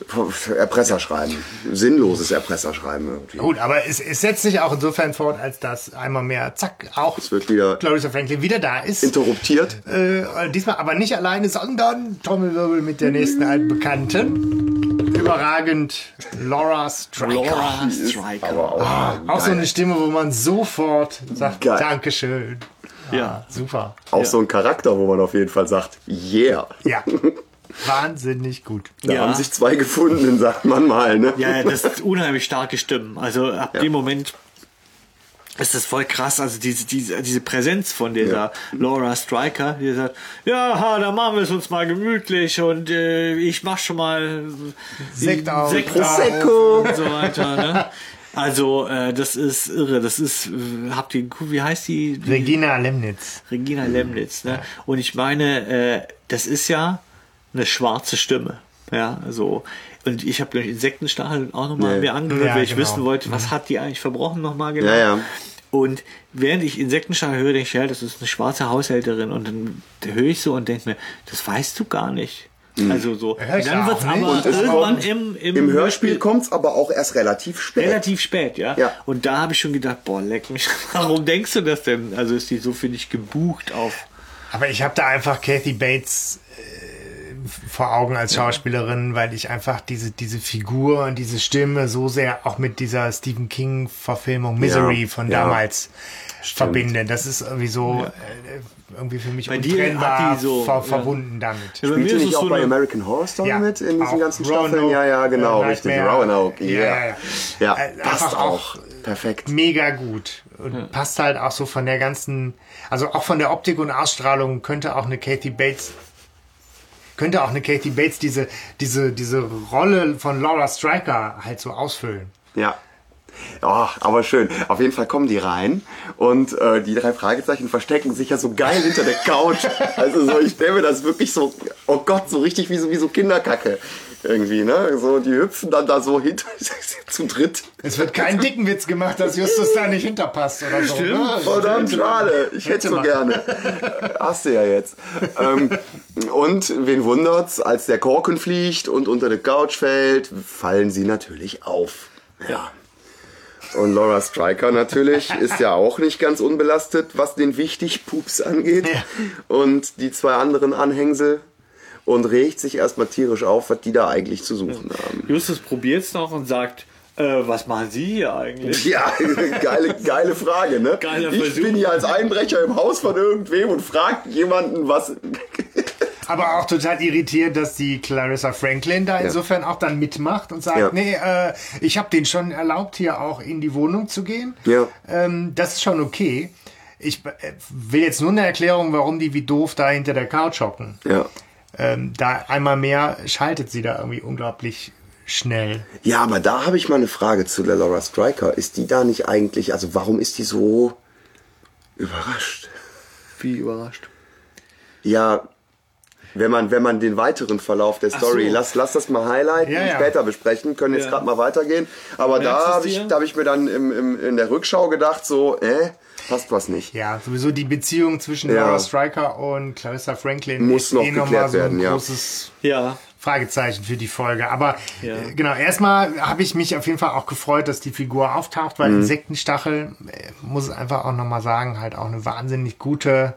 Erpresserschreiben. Sinnloses Erpresserschreiben irgendwie.
Gut, aber es, es setzt sich auch insofern fort, als dass einmal mehr, zack, auch
Es wird wieder
Clarissa Franklin wieder da ist.
interruptiert.
Äh, diesmal aber nicht alleine, sondern Trommelwirbel mit der nächsten altbekannten. Überragend Laura Striker.
Laura Striker.
Aber auch,
Auch so eine Stimme, wo man sofort sagt,
Geil.
Dankeschön.
Ja.
Super.
auch so ein Charakter, wo man auf jeden Fall sagt, yeah.
Ja. Wahnsinnig gut.
Da
Ja.
haben sich zwei gefunden, sagt man mal. Ne?
Ja, ja, das ist unheimlich starke Stimmen. Also ab dem Moment ist das voll krass. Also diese, diese, diese Präsenz von dieser
Ja.
Laura Striker, die sagt, ja, ha, da machen wir es uns mal gemütlich und äh, ich mach schon mal
Sekt auf.
Sekt
Prosecco.
auf und so weiter. Ne? Also äh, das ist irre. Das ist, äh, habt ihr, wie heißt die? die
Regina Lemnitz.
Regina Lemnitz. Ne? Und ich meine, äh, das ist ja eine schwarze Stimme. Ja, so. Und ich habe gleich Insektenstachel auch nochmal
Ja.
mir angehört,
Ja,
weil ich
genau.
wissen wollte, was hat die eigentlich verbrochen nochmal genau.
Ja, ja.
Und während ich Insektenstachel höre, denke ich, ja, das ist eine schwarze Haushälterin. Und dann höre ich so und denke mir, das weißt du gar nicht. Also so.
Ja,
dann wird's aber irgendwann im, im,
Im Hörspiel kommt es aber auch erst relativ spät.
relativ spät, ja.
Ja.
Und da habe ich schon gedacht, boah, leck mich. Warum denkst du das denn? Also ist die so, finde ich, gebucht auf.
Aber ich habe da einfach Kathy Bates äh, vor Augen als Schauspielerin, weil ich einfach diese, diese Figur und diese Stimme so sehr auch mit dieser Stephen King-Verfilmung Misery
Ja,
von
ja.
damals verbinde. Das ist irgendwie so äh, irgendwie für mich
Bei
untrennbar
so,
ver
ja.
verbunden damit.
Ja, bei
Spielt
mir
sie
ist
nicht
es
auch
so
bei American Horror Story
Ja,
mit in diesen
auch
ganzen
Roanoke,
Staffeln? Ja, ja, genau,
äh,
richtig. Roanoke,
Ja,
yeah.
ja,
Ja,
Äh,
passt auch.
auch-
Perfekt.
mega gut und passt halt auch so von der ganzen, also auch von der Optik und Ausstrahlung könnte auch eine Kathy Bates könnte auch eine Kathy Bates diese diese diese Rolle von Laura Striker halt so ausfüllen.
Ja. Ja, aber schön. Auf jeden Fall kommen die rein und äh, die drei Fragezeichen verstecken sich ja so geil hinter der Couch. Also so, ich stelle mir das wirklich so, oh Gott, so richtig wie so, wie so Kinderkacke irgendwie, ne? So, die hüpfen dann da so hinter zu dritt.
Es wird kein dicken Witz gemacht, dass Justus da nicht hinterpasst oder so. ne?
Verdammt schade. Ich hätte so gerne. Hast du ja jetzt. ähm, und wen wundert's, als der Korken fliegt und unter die Couch fällt, fallen sie natürlich auf. Ja. Und Laura Striker natürlich ist ja auch nicht ganz unbelastet, was den Wichtig-Pups angeht.
Ja.
Und die zwei anderen Anhängsel. Und regt sich erstmal tierisch auf, was die da eigentlich zu suchen haben.
Justus probiert's noch und sagt, äh, was machen Sie hier eigentlich?
Ja, geile, geile Frage, ne?
Geiler
ich
Versuch.
bin hier als Einbrecher im Haus von irgendwem und frag jemanden, was.
Aber auch total irritiert, dass die Clarissa Franklin da insofern auch dann mitmacht und sagt,
Ja.
nee, äh, ich habe den schon erlaubt, hier auch in die Wohnung zu gehen.
Ja.
Ähm, das ist schon okay. Ich äh, will jetzt nur eine Erklärung, warum die wie doof da hinter der Couch hocken.
Ja.
Ähm, da einmal mehr schaltet sie da irgendwie unglaublich schnell.
Ja, aber da habe ich mal eine Frage zu der Laura Striker. Ist die da nicht eigentlich, also warum ist die so überrascht?
Wie überrascht.
Ja, Wenn man, wenn man den weiteren Verlauf der Story,
so.
lass, lass das mal highlighten
Ja,
und
ja.
später besprechen, können jetzt
Ja.
gerade mal weitergehen. Aber
Merkst
da habe ich, da hab ich mir dann im, im, in der Rückschau gedacht, so, äh, passt was nicht.
Ja, sowieso die Beziehung zwischen
Ja.
Laura Striker und Clarissa Franklin
Muss
ist
noch
eh
geklärt
so ein
werden, ja.
großes
Ja.
Fragezeichen für die Folge. Aber
Ja.
äh, genau, erstmal habe ich mich auf jeden Fall auch gefreut, dass die Figur auftaucht,
Mhm.
weil Insektenstachel, äh, muss ich einfach auch nochmal sagen, halt auch eine wahnsinnig gute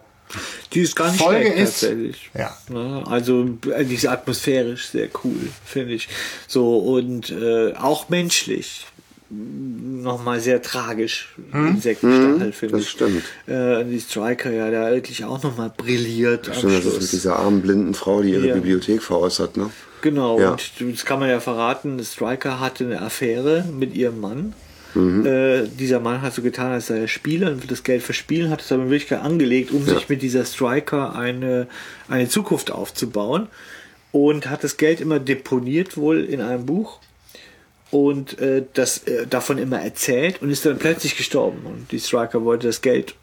Die ist gar nicht
Folge
schlecht,
ist-
tatsächlich.
Ja.
Ne? Also äh, die ist atmosphärisch sehr cool, finde ich. So und äh, auch menschlich nochmal sehr tragisch. Insektenstachel, finde
Hm? das
ich.
stimmt.
Äh, die Striker ja da wirklich auch nochmal brilliert. am
Stimmt, das ist
Schluss.
mit dieser armen blinden Frau, die ihre
Ja.
Bibliothek veräußert, ne?
Genau,
Ja.
und das kann man ja verraten, Striker hatte eine Affäre mit ihrem Mann.
Mhm.
Äh, dieser Mann hat so getan, als sei er Spieler und will das Geld verspielen, hat es aber in Wirklichkeit angelegt, um sich mit dieser Striker eine, eine Zukunft aufzubauen. Und hat das Geld immer deponiert wohl in einem Buch und äh, das äh, davon immer erzählt und ist dann plötzlich gestorben. Und die Striker wollte das Geld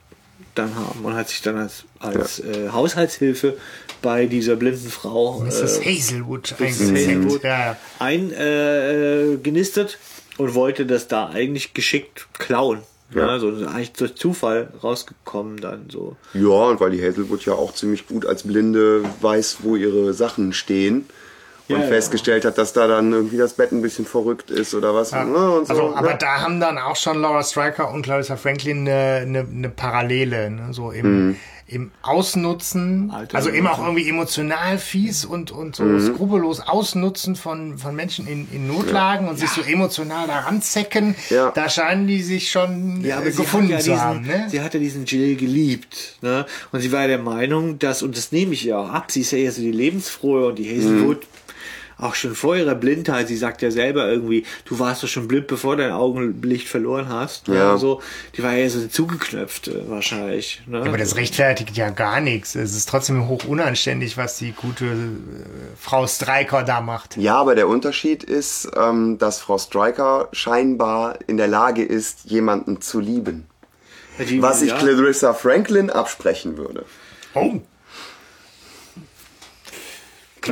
dann haben und hat sich dann als, als äh, Haushaltshilfe bei dieser blinden Frau
ist das
äh,
Hazelwood
das. Hazelwood
Ja, ja.
eingenistet äh, genistet und wollte das da eigentlich geschickt klauen.
Ja.
Ja. so eigentlich durch Zufall rausgekommen dann so.
Ja, und weil die Hazelwood ja auch ziemlich gut als Blinde weiß, wo ihre Sachen stehen. Und
Ja, ja.
festgestellt hat, dass da dann irgendwie das Bett ein bisschen verrückt ist oder was. Ja. Und so,
Also, aber
ja.
da haben dann auch schon Laura Striker und Clarissa Franklin eine, eine, eine Parallele, ne? so im,
Mhm.
im Ausnutzen,
Alter,
also immer auch irgendwie emotional fies und, und so
Mhm.
skrupellos Ausnutzen von, von Menschen in, in Notlagen und sich so emotional daran zecken.
Ja.
Da scheinen die sich schon
Ja, aber
äh,
sie
gefunden
hat ja
zu
diesen,
haben. Ne?
sie hat ja diesen Jill geliebt, ne? Und sie war ja der Meinung, dass, und das nehme ich ja auch ab, sie ist ja eher so die lebensfrohe und die Hazelwood auch schon vor ihrer Blindheit, sie sagt ja selber irgendwie, du warst doch schon blind, bevor dein Augenlicht verloren hast.
Ja.
So, die war ja so eine zugeknöpfte wahrscheinlich. Ne?
Aber das rechtfertigt ja gar nichts. Es ist trotzdem hoch unanständig, was die gute äh, Frau Streiker da macht.
ja, aber der Unterschied ist, ähm, dass Frau Stryker scheinbar in der Lage ist, jemanden zu lieben.
Die-
Was ich
ja.
Clarissa Franklin absprechen würde.
Oh,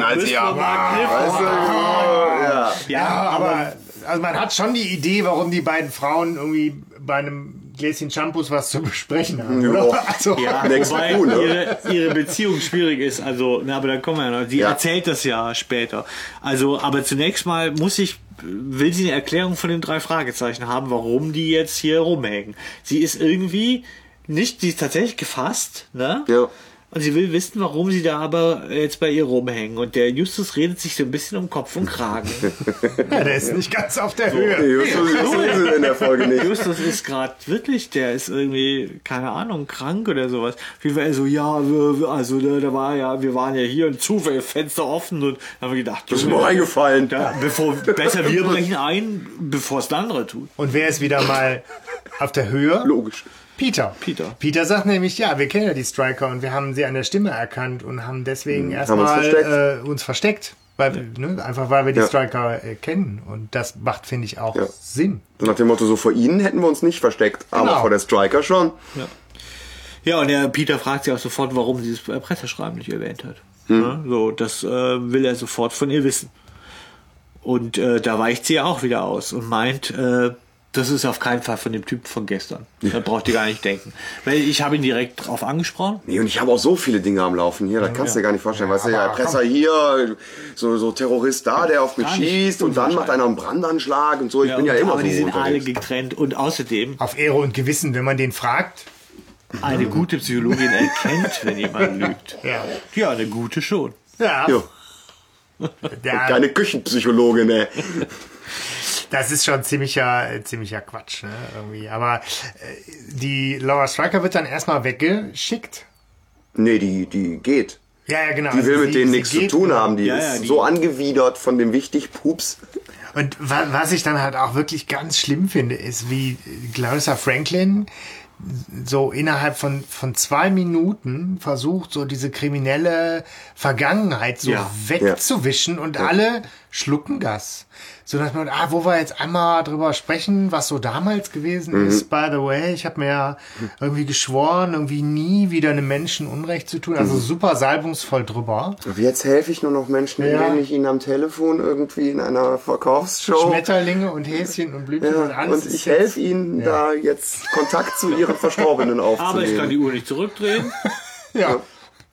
Knallt
Griff
Weißt du, ja.
Ja, aber also man hat schon die Idee, warum die beiden Frauen irgendwie bei einem Gläschen Shampoos was zu besprechen haben.
Ja.
Oder? Also,
Ja, wobei
Coup, ne?
ihre, ihre Beziehung schwierig ist. Also, na, aber dann kommen wir ja noch. Sie
Ja.
erzählt das ja später. Also, aber zunächst mal muss ich, will sie eine Erklärung von den drei Fragezeichen haben, warum die jetzt hier rumhängen. Sie ist irgendwie nicht, sie ist tatsächlich gefasst, ne?
Ja.
Und sie will wissen, warum sie da aber jetzt bei ihr rumhängen. Und der Justus redet sich so ein bisschen um Kopf und Kragen.
der ist nicht ganz auf der
Nee,
Höhe.
Justus Justus ist in der Folge nicht.
Justus ist gerade wirklich, der ist irgendwie, keine Ahnung, krank oder sowas. Wie war er so, ja, wir, also da, da war ja, wir waren ja hier und zufällig Fenster offen und haben wir gedacht,
Das ist mir eingefallen.
da, bevor, besser wir brechen ein, bevor es der andere tut.
Und wer ist wieder mal auf der Höhe?
Logisch.
Peter.
Peter.
Peter sagt nämlich, ja, wir kennen ja die Striker und wir haben sie an der Stimme erkannt und haben deswegen
uns
erstmal
versteckt.
äh, uns versteckt. Weil, ne, einfach weil wir die
Ja.
Striker äh, kennen. Und das macht, finde ich, auch
Ja.
Sinn.
So nach dem Motto, so vor ihnen hätten wir uns nicht versteckt, aber
Genau.
vor der Striker schon.
Ja, und der Peter fragt sie auch sofort, warum sie das Presseschreiben nicht erwähnt hat. Ja, so, das äh, will er sofort von ihr wissen. Und äh, da weicht sie ja auch wieder aus und meint, äh, das ist auf keinen Fall von dem Typ von gestern. Da braucht ihr gar nicht denken. Weil ich habe ihn direkt drauf angesprochen.
Nee, und ich habe auch so viele Dinge am Laufen hier, das kannst du dir gar nicht vorstellen. weißt du, ja, Presser hier, so, so Terrorist da, der auf mich schießt und dann macht einer einen Brandanschlag und so. Ich bin ja immer
aber
so
die sind alle
unterwegs.
getrennt. Und außerdem,
Auf Ehre und Gewissen, wenn man den fragt.
eine gute Psychologin erkennt, wenn jemand lügt.
Ja.
Ja, eine gute schon.
Ja,
Jo, keine Küchenpsychologin, ey.
Das ist schon ziemlicher, ziemlicher Quatsch, ne, irgendwie. Aber äh, die Laura Striker wird dann erstmal weggeschickt.
Nee, die, die geht.
Ja, ja, genau.
Die
Also
will mit
sie-
denen nichts zu tun haben. Die
Ja,
ist
ja, die-
so angewidert von dem Wichtigpups.
Und wa was ich dann halt auch wirklich ganz schlimm finde, ist, wie Clarissa Franklin so innerhalb von, von zwei Minuten versucht, so diese kriminelle Vergangenheit so
Ja.
wegzuwischen und alle Schluckengas. So dass man, ah, wo wir jetzt einmal drüber sprechen, was so damals gewesen ist. By the way, ich habe mir ja irgendwie geschworen, irgendwie nie wieder einem Menschen Unrecht zu tun. Also super salbungsvoll drüber.
Und Jetzt helfe ich nur noch Menschen,
Ja.
indem ich ihnen am Telefon irgendwie in einer Verkaufsshow.
Schmetterlinge und Häschen und Blümchen und
Ja,
alles.
und ich helfe ihnen, da jetzt Kontakt zu ihren Verstorbenen
Aber ich kann
aufzunehmen.
die Uhr nicht zurückdrehen.
Ja.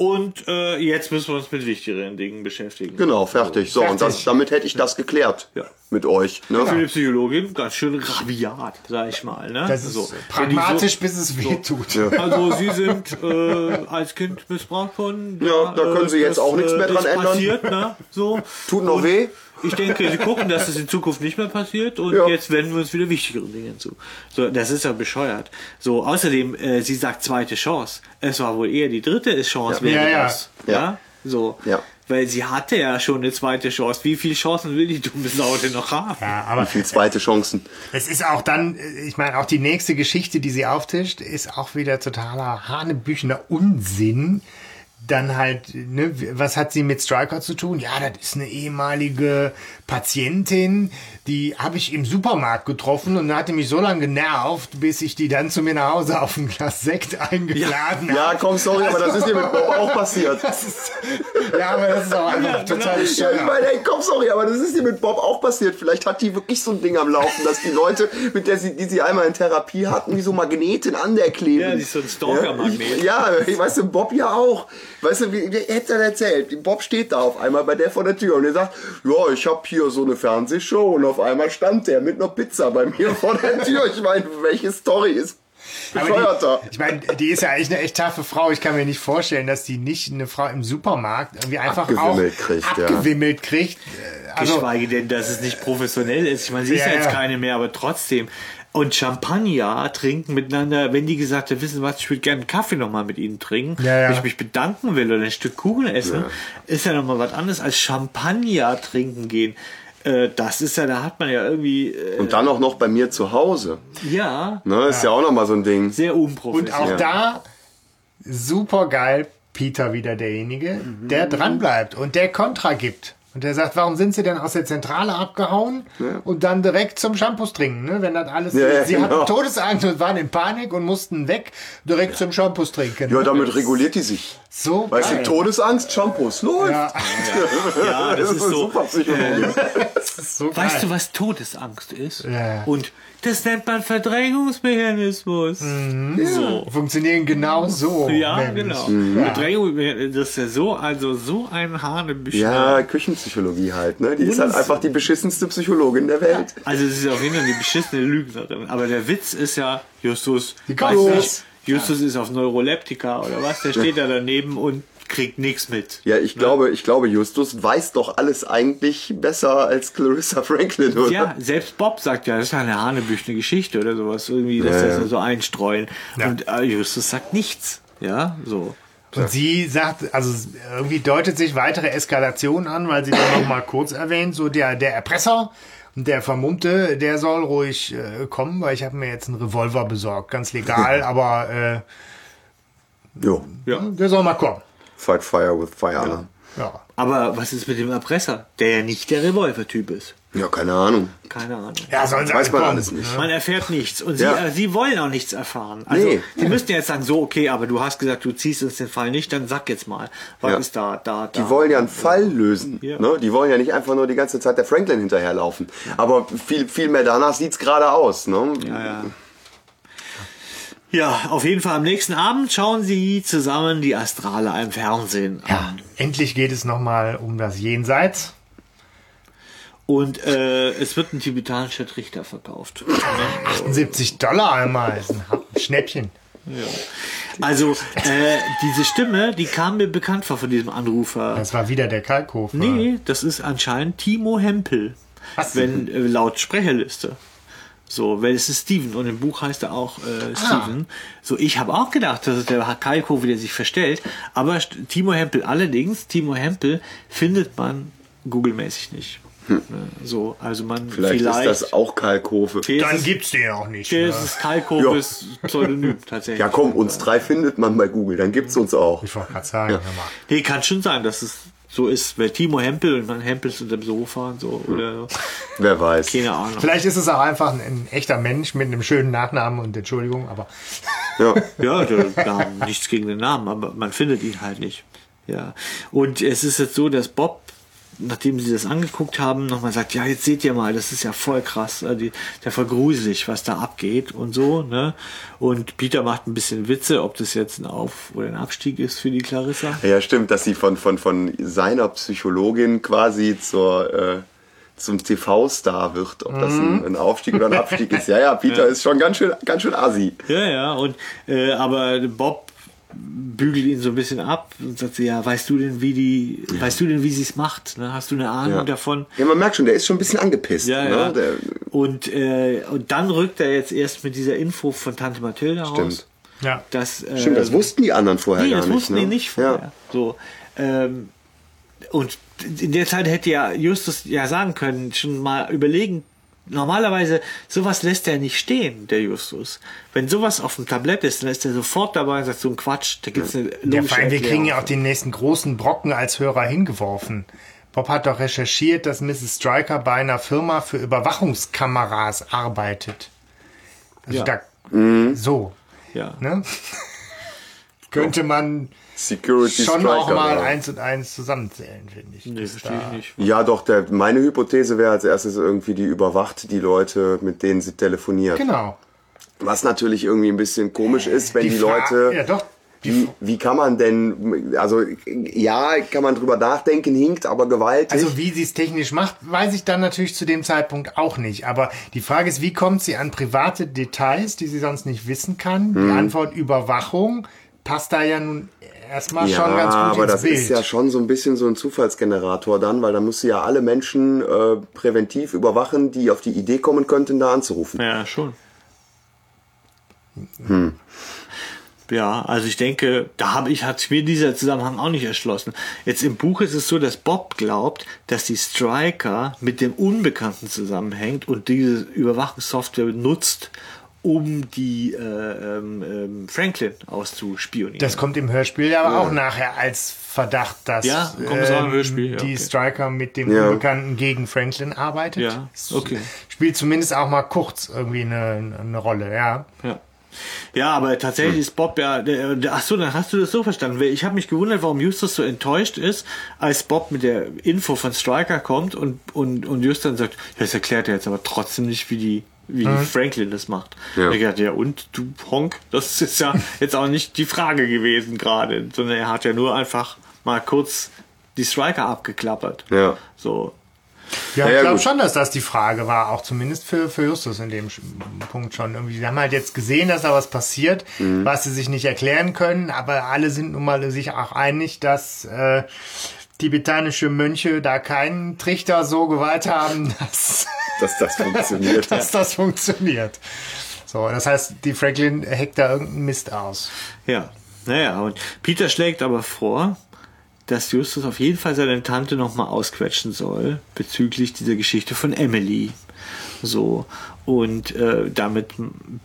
Und äh, jetzt müssen wir uns mit wichtigeren Dingen beschäftigen.
Genau, fertig. So, und das,
Fertig.
damit hätte ich das geklärt.
Ja.
Mit euch. Ne?
Für die Psychologin ganz schön rabiat, sag ich mal. Ne?
Das ist
So.
pragmatisch, bis es weh tut.
Also Sie sind äh, als Kind missbraucht worden.
Ja, da können Sie jetzt auch nichts mehr dran
ist
ändern.
Passiert, ne? so.
Tut noch
Und
weh?
Ich denke, Sie gucken, dass es in Zukunft nicht mehr passiert und
Ja.
jetzt wenden wir uns wieder wichtigeren Dingen zu. So, das ist ja bescheuert. So, außerdem, äh, sie sagt zweite Chance. Es war wohl eher die dritte Chance
Ja.
wäre
Ja, ja.
das.
Ja.
Ja. So.
Ja.
Weil sie hatte ja schon eine zweite Chance. Wie viele Chancen will die dumme Sau denn noch haben?
Ja, aber
Viel zweite Chancen.
es ist auch dann, äh, ich meine, auch die nächste Geschichte, die sie auftischt, ist auch wieder totaler hanebüchener Unsinn. Dann halt, ne, was hat sie mit Striker zu tun? Ja, das ist eine ehemalige Patientin, die habe ich im Supermarkt getroffen und da hat die mich so lange genervt, bis ich die dann zu mir nach Hause auf ein Glas Sekt eingeladen habe.
Ja, komm, sorry, aber das ist dir mit Bob auch passiert.
Ja, aber das ist auch einfach total
Ja, ich
bescheuert.
meine, ey, komm, sorry, aber das ist dir mit Bob auch passiert. Vielleicht hat die wirklich so ein Ding am Laufen, dass die Leute, mit der sie, die sie einmal in Therapie hatten, wie so Magneten an der kleben.
Ja, die ist so ein Stalker-Magnet.
Ja, ich, weißt du, Bob ja auch. Weißt du, wie, wie hätte er erzählt? Bob steht da auf einmal bei der vor der Tür und er sagt, ja, ich habe hier so eine Fernsehshow und auf einmal stand der mit einer Pizza bei mir vor der Tür. Ich meine, welche Story ist
die, ich meine, die ist ja eigentlich eine echt taffe Frau. Ich kann mir nicht vorstellen, dass die nicht eine Frau im Supermarkt irgendwie einfach
Abgewimmelt
auch
kriegt, ja.
abgewimmelt kriegt. Äh, Also,
Geschweige denn, dass es nicht professionell ist. Ich meine, sie ist
Ja,
ja jetzt
ja.
keine mehr, aber trotzdem. Und Champagner trinken miteinander, wenn die gesagt hat, wissen Sie was, ich würde gerne einen Kaffee nochmal mit Ihnen trinken,
Ja, ja.
wenn ich mich bedanken will oder ein Stück Kuchen essen, ist ja nochmal was anderes als Champagner trinken gehen. Äh, Das ist ja, da hat man ja irgendwie, äh,
Und dann auch noch bei mir zu Hause.
ja,
Ne, ist ja, auch noch mal so ein Ding.
sehr
und
unprofessionell.
auch da super geil, Peter wieder derjenige,
Mhm.
der dran bleibt und der Kontra gibt. Und der sagt, warum sind sie denn aus der Zentrale abgehauen und dann direkt zum Shampoos trinken, ne? Wenn das alles,
Ja, ja,
sie
genau.
hatten Todesangst und waren in Panik und mussten weg, direkt zum Shampoos trinken.
Ja,
ne?
damit reguliert die sich.
So
Weißt
geil.
du, Todesangst, Shampoos, läuft.
ja,
ja, das ist so.
super Psychologie.
das ist so geil.
Weißt du, was Todesangst ist?
Ja.
Und das nennt man Verdrängungsmechanismus. So.
Funktionieren genau so.
Ja,
nämlich.
genau.
Ja.
Verdrängung, das ist ja so, also so ein Hanebücher.
Ja, Küchenpsychologie halt, ne? Die ist halt einfach die beschissenste Psychologin der Welt.
Also es ist auf jeden Fall eine beschissene Lügnerin. Aber der Witz ist ja, Justus,
Die
weiß nicht, Justus ist auf Neuroleptika oder was, der steht da daneben und kriegt nichts mit.
Ja, ich glaube, ich glaube, Justus weiß doch alles eigentlich besser als Clarissa Franklin, oder?
Ja, selbst Bob sagt ja, das ist ja eine hanebüchene Geschichte oder sowas, irgendwie, dass
Ja,
das
ja.
so einstreuen.
Ja.
Und äh, Justus sagt nichts. Ja, so.
Und sie sagt, also irgendwie deutet sich weitere Eskalation an, weil sie dann noch mal kurz erwähnt, so der, der Erpresser der Vermummte, der soll ruhig äh, kommen, weil ich habe mir jetzt einen Revolver besorgt, ganz legal, aber
Jo.
Ja.
äh, der soll mal kommen.
Fight fire with fire. ne?
Ja.
Aber was ist mit dem Erpresser, der ja nicht der Revolvertyp ist?
Ja, keine Ahnung.
Keine Ahnung.
Ja, sollen sie
Weiß man alles nicht.
Man erfährt nichts. Und sie,
Ja.
äh, sie wollen auch nichts erfahren. Also,
Nee.
sie müssten jetzt sagen, so, okay, aber du hast gesagt, du ziehst uns den Fall nicht, dann sag jetzt mal, was
Ja.
ist da, da, da.
Die wollen ja einen Fall lösen.
Ja.
Ne? Die wollen ja nicht einfach nur die ganze Zeit der Franklin hinterherlaufen. Aber viel, viel mehr danach sieht's gerade aus. Ne?
Ja, ja. Ja, auf jeden Fall am nächsten Abend schauen sie zusammen die Astrale im Fernsehen
Ja,
an.
endlich geht es noch mal um das Jenseits.
Und äh, es wird ein tibetanischer Trichter verkauft.
78 Dollar einmal, ist ein Schnäppchen.
Also, äh, diese Stimme, die kam mir bekannt vor von diesem Anrufer.
Das war wieder der Kalkhofer.
Nee, das ist anscheinend Timo Hempel.
Was?
Wenn äh, laut Sprecherliste. So, weil es ist Steven und im Buch heißt er auch äh, Steven. So, ich habe auch gedacht, dass es der Kalko wieder sich verstellt. Aber Timo Hempel allerdings, Timo Hempel findet man Google-mäßig nicht. Ne, So, also man
Vielleicht,
vielleicht,
ist das auch Kalkofe.
Dann gibt's den auch nicht.
vielleicht
Ne?
ist es Kalkofes Pseudonym tatsächlich.
Ja komm, uns drei findet man bei Google, dann gibt's uns auch.
Ich wollte gerade sagen, mal.
Nee, kann schon sein, dass es so ist, weil Timo Hempel und man Hempels unter dem Sofa und so, oder.
Wer weiß.
Keine Ahnung.
Vielleicht ist es auch einfach ein, ein echter Mensch mit einem schönen Nachnamen und Entschuldigung, aber
Ja.
Ja, da, nichts gegen den Namen, aber man findet ihn halt nicht. Ja. Und es ist jetzt so, dass Bob, nachdem sie das angeguckt haben, nochmal sagt, ja, jetzt seht ihr mal, das ist ja voll krass, äh, die, ja voll gruselig, was da abgeht und so, ne? Und Peter macht ein bisschen Witze, ob das jetzt ein Auf- oder ein Abstieg ist für die Clarissa.
Ja, stimmt, dass sie von, von, von seiner Psychologin quasi zur, äh, zum TV-Star wird. Ob das ein, ein Aufstieg oder ein Abstieg ist. Ja, ja, Peter ist schon ganz schön, ganz schön assi.
Ja, ja, und äh, aber Bob bügelt ihn so ein bisschen ab und sagt sie, ja, weißt du denn, wie die, weißt du denn, wie sie es macht? Ne? Hast du eine Ahnung
Ja.
davon?
Ja, man merkt schon, der ist schon ein bisschen angepisst.
Ja,
ne?
ja.
Der,
Und, äh, und dann rückt er jetzt erst mit dieser Info von Tante Mathilda raus.
Stimmt.
ja.
Dass, äh,
Stimmt, das wussten die anderen vorher
nee,
gar
das
nicht.
wussten
ne?
die nicht vorher.
Ja.
So, ähm, und in der Zeit hätte ja Justus ja sagen können, schon mal überlegen, normalerweise sowas lässt er nicht stehen, der Justus. Wenn sowas auf dem Tablett ist, dann ist er sofort dabei und sagt so ein Quatsch, da gibt's eine
Ja,
logische
vor allem, wir kriegen ja auch den nächsten großen Brocken als Hörer hingeworfen. Bob hat doch recherchiert, dass Mrs. Stryker bei einer Firma für Überwachungskameras arbeitet. Also
Ja.
da, so,
ja.
ne? Könnte man
Security
schon
Striker,
auch mal
ja.
eins und eins zusammenzählen, finde ich.
Nee,
Das
verstehe ich nicht.
Ja, doch, der, meine Hypothese wäre als erstes irgendwie, die überwacht die Leute, mit denen sie telefoniert.
Genau.
Was natürlich irgendwie ein bisschen komisch ist, wenn die,
Fra-
Leute.
Ja, doch.
Wie, wie kann man denn, also ja, kann man drüber nachdenken, hinkt aber gewaltig.
Also wie sie es technisch macht, weiß ich dann natürlich zu dem Zeitpunkt auch nicht. Aber die Frage ist, wie kommt sie an private Details, die sie sonst nicht wissen kann? Die
Mhm.
Antwort Überwachung passt da ja nun erstmal
ja,
schon ganz gut
aber
ins
das
Bild.
ist ja schon so ein bisschen so ein Zufallsgenerator dann, weil da muss sie ja alle Menschen äh, präventiv überwachen, die auf die Idee kommen könnten, da anzurufen.
Ja, schon. Ja, also ich denke, da habe ich, hat mir dieser Zusammenhang auch nicht erschlossen. Jetzt im Buch ist es so, dass Bob glaubt, dass die Striker mit dem Unbekannten zusammenhängt und diese Überwachungssoftware nutzt, um die äh, ähm, ähm, Franklin auszuspionieren.
Das kommt im Hörspiel ja aber auch nachher als Verdacht, dass
Ja,
ähm,
Hörspiel, ja,
die
okay.
Striker mit dem
Ja.
Unbekannten gegen Franklin arbeitet.
Ja, okay.
Spielt zumindest auch mal kurz irgendwie eine, eine Rolle, ja.
Ja. Ja, aber tatsächlich ist Bob ja. Der, der, ach so, dann hast du das so verstanden. Weil Ich habe mich gewundert, warum Justus so enttäuscht ist, als Bob mit der Info von Striker kommt und, und, und Justus dann sagt, ja, das erklärt er jetzt aber trotzdem nicht, wie die wie die Franklin das macht.
Ja.
Er hat ja, und du Honk, das ist ja jetzt auch nicht die Frage gewesen gerade, sondern er hat ja nur einfach mal kurz die Striker abgeklappert.
Ja.
So.
Ja,
Ja,
ich glaube schon, dass das die Frage war, auch zumindest für, für Justus in dem Punkt schon. Irgendwie, sie haben halt jetzt gesehen, dass da was passiert,
Mhm.
was sie sich nicht erklären können, aber alle sind nun mal sich auch einig, dass äh, tibetanische Mönche da keinen Trichter so geweiht haben, dass,
Dass das funktioniert.
dass das funktioniert. So, das heißt, die Franklin heckt da irgendeinen Mist aus.
Ja, naja, und Peter schlägt aber vor, dass Justus auf jeden Fall seine Tante nochmal ausquetschen soll bezüglich dieser Geschichte von Emily. So, und äh, damit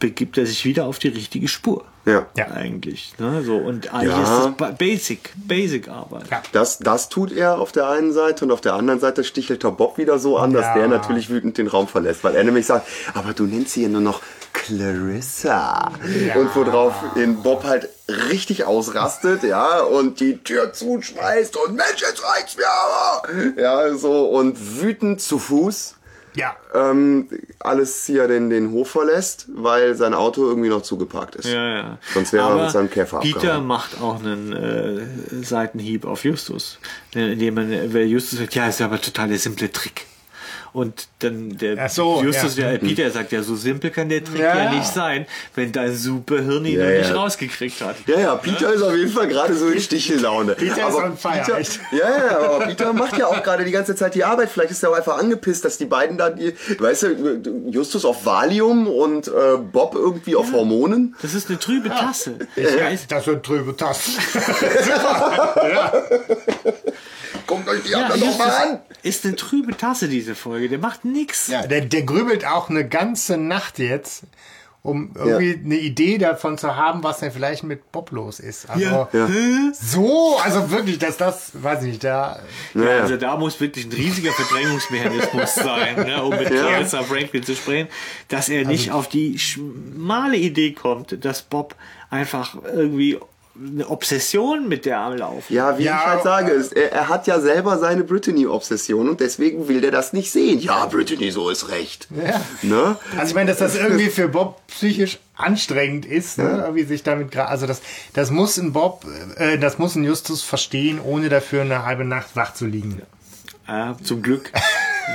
begibt er sich wieder auf die richtige Spur.
Ja.
Ja.
Eigentlich. Ne? So, und eigentlich
Ja.
ist das ba- Basic, Basic Arbeit.
Ja.
Das, das tut er auf der einen Seite und auf der anderen Seite stichelt er Bob wieder so an, dass
Ja.
der natürlich wütend den Raum verlässt, weil er nämlich sagt, aber du nennst sie ja nur noch Clarissa. Und worauf in Bob halt richtig ausrastet, ja, und die Tür zuschmeißt und Mensch, jetzt reicht's mir aber. Ja, so, und wütend zu Fuß
Ja.
ähm, alles hier den, den Hof verlässt, weil sein Auto irgendwie noch zugeparkt ist.
Ja, ja.
Sonst wäre er mit seinem Käfer
Peter
abgehauen.
macht auch einen äh, Seitenhieb auf Justus. Indem man, weil Justus sagt, ja, ist ja aber total der simple Trick. Und dann der
so,
Justus,
ja.
ja. Peter sagt ja, so simpel kann der Trick
Ja,
ja,
ja.
nicht sein, wenn dein Superhirn ihn
Ja,
noch
ja.
nicht rausgekriegt hat.
Ja, ja, Peter ist auf jeden Fall gerade so in Stichellaune.
Peter ist on fire,
Peter,
echt.
Ja, ja, aber Peter macht ja auch gerade die ganze Zeit die Arbeit. Vielleicht ist er auch einfach angepisst, dass die beiden da, die, weißt du, Justus auf Valium und äh, Bob irgendwie auf Hormonen.
Das ist eine trübe Tasse. Ich weiß,
Das sind trübe Tasten.
Guckt euch die
ja,
anderen nochmal an.
ist eine trübe Tasse, diese Folge. Der macht nix.
Ja, der, der grübelt auch eine ganze Nacht jetzt um irgendwie eine Idee davon zu haben, was denn vielleicht mit Bob los ist. Also
Ja.
Ja.
so, also wirklich, dass das, weiß ich nicht, da
Ja, ja.
Also da muss wirklich ein riesiger Verdrängungsmechanismus sein, ne, um mit
Ja.
Clarissa Franklin zu sprechen, dass er nicht auf die schmale Idee kommt, dass Bob einfach irgendwie eine Obsession mit der am Laufen.
Ja, wie
Ja,
ich halt sage, ist, er, er hat ja selber seine Brittany-Obsession und deswegen will der das nicht sehen. Ja, Brittany, so ist recht.
Ja.
Ne?
Also ich meine, dass das irgendwie für Bob psychisch anstrengend ist, ne? irgendwie sich damit gerade, also das, das muss ein Bob, äh, das muss ein Justus verstehen, ohne dafür eine halbe Nacht wach zu liegen.
Ja, zum Glück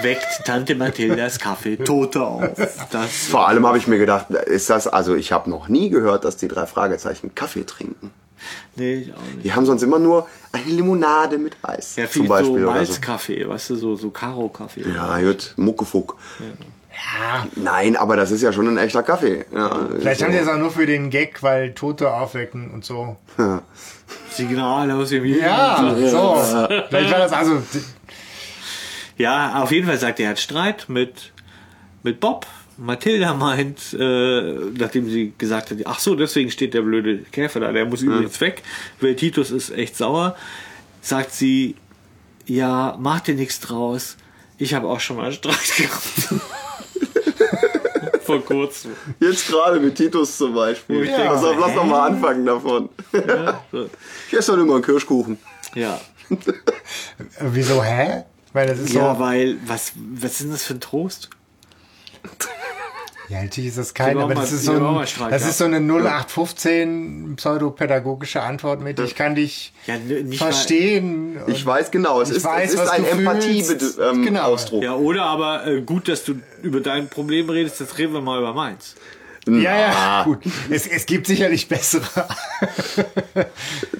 weckt Tante Mathildas Kaffee Tote auf. Das,
Vor allem habe ich mir gedacht, ist das, also ich habe noch nie gehört, dass die drei Fragezeichen Kaffee trinken.
Nee, ich auch nicht.
Die haben sonst immer nur eine Limonade mit Eis.
Ja,
zum
so
Beispiel. oder so.
Malzkaffee, weißt du, so, so Karo-Kaffee.
Ja, gut, Muckefuck.
Ja,
Nein, aber das ist ja schon ein echter Kaffee. Ja,
vielleicht
so.
haben die das auch nur für den Gag, weil Tote aufwecken und so.
Signal aus dem
Ja, so. Vielleicht war das also,
Ja, auf jeden Fall sagt er, er hat Streit mit, mit Bob. Mathilda meint, äh, nachdem sie gesagt hat, ach so, deswegen steht der blöde Käfer da, der muss übrigens weg, weil Titus ist echt sauer, sagt sie, ja, mach dir nichts draus, ich habe auch schon mal einen Streit gehabt. Vor kurzem.
Jetzt gerade mit Titus zum Beispiel.
ich
Ja. auf, lass doch mal anfangen davon.
So.
Ich esse doch immer einen Kirschkuchen.
Ja.
wieso, hä? Weil das ist
ja,
so,
weil, was, was ist denn das für ein Trost?
Ja, natürlich ist das kein, aber das
mal-
ist so, ein,
mal
das
gehabt.
ist so eine 0815 pseudopädagogische Antwort mit, ich kann dich
Ja, nicht mal-
verstehen.
Ich
und-
weiß genau, es
Ich
ist,
weiß,
es ist
was
ein. Empathie-Ausdruck. Ähm,
Genau.
Ja, oder aber äh, gut, dass du über dein Problem redest, jetzt reden wir mal über meins.
Ja, ja, gut. Es, es gibt sicherlich bessere.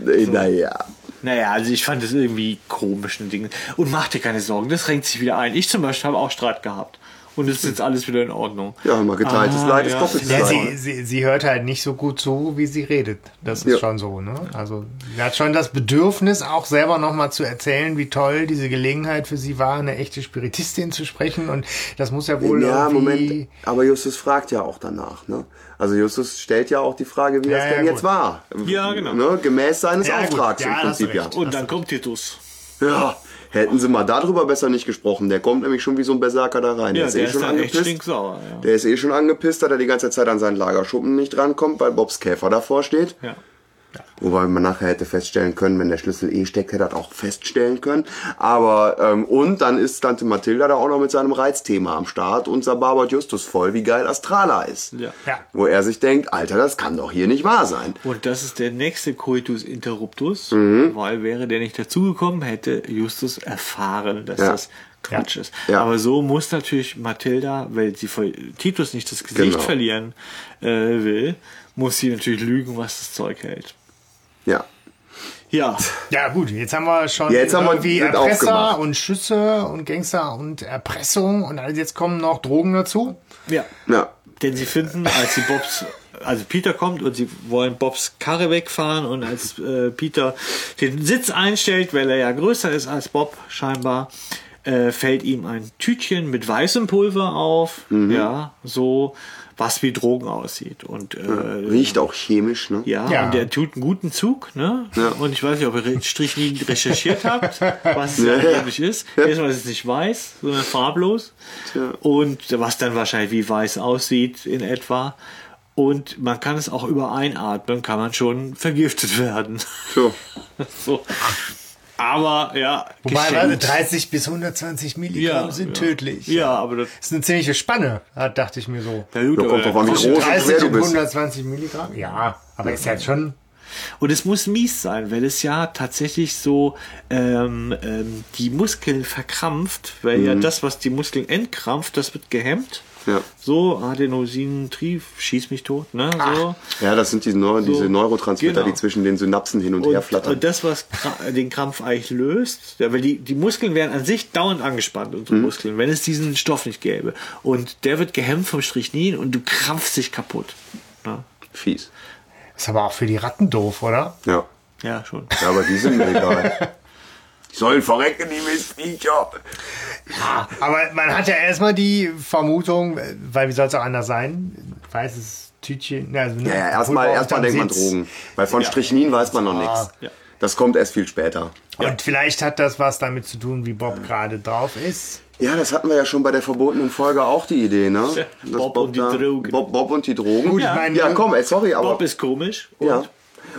Nee, Naja.
Naja, also ich fand das irgendwie komisch, ein Ding. Und mach dir keine Sorgen, das renkt sich wieder ein. Ich zum Beispiel habe auch Streit gehabt. Und es ist jetzt alles wieder in Ordnung.
Ja, mal geteiltes
Ah,
Leid ist
ja.
doppeltes
Ja, sie, sie, sie hört halt nicht so gut zu, wie sie redet. Das ist
Ja.
schon so, ne? Also, sie hat schon das Bedürfnis, auch selber nochmal zu erzählen, wie toll diese Gelegenheit für sie war, eine echte Spiritistin zu sprechen. Und das muss ja wohl
Ja,
irgendwie...
Moment. Aber Justus fragt ja auch danach, ne? Also Justus stellt ja auch die Frage, wie
Ja,
das
ja,
denn
gut.
jetzt war.
Ja, genau.
Ne? Gemäß seines. Auftrags
Ja,
im Prinzip, ja.
Und dann kommt Titus.
Ja, hätten sie mal darüber besser nicht gesprochen. Der kommt nämlich schon wie so ein Berserker da rein.
Ja,
ist
der
eh
ist
schon angepisst.
stinksauer. Ja.
Der ist eh schon angepisst, dass er die ganze Zeit an seinen Lagerschuppen nicht rankommt, weil Bobs Käfer davor steht.
Ja.
Wobei man nachher hätte feststellen können, wenn der Schlüssel eh steckt, hätte er das auch feststellen können. Aber, ähm, und dann ist Tante Mathilda da auch noch mit seinem Reizthema am Start und sababert Justus voll, wie geil Astrala ist.
Ja.
Ja.
Wo er sich denkt, Alter, das kann doch hier nicht wahr sein.
Und das ist der nächste Coitus Interruptus,
Mhm.
weil wäre der nicht dazugekommen, hätte Justus erfahren, dass
Ja.
das Quatsch ist.
Ja.
Aber so muss natürlich Mathilda, weil sie vor Titus nicht das Gesicht
Genau.
verlieren äh, will, muss sie natürlich lügen, was das Zeug hält.
Ja.
Ja,
Ja gut, jetzt haben wir schon
Jetzt haben wir
irgendwie
das
Erpresser
aufgemacht.
und Schüsse und Gangster und Erpressung und also jetzt kommen noch Drogen dazu.
ja.
Ja.
Denn sie finden, als sie Bobs, also Peter kommt und sie wollen Bobs Karre wegfahren und als äh, Peter den Sitz einstellt, weil er ja größer ist als Bob scheinbar, äh, fällt ihm ein Tütchen mit weißem Pulver auf, ja, so was wie Drogen aussieht und äh,
Riecht auch chemisch, ne?
ja,
Ja.
und der tut einen guten Zug, ne? Und ich weiß nicht, ob ihr Strichlinien recherchiert habt, was es eigentlich ist. Erstmal ist es nicht weiß, sondern farblos. Und was dann wahrscheinlich wie weiß aussieht in etwa. Und man kann es auch über Einatmen, kann man schon vergiftet werden.
So.
so. Aber ja,
Wobei warte, 30 bis 120 Milligramm
Ja,
sind
ja.
tödlich.
Ja, aber das,
Das ist eine ziemliche Spanne, dachte ich mir so.
ja, gut,
Da kommt drauf an, wie groß und
30
schwer du
und
bist.
120 Milligramm? Ja, aber ist jetzt schon.
Und es muss mies sein, weil es ja tatsächlich so ähm, ähm, die Muskeln verkrampft, weil ja das, was die Muskeln entkrampft, das wird gehemmt.
Ja.
So, Adenosin, Trief, schieß mich tot, ne? So.
Ja, das sind diese, Neu diese Neurotransmitter,
Genau.
die zwischen den Synapsen hin und, her
Und,
flattern.
und das, was den Krampf eigentlich löst, ja, weil die, die Muskeln wären an sich dauernd angespannt, unsere
Mhm.
Muskeln, wenn es diesen Stoff nicht gäbe. Und der wird gehemmt vom Strychnin und du krampfst dich kaputt. Ne?
Fies.
Ist aber auch für die Ratten doof, oder?
Ja.
Ja, schon.
ja, aber die sind mir egal. Sollen verrecken, die Missviecher.
Aber man hat ja erstmal die Vermutung, weil wie soll es auch anders sein, weißes Tütchen. Also, ne,
Ja, ja erstmal
er unterm
denkt man Drogen. Weil von Strychnin weiß man noch nichts.
Ja.
Das kommt erst viel später.
Und vielleicht hat das was damit zu tun, wie Bob gerade drauf ist.
Ja, das hatten wir ja schon bei der verbotenen Folge auch die Idee, ne?
Ja,
Dass
Bob und die Drogen.
Bob, Bob und die Drogen.
Gut, ich
ja,
meine,
ja, komm, ey, sorry, aber.
Bob ist komisch. Und
ja.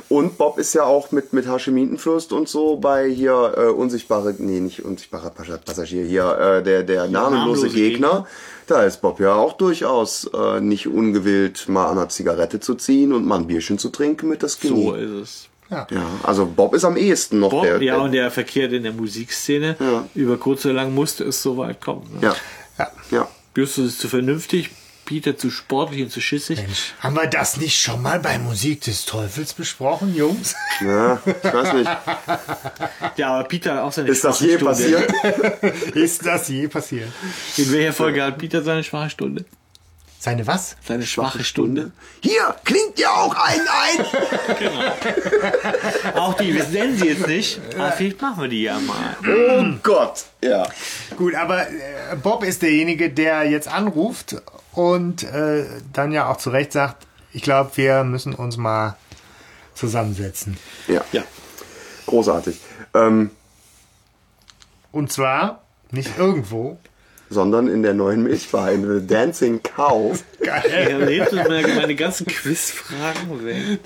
Und Bob ist ja auch mit, mit Hashemitenfürst und so bei hier äh, unsichtbare, nee, nicht unsichtbarer Pas- Passagier, hier äh, der, der namenlose
namenlose
Gegner.
Gegner.
Da ist Bob ja auch durchaus äh, nicht ungewillt, mal an einer Zigarette zu ziehen und mal ein Bierchen zu trinken mit das Skinny.
so ist es.
Ja, also Bob ist am ehesten noch
Bob,
der.
ja,
der
und der verkehrt in der Musikszene.
Ja.
Über kurz oder lang musste es so weit kommen. Ne?
ja,
Ja.
ja.
Justus ist zu vernünftig, Peter zu sportlich und zu schissig.
Mensch, haben wir das nicht schon mal bei Musik des Teufels besprochen, Jungs?
ja, ich weiß nicht.
Ja, aber Peter hat auch seine
Ist das
schwache
je
Stunde.
passiert?
Ist das je passiert?
In welcher Folge hat Peter seine schwache Stunde?
Seine was?
Seine schwache Stunde.
Hier, klingt ja auch ein ein.
Auch die, wir nennen sie jetzt nicht, aber vielleicht machen wir die ja mal.
Oh Gott. Ja.
Gut, aber äh, Bob ist derjenige, der jetzt anruft und äh, dann ja auch zu Recht sagt, ich glaube, wir müssen uns mal zusammensetzen.
Ja.
Ja.
Großartig. Ähm,
Und zwar nicht irgendwo.
sondern in der neuen Milchbar, in The Dancing Cow.
Ey, dann lebt meine, meine ganzen Quizfragen weg.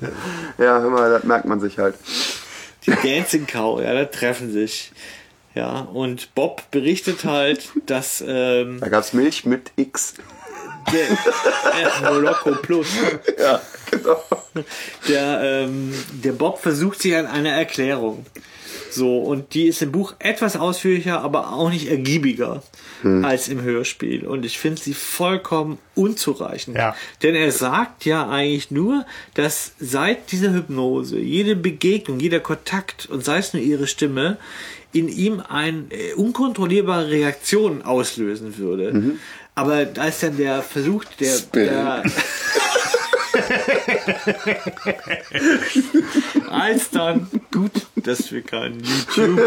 Ja, hör mal, das merkt man sich halt.
Die Dancing Cow, ja, da treffen sich. Ja, und Bob berichtet halt, dass ähm,
Da gab's Milch mit X.
der Moloko Plus,
Ja, genau.
der, ähm, der Bob versucht sich an einer Erklärung. So, und die ist im Buch etwas ausführlicher, aber auch nicht ergiebiger als im Hörspiel. Und ich finde sie vollkommen unzureichend.
Ja.
Denn er sagt ja eigentlich nur, dass seit dieser Hypnose jede Begegnung, jeder Kontakt und sei es nur ihre Stimme, in ihm eine äh, unkontrollierbare Reaktion auslösen würde. Aber als dann der Versuch, der, der als dann, gut, dass wir kein YouTube.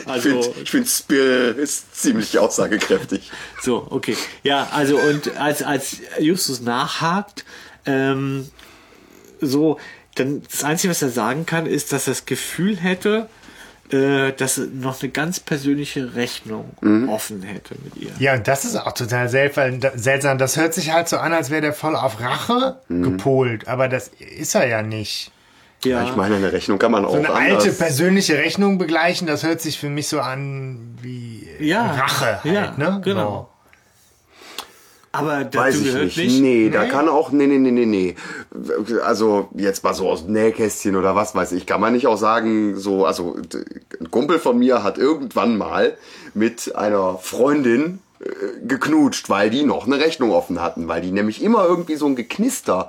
Ich
Also,
finde, ich find Spill ist ziemlich aussagekräftig.
so, okay. Ja, also und als, als Justus nachhakt, ähm, so, dann das Einzige, was er sagen kann, ist, dass er das Gefühl hätte, äh, dass er noch eine ganz persönliche Rechnung offen hätte mit ihr.
Ja, und das ist auch total seltsam. seltsam. Das hört sich halt so an, als wäre der voll auf Rache gepolt. Aber das ist er ja nicht.
Ja,
Ich meine, eine Rechnung kann man auch
So eine
anders.
alte persönliche Rechnung begleichen, das hört sich für mich so an wie
Ja,
Rache halt,
ja,
ne?
genau. Aber dazu
Weiß ich
gehört
nicht.
nicht.
Nee, da kann auch, nee, nee, nee, nee, nee. Also jetzt mal so aus dem Nähkästchen oder was weiß ich, kann man nicht auch sagen, so, also ein Kumpel von mir hat irgendwann mal mit einer Freundin äh, geknutscht, weil die noch eine Rechnung offen hatten, weil die nämlich immer irgendwie so ein Geknister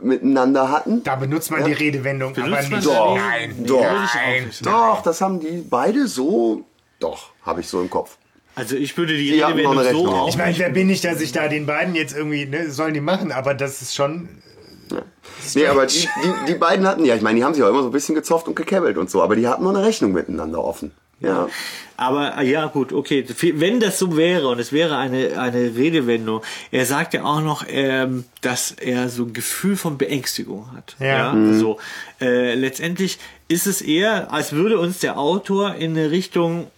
miteinander hatten.
Da benutzt man die Redewendung, aber
Benutzt man
nicht.
Doch,
Nein,
doch,
nein.
doch, das haben die beide so, doch, habe ich so im Kopf.
Also ich würde die
Die haben noch
Redewendung
eine
so
Rechnung.
auch
Ich meine, wer bin ich, dass ich da den beiden jetzt irgendwie, ne, sollen die machen, aber das ist schon.
Nee, aber die, die, die beiden hatten, ja, ich meine, die haben sich auch immer so ein bisschen gezofft und gekebbelt und so, aber die hatten nur eine Rechnung miteinander offen. Ja.
Aber ja, gut, okay. Wenn das so wäre und es wäre eine, eine Redewendung, er sagt ja auch noch, ähm, dass er so ein Gefühl von Beängstigung hat.
Ja.
So, äh, letztendlich ist es eher, als würde uns der Autor in eine Richtung,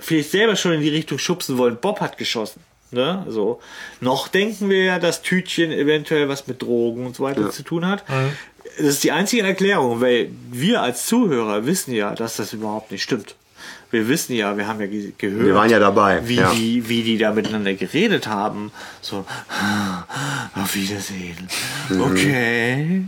vielleicht selber schon in die Richtung schubsen wollen. Bob hat geschossen. Ne? So. Noch denken wir ja, dass Tütchen eventuell was mit Drogen und so weiter zu tun hat. Das ist die einzige Erklärung, weil wir als Zuhörer wissen ja, dass das überhaupt nicht stimmt. Wir wissen ja, wir haben ja ge- gehört,
Wir waren ja dabei,
wie,
ja.
wie, wie die da miteinander geredet haben. So, auf Wiedersehen.
Mhm.
Okay.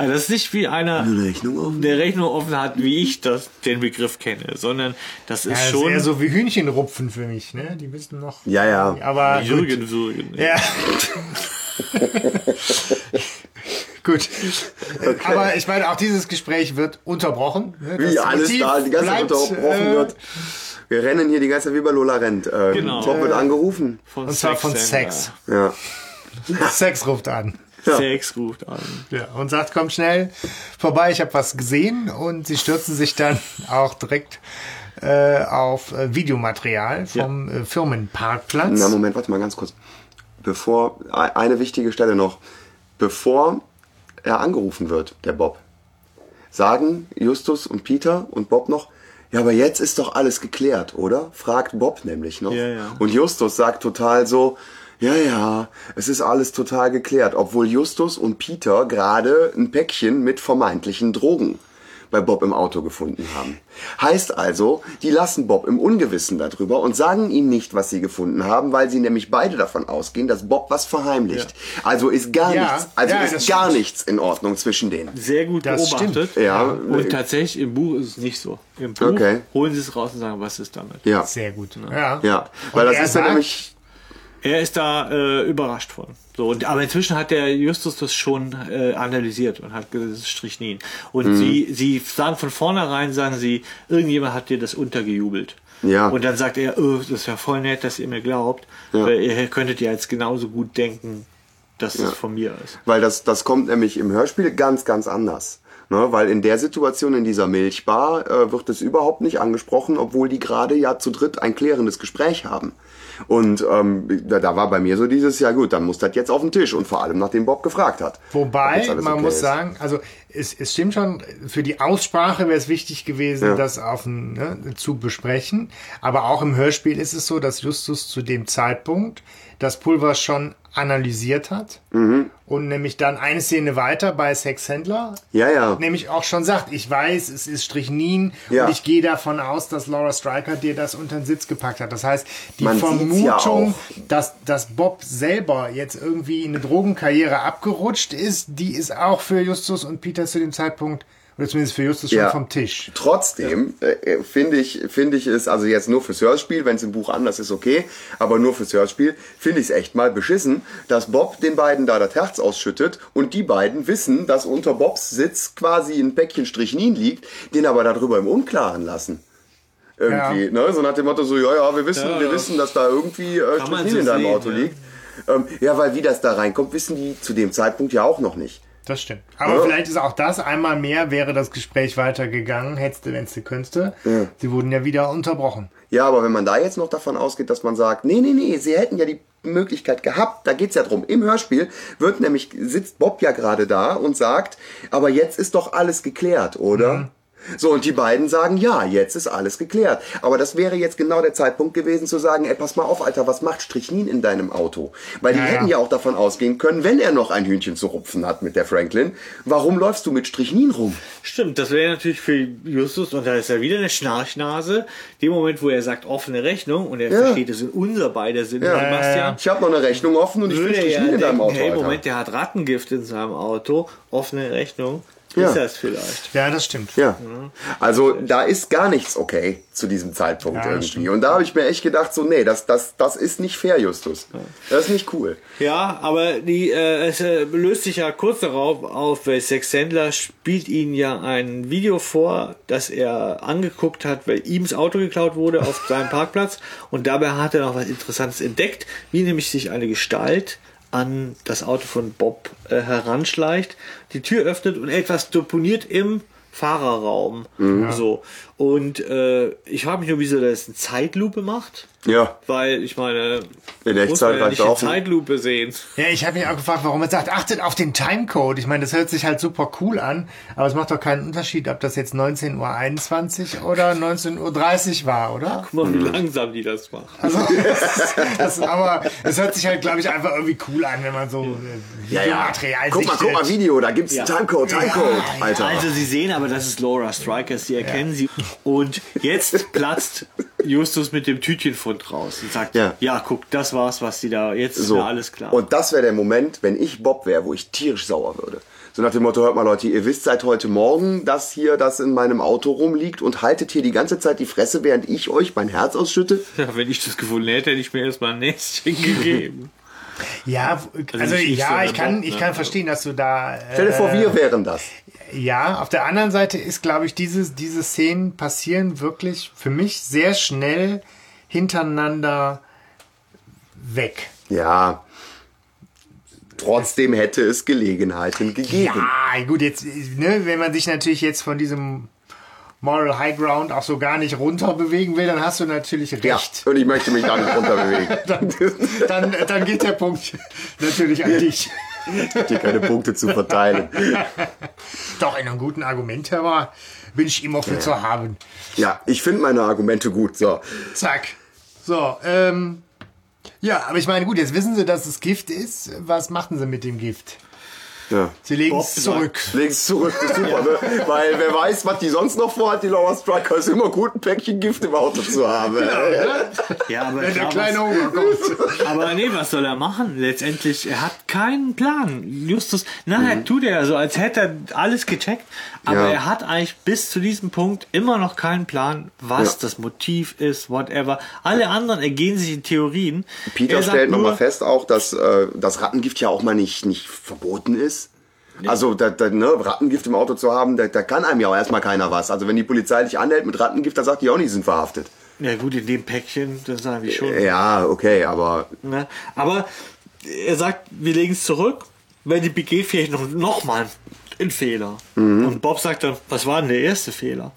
Also das ist nicht wie einer,
Eine Rechnung offen?
der Rechnung offen hat, wie ich das, den Begriff kenne, sondern das ist
Ja, das ist
schon
eher so wie Hühnchenrupfen für mich, ne? Die wissen noch.
Ja, ja.
Aber gut.
Jürgen Würgen.
Ja. Gut. Aber ich meine, auch dieses Gespräch wird unterbrochen. ne?
Wie alles
Motiv
da die ganze Zeit unterbrochen
äh,
wird. Wir rennen hier die ganze Zeit wie bei Lola rennt. Äh,
Genau.
Bob wird angerufen.
Von
Und zwar von. Sex.
Ja.
Sex ruft an.
Sex ruft an.
Ja, und sagt, komm schnell vorbei, ich habe was gesehen. Und sie stürzen sich dann auch direkt äh, auf äh, Videomaterial vom äh, Firmenparkplatz.
Na, Moment, warte mal ganz kurz. bevor, e- eine wichtige Stelle noch, bevor er angerufen wird, der Bob, sagen Justus und Peter und Bob noch, ja, aber jetzt ist doch alles geklärt, oder? Fragt Bob nämlich noch.
Ja, ja.
Und Justus sagt total so, ja, ja, es ist alles total geklärt, obwohl Justus und Peter gerade ein Päckchen mit vermeintlichen Drogen bei Bob im Auto gefunden haben. Heißt also, die lassen Bob im Ungewissen darüber und sagen ihm nicht, was sie gefunden haben, weil sie nämlich beide davon ausgehen, dass Bob was verheimlicht. Also ist gar
Ja,
nichts, also
ja,
ist gar
stimmt.
nichts in Ordnung zwischen denen.
Sehr gut
Das
beobachtet.
stimmt.
Ja,
Und tatsächlich im Buch ist es nicht so. Im Buch
Okay.
holen sie es raus und sagen, was ist damit.
ja,
Sehr gut. Ja.
ja, weil
Und
das ist ja
sagt-
nämlich
Er ist da äh, überrascht von. So, und, aber inzwischen hat der Justus das schon äh, analysiert und hat gesagt, das ist Strichnin. Und
Mhm.
sie, sie sagen von vornherein, sagen sie, irgendjemand hat dir das untergejubelt.
Ja.
Und dann sagt er, oh, das ist ja voll nett, dass ihr mir glaubt,
Ja.
weil ihr könntet ja jetzt genauso gut denken, dass es von mir ist.
Weil das, das kommt nämlich im Hörspiel ganz, ganz anders. Ne, weil in der Situation in dieser Milchbar äh, wird es überhaupt nicht angesprochen, obwohl die gerade ja zu dritt ein klärendes Gespräch haben. Und ähm, da, da war bei mir so dieses, ja gut, dann muss das jetzt auf den Tisch und vor allem nachdem Bob gefragt hat. ob
Wobei, man
okay
muss
ist.
sagen, also es, es stimmt schon, für die Aussprache wäre es wichtig gewesen,
Ja.
das auf ein, ne, zu besprechen. Aber auch im Hörspiel ist es so, dass Justus zu dem Zeitpunkt das Pulver schon analysiert hat
Mhm.
und nämlich dann eine Szene weiter bei Sexhändler
Ja, ja.
nämlich auch schon sagt, ich weiß, es ist Strichnin
Ja.
und ich gehe davon aus, dass Laura Stryker dir das unter den Sitz gepackt hat. Das heißt, die
Man ja
Vermutung,
auch.
dass, dass Bob selber jetzt irgendwie in eine Drogenkarriere abgerutscht ist, die ist auch für Justus und Peter zu dem Zeitpunkt, oder zumindest für Justus
Ja.
schon vom Tisch.
Trotzdem äh, finde ich, finde ich es, also jetzt nur fürs Hörspiel, wenn es im Buch anders ist, okay, aber nur fürs Hörspiel finde ich es echt mal beschissen, dass Bob den beiden da das Herz ausschüttet und die beiden wissen, dass unter Bobs Sitz quasi ein Päckchen Strichnin liegt, den aber darüber im Unklaren lassen. Irgendwie, ne? So nach dem Motto so, ja, ja, wir wissen,
Ja,
wir
ja.
wissen, dass da irgendwie äh, Strichnin
so
in deinem
sehen,
Auto
ja.
liegt. Ähm, ja, weil wie das da reinkommt, wissen die zu dem Zeitpunkt ja auch noch nicht.
Das stimmt. Aber
Ja.
vielleicht ist auch das einmal mehr, wäre das Gespräch weitergegangen, hättest du, wenn du könntest. Sie wurden ja wieder unterbrochen.
Ja, aber wenn man da jetzt noch davon ausgeht, dass man sagt, nee, nee, nee, sie hätten ja die Möglichkeit gehabt, da geht's ja drum. Im Hörspiel wird nämlich, sitzt Bob ja gerade da und sagt, aber jetzt ist doch alles geklärt, oder? So, und die beiden sagen, ja, jetzt ist alles geklärt. Aber das wäre jetzt genau der Zeitpunkt gewesen zu sagen, ey, pass mal auf, Alter, was macht Strichnin in deinem Auto? Weil die
Ja,
hätten
ja.
ja auch davon ausgehen können, wenn er noch ein Hühnchen zu rupfen hat mit der Franklin, warum läufst du mit Strichnin rum?
Stimmt, das wäre natürlich für Justus, und da ist er wieder eine Schnarchnase, dem Moment, wo er sagt offene Rechnung und er
Ja.
versteht es in unser beider Sinne,
Ja.
Sebastian,
Ich habe noch eine Rechnung offen und ich
ja
Strichnin in deinem Auto,
hey. Moment, der hat Rattengift in seinem Auto, offene Rechnung,
Ja.
ist das vielleicht.
Ja, das stimmt.
Ja. Also da ist gar nichts okay zu diesem Zeitpunkt
Ja,
irgendwie.
stimmt.
Und da habe ich mir echt gedacht, so, nee, das, das, das ist nicht fair, Justus. Das ist nicht cool.
Ja, aber die, äh, es äh, löst sich ja kurz darauf auf, weil Sex Sandler spielt ihnen ja ein Video vor, das er angeguckt hat, weil ihm das Auto geklaut wurde auf seinem Parkplatz und dabei hat er noch was Interessantes entdeckt, wie nämlich sich eine Gestalt an das Auto von Bob äh, heranschleicht, die Tür öffnet und etwas deponiert im Fahrerraum. So. Und äh, ich frage mich nur, wieso das eine Zeitlupe macht.
Ja.
Weil ich meine,
In
muss
Echtzeit
man ja nicht in
auch.
Zeitlupe sehen.
Ja, ich habe mich auch gefragt, warum er sagt, achtet auf den Timecode. Ich meine, das hört sich halt super cool an, aber es macht doch keinen Unterschied, ob das jetzt 19.21 Uhr oder 19.30 Uhr war, oder?
Guck mal,
Mhm.
wie langsam die das machen.
Also, das, aber es hört sich halt, glaube ich, einfach irgendwie cool an, wenn man so äh,
Ja, ja.
Videomaterial
Guck mal, guck mal, Video, da gibt's
Ja.
einen Timecode, Timecode, Alter.
Also sie sehen aber, das ist Laura Strikers, sie erkennen sie. Und jetzt platzt Justus mit dem Tütchenfund raus und sagt,
Ja.
ja, guck, das war's, was sie da, jetzt ist
so.
mir alles klar.
Und das wäre der Moment, wenn ich Bob wäre, wo ich tierisch sauer würde. So nach dem Motto, hört mal Leute, ihr wisst seit heute Morgen, dass hier das in meinem Auto rumliegt und haltet hier die ganze Zeit die Fresse, während ich euch mein Herz ausschütte.
ja, wenn ich das gefunden hätte, hätte ich mir erstmal ein Näschen gegeben.
Ja, also
nicht ich,
ja, ich kann, ich
ne?
kann verstehen, dass du da.
Stell dir vor,
äh,
wir wären das.
Ja, auf der anderen Seite ist, glaube ich, diese, diese Szenen passieren wirklich für mich sehr schnell hintereinander weg.
Ja. Trotzdem hätte es Gelegenheiten gegeben.
Ja, gut, jetzt, ne, wenn man sich natürlich jetzt von diesem Moral High Ground auch so gar nicht runter bewegen will, dann hast du natürlich
Ja,
recht.
und ich möchte mich da nicht runterbewegen.
Dann, dann, dann geht der Punkt natürlich an dich.
Dir keine Punkte zu verteilen.
Doch, in einem guten Argument, aber bin ich immer für zu haben.
Ja, ich finde meine Argumente gut. So.
Zack. So, ähm. Ja, aber ich meine, gut, jetzt wissen sie, dass es Gift ist. Was machten sie mit dem Gift?
Ja.
Sie legen es zurück.
Leg's zurück, das ist super, ne? Weil wer weiß, was die sonst noch vorhat, die Laura Striker, ist immer gut, ein Päckchen Gift im Auto zu haben.
Ja, aber
Der
klar,
kleine Hunger kommt.
aber nee, was soll er machen? Letztendlich, er hat keinen Plan. Justus, nachher tut er so, als hätte er alles gecheckt, aber
Ja.
er hat eigentlich bis zu diesem Punkt immer noch keinen Plan, was
Ja.
das Motiv ist, whatever. Alle anderen ergehen sich in Theorien.
Peter
Er
stellt nochmal fest auch, dass äh, das Rattengift ja auch mal nicht, nicht verboten ist. Also da, da, ne, Rattengift im Auto zu haben, da, da kann einem ja auch erstmal keiner was. Also wenn die Polizei dich anhält mit Rattengift, dann sagt die auch nicht, sie sind verhaftet.
Ja gut, in dem Päckchen, das sagen wir schon.
Ja, okay, aber
Ne? Aber er sagt, wir legen es zurück, wenn die begeht vielleicht noch, noch mal einen Fehler. Und Bob sagt dann, was war denn der erste Fehler?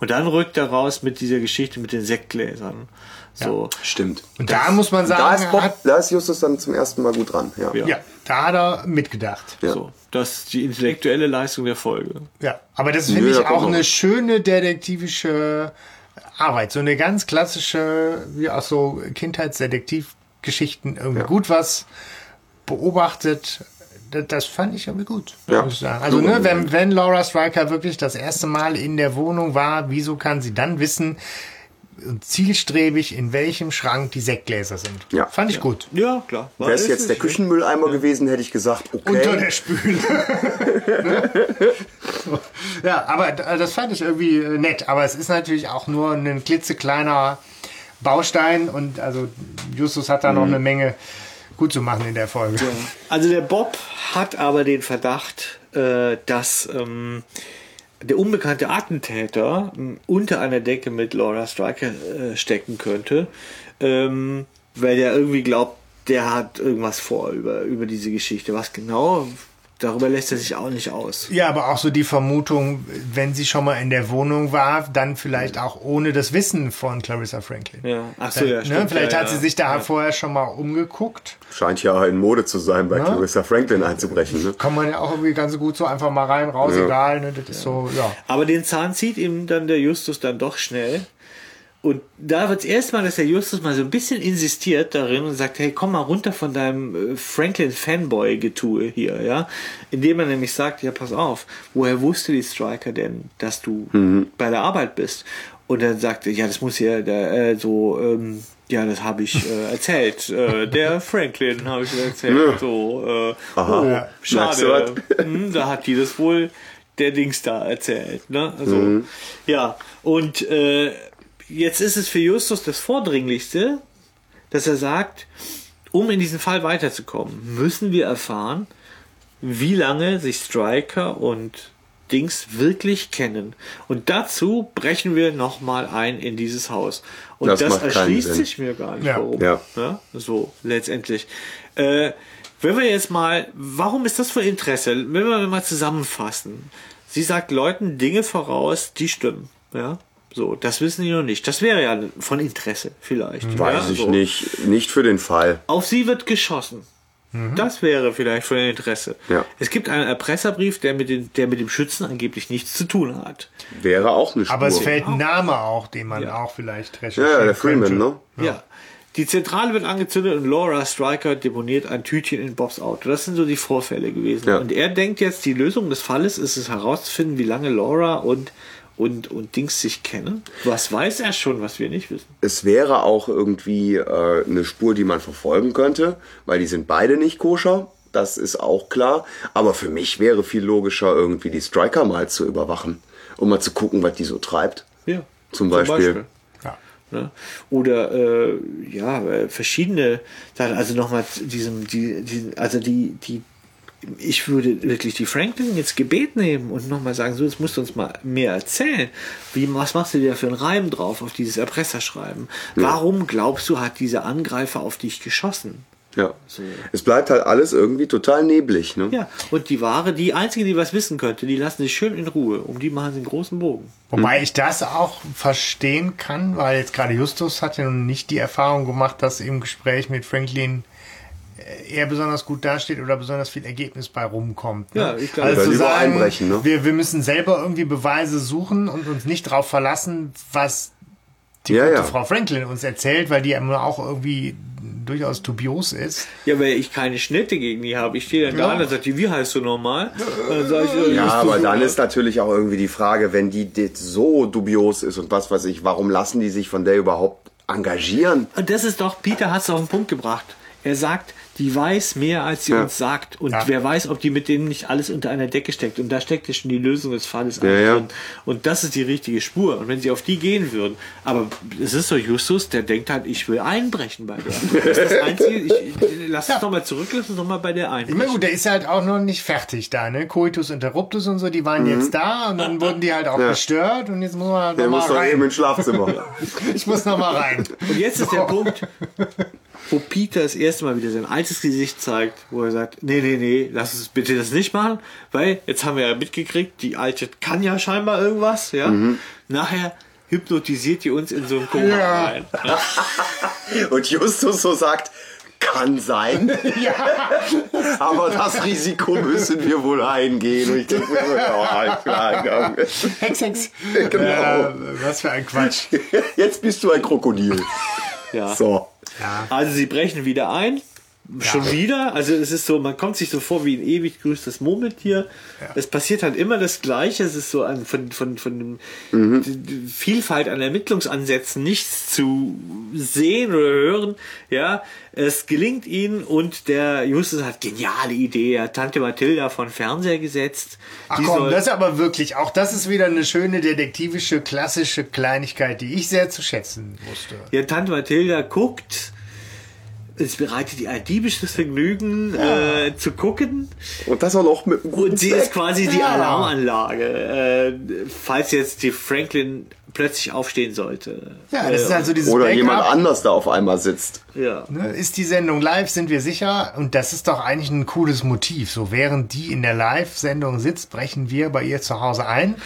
Und dann rückt er raus mit dieser Geschichte mit den Sektgläsern. So.
stimmt.
Und da muss man
Da
sagen,
ist, Bob,
hat,
da ist Justus dann zum ersten Mal gut dran. Ja.
Ja.
ja, da hat er mitgedacht.
Ja.
So. Das ist die intellektuelle Leistung der Folge.
Ja, aber das finde ich auch eine schöne detektivische Arbeit. So eine ganz klassische, wie auch so Kindheitsdetektivgeschichten, irgendwie
Ja.
gut was beobachtet. Das, fand ich irgendwie gut.
Ja.
muss ich sagen. Also, ne, wenn, wenn Laura Stryker wirklich das erste Mal in der Wohnung war, wieso kann sie dann wissen, zielstrebig, in welchem Schrank die Sektgläser sind?
Ja.
Fand ich gut.
Ja, klar. War-
Wäre es
ist
jetzt der Küchenmülleimer gewesen, hätte ich gesagt, okay.
Unter der Spüle. ja, aber d- das fand ich irgendwie äh, nett. Aber es ist natürlich auch nur ein klitzekleiner Baustein und also Justus hat da noch eine Menge gut zu machen in der Folge.
Also der Bob hat aber den Verdacht, äh, dass ähm, der unbekannte Attentäter unter einer Decke mit Laura Stryker äh, stecken könnte, ähm, weil der irgendwie glaubt, der hat irgendwas vor über, über diese Geschichte. Was genau, darüber lässt er sich auch nicht aus.
Ja, aber auch so die Vermutung, wenn sie schon mal in der Wohnung war, dann vielleicht auch ohne das Wissen von Clarissa Franklin.
Ja, ach so, ja,
ne?
stimmt,
Vielleicht
ja,
hat sie sich da
Ja.
vorher schon mal umgeguckt.
Scheint ja in Mode zu sein, bei Clarissa Franklin einzubrechen. Ne?
Kann man ja auch irgendwie ganz gut so einfach mal rein, raus,
Ja.
egal. Ne? Das ist so, ja.
Aber den Zahn zieht ihm dann der Justus dann doch schnell. Und da wird es erstmal, dass der Justus mal so ein bisschen insistiert darin und sagt, hey, komm mal runter von deinem äh, Franklin-Fanboy-Getue hier, ja. Indem er nämlich sagt, ja, pass auf, woher wusste die Striker denn, dass du bei der Arbeit bist? Und dann sagte, ja, das muss ja der, äh, so, ähm, ja, das habe ich äh, erzählt. Äh, der Franklin habe ich erzählt. So, äh, oh.
Merkst du
schade. Hm, da hat die das wohl der Dings da erzählt. Ne? Also, ja, und äh, jetzt ist es für Justus das Vordringlichste, dass er sagt, um in diesen Fall weiterzukommen, müssen wir erfahren, wie lange sich Striker und Dings wirklich kennen. Und dazu brechen wir nochmal ein in dieses Haus. Und
Das
das,
macht keinen
erschließt sich mir gar nicht,
Ja.
warum.
Ja.
Ne? So, letztendlich. Äh, wenn wir jetzt mal, warum ist das für Interesse? Wenn wir mal zusammenfassen. Sie sagt Leuten Dinge voraus, die stimmen. Ja, so, das wissen die noch nicht. Das wäre ja von Interesse vielleicht.
Weiß
ja,
ich
so.
nicht. Nicht für den Fall.
Auf sie wird geschossen. Das wäre vielleicht von Interesse.
Ja.
Es gibt einen Erpresserbrief, der mit, den, der mit dem Schützen angeblich nichts zu tun hat.
Wäre auch eine Spur.
Aber es fällt ein Name auch, den man
Ja.
auch vielleicht recherchieren
ja, ja, der Freeman,
könnte.
ne?
Ja. Die Zentrale wird angezündet und Laura Stryker deponiert ein Tütchen in Bobs Auto. Das sind so die Vorfälle gewesen.
Ja.
Und er denkt jetzt, die Lösung des Falles ist es herauszufinden, wie lange Laura und, und, und Dings sich kennen. Was weiß er schon, was wir nicht wissen?
Es wäre auch irgendwie äh, eine Spur, die man verfolgen könnte, weil die sind beide nicht koscher. Das ist auch klar. Aber für mich wäre viel logischer, irgendwie die Striker mal zu überwachen, um mal zu gucken, was die so treibt.
Ja.
Zum Beispiel.
Ja.
Ne? Oder äh, ja, äh, verschiedene Sachen, also nochmal diesem, die, die, also die, die, ich würde wirklich die Franklin jetzt Gebet nehmen und nochmal sagen, so, jetzt musst du uns mal mehr erzählen. Wie, was machst du dir für einen Reim drauf auf dieses Erpresserschreiben? Warum glaubst du, hat dieser Angreifer auf dich geschossen?
Ja. Es bleibt halt alles irgendwie total neblig. Ne?
Ja, und die Ware, die einzige, die was wissen könnte, die lassen sich schön in Ruhe. Um die machen sie einen großen Bogen.
Wobei ich das auch verstehen kann, weil jetzt gerade Justus hat ja nun nicht die Erfahrung gemacht, dass im Gespräch mit Franklin er besonders gut dasteht oder besonders viel Ergebnis bei rumkommt. Ne?
Ja, ich glaube,
also zu sagen,
einbrechen, ne?
wir, wir müssen selber irgendwie Beweise suchen und uns nicht darauf verlassen, was die
Ja,
gute
ja.
Frau Franklin uns erzählt, weil die ja immer auch irgendwie durchaus dubios ist.
Ja, weil ich keine Schnitte gegen die habe. Ich stehe dann da
Ja.
und dann sagt die, wie heißt du nochmal? Dann sag ich, äh,
Ja, aber dann ist natürlich auch irgendwie die Frage, wenn die so dubios ist und was weiß ich, warum lassen die sich von der überhaupt engagieren?
Und das ist doch, Peter hat es auf den Punkt gebracht. Er sagt, die weiß mehr, als sie
Ja.
uns sagt. Und
Ja.
wer weiß, ob die mit denen nicht alles unter einer Decke steckt. Und da steckt ja schon die Lösung des Falles
Ja, ja.
drin. Und das ist die richtige Spur. Und wenn sie auf die gehen würden, aber es ist doch Justus, der denkt halt, ich will einbrechen bei der. Das ist das Einzige. Ich, ich, lass
Ja.
nochmal zurück, lass uns nochmal bei der einbrechen.
gut, der ist halt auch noch nicht fertig da, ne? Coitus Interruptus und so, die waren jetzt da und dann wurden die halt auch
Ja.
gestört und jetzt muss man halt
Der
noch
muss
mal
doch eben
rein.
ins Schlafzimmer.
Ich muss noch mal rein.
Und jetzt ist der Punkt, wo Peter das erste Mal wieder sein altes Gesicht zeigt, wo er sagt, nee, nee, nee, lass uns bitte das nicht machen, weil jetzt haben wir ja mitgekriegt, die Alte kann ja scheinbar irgendwas, ja. Nachher hypnotisiert die uns in so ein Koma
Ja.
rein. Ja.
Und Justus so sagt, kann sein,
Ja.
aber das Risiko müssen wir wohl eingehen. Und ich denke mir so, ja, alles klar, ja.
Hex, Hex.
Genau.
Äh, was für ein Quatsch.
Jetzt bist du ein Krokodil.
Ja.
So.
Also sie brechen wieder ein. Schon wieder. Also es ist so, man kommt sich so vor wie ein ewig grüßtes Murmeltier. Es passiert halt immer das Gleiche. Es ist so an, von, von, von dem
Mhm.
Vielfalt an Ermittlungsansätzen nichts zu sehen oder hören. Ja, es gelingt ihnen und der Justus hat geniale Idee. Er hat Tante Mathilda von Fernseher gesetzt.
Ach
Die
komm,
soll-
das ist aber wirklich, auch das ist wieder eine schöne detektivische, klassische Kleinigkeit, die ich sehr zu schätzen wusste.
Ja, Tante Mathilda guckt. Es bereitet ihr ein diebisches Vergnügen äh, zu gucken.
Und das auch noch mit einem guten
Und sie
Zweck.
ist quasi die
Ja.
Alarmanlage, äh, falls jetzt die Franklin plötzlich aufstehen sollte.
Ja, das ist also dieses
Oder
Backup.
jemand anders da auf einmal sitzt.
Ja.
Ne, Ist die Sendung live, sind wir sicher. Und das ist doch eigentlich ein cooles Motiv. So während die in der Live-Sendung sitzt, brechen wir bei ihr zu Hause ein.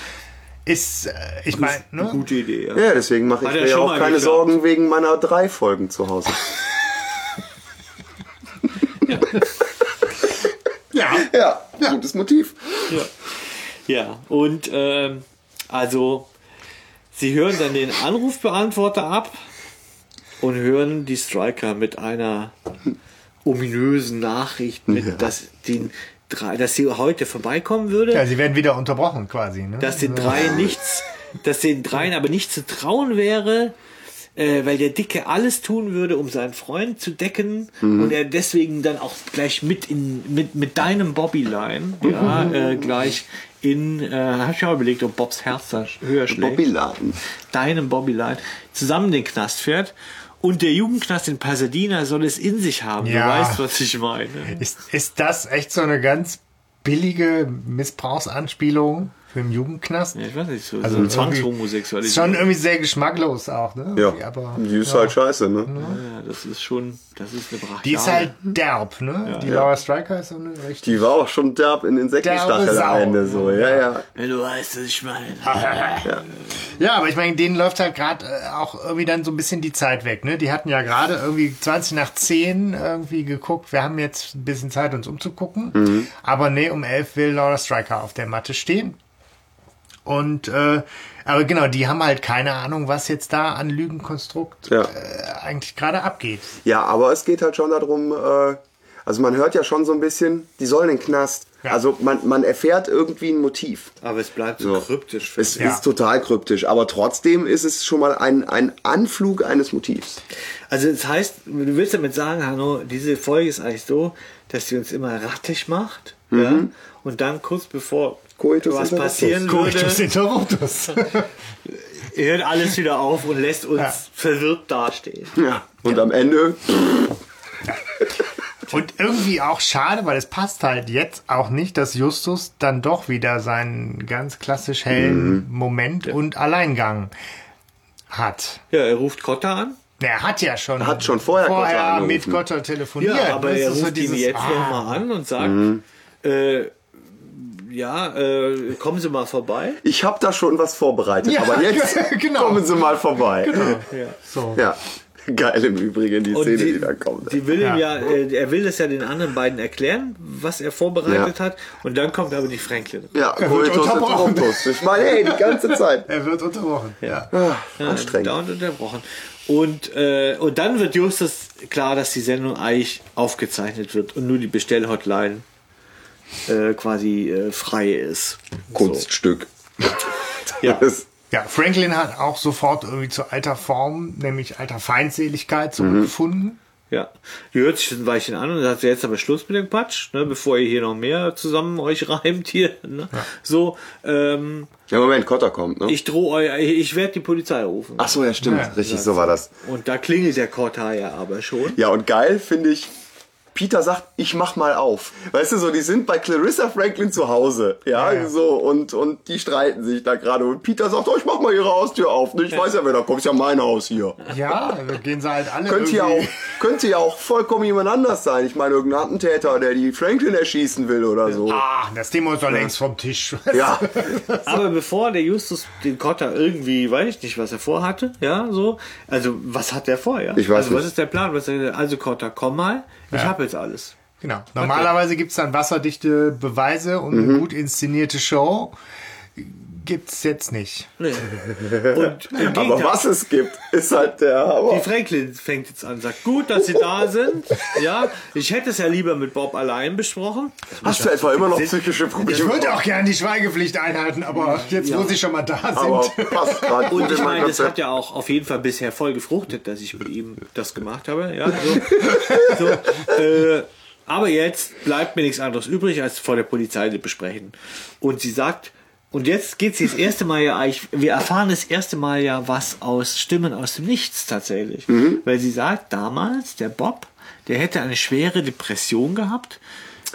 Ist, äh, ich meine,
Eine
ne?
gute Idee. Ja.
Ja, deswegen mache ich
ja
mir ja auch keine
geklappt.
Sorgen wegen meiner drei Folgen zu Hause.
Ja.
Ja, gutes Motiv.
Ja. ja. Und ähm, also sie hören dann den Anrufbeantworter ab und hören die Striker mit einer ominösen Nachricht, mit, dass den drei, dass sie heute vorbeikommen würde.
ja, sie werden wieder unterbrochen quasi. Ne?
dass den dreien nichts, dass den dreien aber nicht zu trauen wäre, äh, weil der Dicke alles tun würde, um seinen Freund zu decken und er deswegen dann auch gleich mit in mit mit deinem Bobbyline, ja, äh, gleich in, äh, hab ich auch überlegt, ob Bobs Herz da höher schlägt,
Bobbyladen.
deinem Bobbyline zusammen den Knast fährt. Und der Jugendknast in Pasadena soll es in sich haben.
Ja.
Du weißt, was ich meine.
Ist, ist das echt so eine ganz billige Missbrauchsanspielung für den Jugendknast?
Ja, ich weiß nicht, so,
Also
so Zwangshomosexualität.
Ist schon irgendwie sehr geschmacklos auch, ne?
Ja,
Aber,
die ist
ja.
halt scheiße, ne?
Ja, das ist schon, das ist eine Brachiale.
Die ist halt derb, ne? die Laura Striker ist so eine richtig.
Die war auch schon derb in den am Ende, so, ja, ja.
Wenn du weißt, was ich meine.
Ja, aber ich meine, denen läuft halt gerade äh, auch irgendwie dann so ein bisschen die Zeit weg, ne? Die hatten ja gerade irgendwie 20 nach 10 irgendwie geguckt. Wir haben jetzt ein bisschen Zeit, uns umzugucken. Aber nee, um 11 will Laura Striker auf der Matte stehen. Und, äh, aber genau, die haben halt keine Ahnung, was jetzt da an Lügenkonstrukt
Ja.
äh, eigentlich gerade abgeht.
Ja, aber es geht halt schon darum, äh, also man hört ja schon so ein bisschen, die sollen in den Knast.
Ja.
Also man, man erfährt irgendwie ein Motiv.
Aber es bleibt so,
So.
kryptisch.
Es
Ja.
ist total kryptisch, aber trotzdem ist es schon mal ein, ein Anflug eines Motivs.
Also das heißt, du willst damit sagen, Hanno, diese Folge ist eigentlich so, dass sie uns immer rattig macht. Ja? Und dann kurz bevor
Coitus
was
interruptus.
passieren
Coitus
würde,
interruptus.
hört alles wieder auf und lässt uns
Ja.
verwirrt dastehen.
Ja. Und am Ende,
Und irgendwie auch schade, weil es passt halt jetzt auch nicht, dass Justus dann doch wieder seinen ganz klassisch hellen Moment und Alleingang hat.
Ja, er ruft Kotta an.
Er hat ja schon,
Hat schon vorher
vorher
angerufen.
mit Gotter telefoniert.
Ja, aber er
so
ruft ihn
dieses,
jetzt
ah,
nochmal an und sagt, äh, ja, äh, kommen Sie mal vorbei.
Ich habe da schon was vorbereitet,
Ja,
aber jetzt
genau.
kommen Sie mal vorbei.
So.
Ja, geil im Übrigen die
Und
Szene,
die,
die da kommt.
die will ihm
Ja.
ja, äh, er will das ja den anderen beiden erklären, was er vorbereitet
Ja.
hat. Und dann kommt aber die Franklin.
Ja,
wird
Coitus
unterbrochen.
Ich meine, hey, die ganze Zeit.
Er wird unterbrochen. Ja.
Ja,
anstrengend.
Dauernd unterbrochen. Und, äh, und dann wird Justus klar, dass die Sendung eigentlich aufgezeichnet wird und nur die Bestellhotline äh, quasi äh, frei ist.
Kunststück.
Ja.
Das,
Ja, Franklin hat auch sofort irgendwie zu alter Form, nämlich alter Feindseligkeit zurückgefunden.
Ja, die hört sich ein Weilchen an und sagt, jetzt aber Schluss mit dem Quatsch, ne, bevor ihr hier noch mehr zusammen euch reimt hier. Ne? So, ähm,
ja, Moment, Kotter kommt, ne?
ich drohe euch, ich werde die Polizei rufen.
Ach so, ja, stimmt.
Ja,
Richtig, so war das.
Und da klingelt der Kotta ja aber schon.
Ja, und geil finde ich, Peter sagt, ich mach mal auf. Weißt du, so, die sind bei Clarissa Franklin zu Hause, ja,
Ja, ja.
so, und, und die streiten sich da gerade. Und Peter sagt, oh, ich mach mal ihre Haustür auf. Ne? Ich weiß ja, wer da kommt, ist ja mein Haus hier.
Ja, da gehen sie halt alle
Könnte ja, auch,
irgendwie-
könnte ja auch vollkommen jemand anders sein. Ich meine, irgendein Attentäter, der die Franklin erschießen will oder so.
Ah, das Thema ist doch längst vom Tisch.
Ja,
Aber bevor der Justus den Kotter irgendwie, weiß ich nicht, was er vorhatte, ja, so. Also, was hat der vor, ja?
Ich weiß
also, was
nicht.
ist der Plan? Was, also, Kotter, komm mal, ich hab jetzt alles.
Genau. Normalerweise gibt's dann wasserdichte Beweise und
Mhm.
eine gut inszenierte Show. Gibt's jetzt nicht.
Nee. Und im
aber was es gibt, ist halt der
Die
Hammer.
Franklin fängt jetzt an, sagt, gut, dass Sie da sind. Ja, ich hätte es ja lieber mit Bob allein besprochen.
Hast du etwa immer noch psychische
Ich
Probleme?
würde auch gerne die Schweigepflicht einhalten, aber jetzt, wo sie schon mal da
aber
sind.
passt gerade
Und ich
in mein
meine, das hat ja auch auf jeden Fall bisher voll gefruchtet, dass ich mit ihm das gemacht habe. Ja, so, so, äh, aber jetzt bleibt mir nichts anderes übrig, als vor der Polizei zu besprechen. Und sie sagt, und jetzt geht's das erste Mal ja eigentlich, wir erfahren das erste Mal ja was aus Stimmen aus dem Nichts tatsächlich. Weil sie sagt, damals, der Bob, der hätte eine schwere Depression gehabt.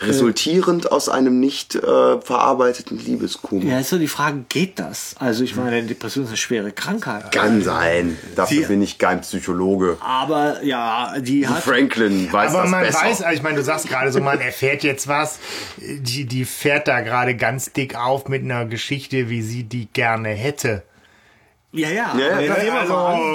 Resultierend aus einem nicht äh, verarbeiteten Liebeskummer.
Ja, ist so die Frage, geht das? Also ich meine, Depression ist eine schwere Krankheit.
Kann sein. Dafür
Sie-
bin ich kein Psychologe.
Aber ja, die hat
Franklin weiß
Aber
das
man
besser.
weiß, also ich meine, du sagst gerade so, man erfährt jetzt was. Die, die fährt da gerade ganz dick auf mit einer Geschichte, wie sie die gerne hätte.
Ja, ja.
Ja, ja, ja,
Also.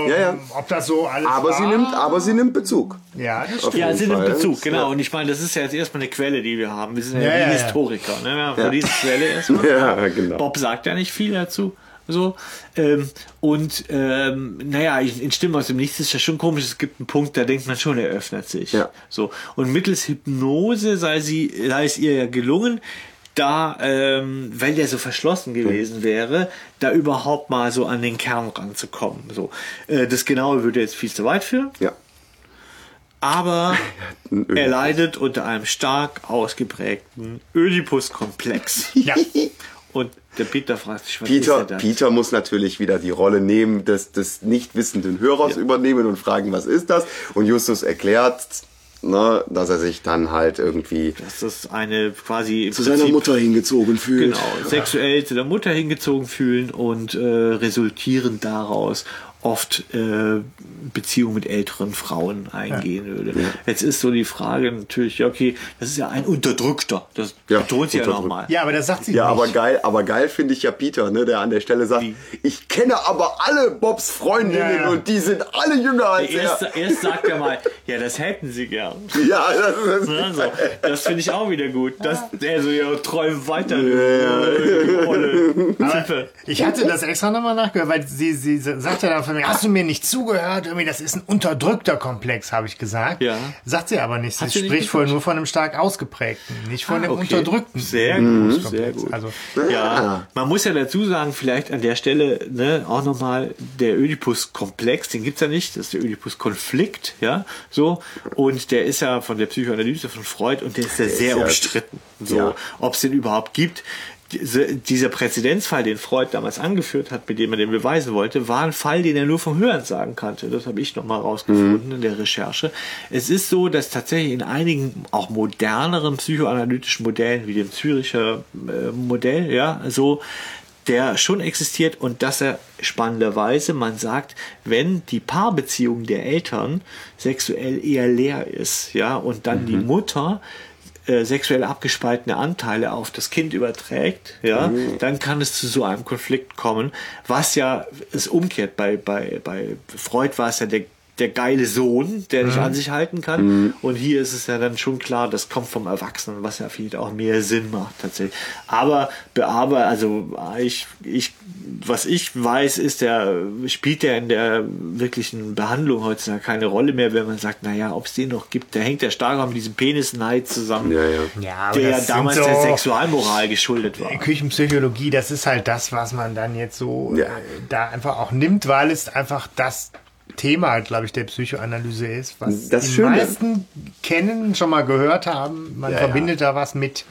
Ja, ja.
ob das so alles
aber
war?
sie nimmt, aber sie nimmt Bezug.
Ja, das stimmt.
Ja, sie nimmt
Fall.
Bezug, genau.
Ja.
Und ich meine, das ist ja jetzt erstmal eine Quelle, die wir haben. Wir sind ja,
Ja,
die
ja, ja.
Historiker. Ne? Wir haben ja. diese Quelle erstmal.
Ja, genau.
Bob sagt ja nicht viel dazu. So. Ähm, und ähm, naja, in in Stimmen aus dem Nichts ist ja schon komisch. Es gibt einen Punkt, da denkt man schon, er öffnet sich.
Ja.
So. Und mittels Hypnose sei sie, sei es ihr ja gelungen, da, ähm, weil der so verschlossen gewesen wäre, da überhaupt mal so an den Kern ranzukommen. So. Äh, das Genaue würde jetzt viel zu weit führen.
Ja.
Aber er leidet unter einem stark ausgeprägten Ödipus-Komplex.
Ja.
Und der Peter fragt sich, was ist
Peter,
denn das?
Peter muss natürlich wieder die Rolle nehmen des, des nicht wissenden Hörers übernehmen und fragen, was ist das? Und Justus erklärt, ne, dass er sich dann halt irgendwie
Das ist eine quasi
zu seiner
Prinzip-
Mutter hingezogen fühlt.
Genau, sexuell zu der Mutter hingezogen fühlen und äh, resultierend daraus oft äh, Beziehungen mit älteren Frauen eingehen würde. Jetzt ist so die Frage natürlich, ja, okay, das ist ja ein Unterdrückter. Das
Ja,
betont sie ja nochmal.
ja, aber das sagt sie
Ja,
nicht.
aber geil, aber geil finde ich ja Peter, ne, der an der Stelle sagt,
Wie?
ich kenne aber alle Bobs Freundinnen
Ja, ja.
und die sind alle jünger als
Erst,
er.
erst sagt er mal, ja, das hätten sie gern.
Ja, das ist,
Also, das finde ich auch wieder gut. Das, also, ja, träum weiter, Zipfe.
Ich hatte das extra nochmal nachgehört, weil sie, sie sagt ja dann von mir, hast du mir nicht zugehört? Irgendwie, das ist ein unterdrückter Komplex, habe ich gesagt.
Ja.
Sagt sie aber nicht. Sie
sie
spricht wohl
gesagt?
nur von einem stark ausgeprägten, nicht von dem
okay.
unterdrückten.
Sehr gut, sehr gut.
Also,
Ja, man muss ja dazu sagen, vielleicht an der Stelle ne, auch nochmal der Oedipus-Komplex, den gibt's ja nicht, das ist der Oedipus-Konflikt, ja, so. Und der ist ja von der Psychoanalyse von Freud und der ist ja sehr
ja-
umstritten, so,
Ja.
ob es den überhaupt gibt. Diese, dieser Präzedenzfall, den Freud damals angeführt hat, mit dem er den beweisen wollte, war ein Fall, den er nur vom Hören sagen kannte. Das habe ich nochmal rausgefunden in der Recherche. Es ist so, dass tatsächlich in einigen auch moderneren psychoanalytischen Modellen, wie dem Züricher äh, Modell, ja, so, der schon existiert und dass er spannenderweise, man sagt, wenn die Paarbeziehung der Eltern sexuell eher leer ist, ja, und dann die Mutter äh, sexuell abgespaltene Anteile auf das Kind überträgt, ja, dann kann es zu so einem Konflikt kommen, was ja ist umkehrt. Bei, bei, bei Freud war es ja der der geile Sohn, der nicht an sich halten kann. Und hier ist es ja dann schon klar, das kommt vom Erwachsenen, was ja vielleicht auch mehr Sinn macht tatsächlich. Aber bearbeiten, also ich, ich, was ich weiß, ist der, spielt der in der wirklichen Behandlung heutzutage keine Rolle mehr, wenn man sagt, naja, ob es den noch gibt, der hängt ja stark mit diesem Penisneid zusammen,
Ja, ja.
Ja, aber
der ja damals
so-
der Sexualmoral geschuldet war.
Küchenpsychologie, das ist halt das, was man dann jetzt so
Ja.
äh, da einfach auch nimmt, weil es einfach das Thema, glaube ich, der Psychoanalyse ist, was
Das
die
Schöne-
meisten kennen, schon mal gehört haben. Man
Ja,
verbindet da was mit.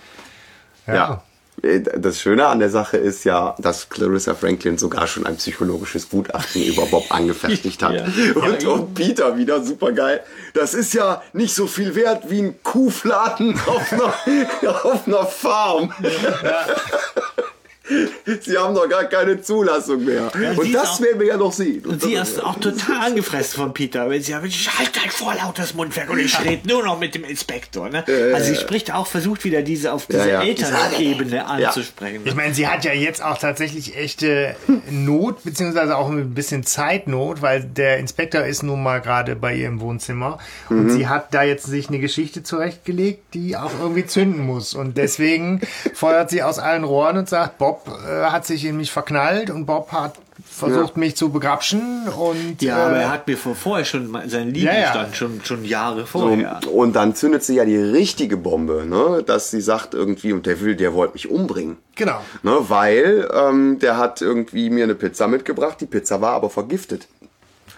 Ja. Äh, Das Schöne an der Sache ist ja, dass Clarissa Franklin sogar schon ein psychologisches Gutachten über Bob angefertigt hat.
Ja.
Und,
Ja,
und Peter wieder super geil. Das ist ja nicht so viel wert wie ein Kuhfladen auf einer, auf einer Farm. Sie haben doch gar keine Zulassung mehr.
sie
und das
auch-
werden wir ja noch sehen.
Und sie ist auch total angefressen von Peter, wenn sie ja, ich halt dein vorlautes Mundwerk und ich rede nur noch mit dem Inspektor. Ne? Also sie spricht auch, versucht wieder diese auf diese
Ja, ja.
Elternebene anzusprechen.
Ich meine, sie hat ja jetzt auch tatsächlich echte Not, beziehungsweise auch ein bisschen Zeitnot, weil der Inspektor ist nun mal gerade bei ihr im Wohnzimmer und sie hat da jetzt sich eine Geschichte zurechtgelegt, die auch irgendwie zünden muss. Und deswegen feuert sie aus allen Rohren und sagt, Bob äh, hat sich in mich verknallt und Bob hat versucht, mich zu begrapschen und
Ja, aber
äh,
er hat mir vor, vorher schon mal- seinen
Ja, ja.
Schon, schon Jahre
So,
vorher.
und dann zündet sie ja die richtige Bombe, ne? dass sie sagt irgendwie, und der will, der wollte mich umbringen.
genau.
Ne, weil ähm, der hat irgendwie mir eine Pizza mitgebracht, die Pizza war aber vergiftet.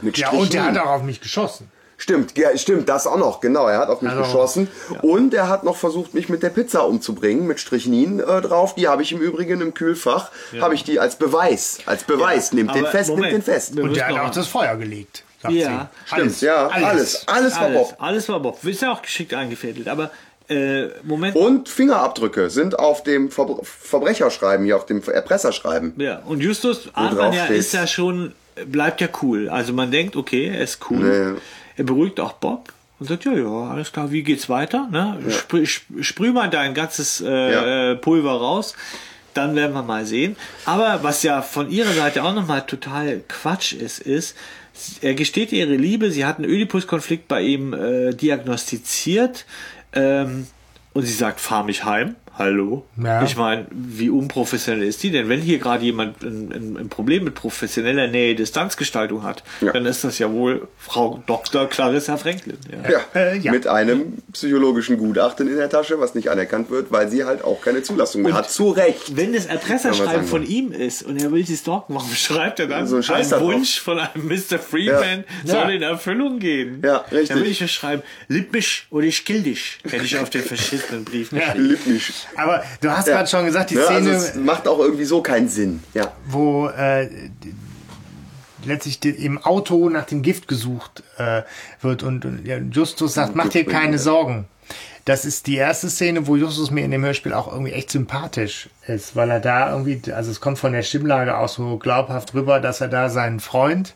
Mit
Ja, und der hat auch auf mich geschossen.
Stimmt, ja, stimmt, das auch noch, genau. Er hat auf mich
Also,
geschossen und er hat noch versucht, mich mit der Pizza umzubringen, mit Strychnin äh, drauf. Die habe ich im Übrigen im Kühlfach, habe ich die als Beweis, als Beweis. nimmt den fest,
Moment.
nimmt den fest.
Und der hat auch das Feuer gelegt. Sagt
Ja,
sie.
Stimmt, ja, alles, alles, war
alles,
Bob.
alles war Bob. Ist ja auch geschickt eingefädelt. Aber äh, Moment.
Und Fingerabdrücke sind auf dem Verbre Verbrecherschreiben, hier auf dem Erpresserschreiben.
Ja, und Justus ahnt man
drauf
ja, ist ja schon, bleibt ja cool. Also man denkt, okay, er ist cool.
Nee.
Er beruhigt auch Bob und sagt, ja, ja, alles klar, wie geht's weiter? Ne? Sprüh, sp- sprüh mal dein ganzes äh,
Ja.
äh, Pulver raus. Dann werden wir mal sehen. Aber was ja von ihrer Seite auch nochmal total Quatsch ist, ist, er gesteht ihre Liebe, sie hat einen Oedipus-Konflikt bei ihm äh, diagnostiziert ähm, und sie sagt, fahr mich heim. Hallo.
Ja.
Ich meine, wie unprofessionell ist die denn? Wenn hier gerade jemand ein, ein, ein Problem mit professioneller Nähe-Distanzgestaltung hat,
Ja.
dann ist das ja wohl Frau Dr. Clarissa Franklin. Ja.
Ja,
Äh, ja.
mit einem psychologischen Gutachten in der Tasche, was nicht anerkannt wird, weil sie halt auch keine Zulassung mehr hat. Zu Recht.
Wenn das Erpresserschreiben von ihm ist und er will sie stalken, warum schreibt er dann
So ein Scheiß da
ein
drauf.
Wunsch von einem Mr. Freeman
Ja.
soll
Ja.
in Erfüllung gehen?
Ja, richtig.
Dann will ich ja schreiben, lieb mich oder ich kill dich, hätte ich auf den verschissenen Brief
Ja.
geschrieben.
Lippnisch.
Aber du hast
Ja.
gerade schon gesagt, die
Ja,
Szene,
also macht auch irgendwie so keinen Sinn. Ja.
wo äh, letztlich im Auto nach dem Gift gesucht äh, wird und, und Justus sagt, mach dir keine Sorgen. Das ist die erste Szene, wo Justus mir in dem Hörspiel auch irgendwie echt sympathisch ist, weil er da irgendwie, also es kommt von der Stimmlage auch so glaubhaft rüber, dass er da seinen Freund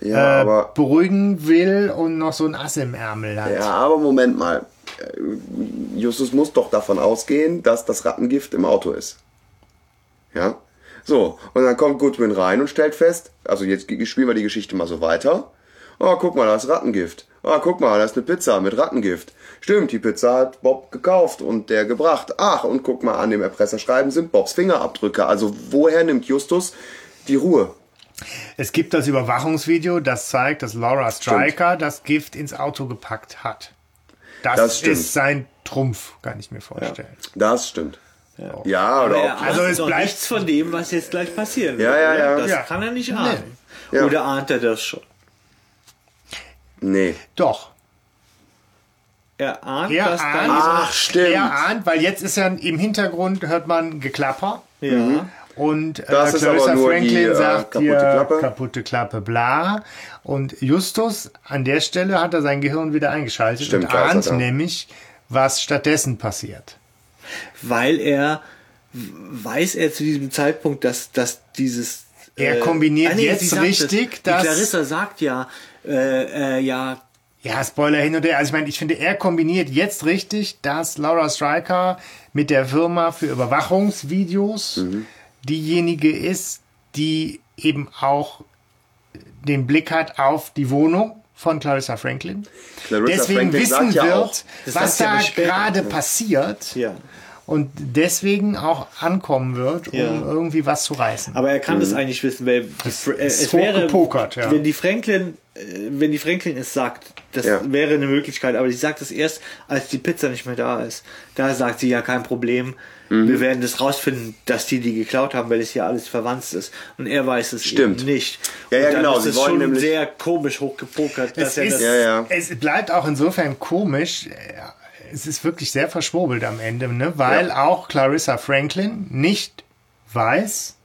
Ja,
äh, beruhigen will und noch so ein Ass im Ärmel hat.
ja, aber Moment mal. Äh, Justus muss doch davon ausgehen, dass das Rattengift im Auto ist. Ja? So, und dann kommt Goodwin rein und stellt fest, also jetzt spielen wir die Geschichte mal so weiter. Oh, guck mal, da ist Rattengift. Oh, guck mal, da ist eine Pizza mit Rattengift. Stimmt, die Pizza hat Bob gekauft und der gebracht. Ach, und guck mal, an dem Erpresserschreiben sind Bobs Fingerabdrücke. Also woher nimmt Justus die Ruhe?
Es gibt das Überwachungsvideo, das zeigt, dass Laura Stryker das Gift ins Auto gepackt hat. Das,
Das
ist sein Trumpf, kann ich mir vorstellen.
Das stimmt. Ja,
Aber
oder
er
Also es bleibt-
nichts von dem, was jetzt gleich passieren
Ja,
wird.
ja,
oder?
ja.
Das
Ja.
kann er nicht ahnen.
Ja.
Oder ahnt er das schon?
nee.
Doch.
Er ahnt,
Er
dass
ahnt,
dann...
Ach, stimmt.
er ahnt, weil jetzt ist ja im Hintergrund hört man Geklapper.
ja.
Und äh,
Das ist
Clarissa Franklin
die, äh,
sagt
kaputte
hier,
Klappe.
kaputte Klappe, bla. Und Justus, an der Stelle hat er sein Gehirn wieder eingeschaltet
Stimmt,
und ahnt nämlich, was stattdessen passiert.
weil er weiß er zu diesem Zeitpunkt, dass, dass dieses.
Er kombiniert
ah, nee,
jetzt richtig,
Die
dass-
Clarissa sagt ja, äh, äh, ja,
Ja, Spoiler hin und her. Also ich meine, ich finde, er kombiniert jetzt richtig, dass Laura Stryker mit der Firma für Überwachungsvideos
Mhm.
Diejenige ist, die eben auch den Blick hat auf die Wohnung von Clarissa Franklin.
Clarissa
Deswegen
Franklin
wissen
ja
wird,
auch,
was da gerade passiert.
ja.
Und deswegen auch ankommen wird, um
Ja.
irgendwie was zu reißen.
Aber er kann
Mhm.
das eigentlich wissen, weil die äh, es wäre,
hochgepokert, ja.
wenn die Franklin, äh, wenn die Franklin es sagt, das
Ja.
wäre eine Möglichkeit, aber sie sagt es erst, als die Pizza nicht mehr da ist. Da sagt sie ja kein Problem.
Mhm.
Wir werden das rausfinden, dass die die geklaut haben, weil es hier alles verwandt ist. Und er weiß es
Stimmt.
eben nicht.
Ja, ja, genau,
Ist
sie
es
wollen
schon
nämlich-
sehr komisch hochgepokert, dass
Es,
er
ist,
das.
Ja, ja.
es bleibt auch insofern komisch. äh, Es ist wirklich sehr verschwurbelt am Ende, ne? weil auch Clarissa Franklin nicht weiß,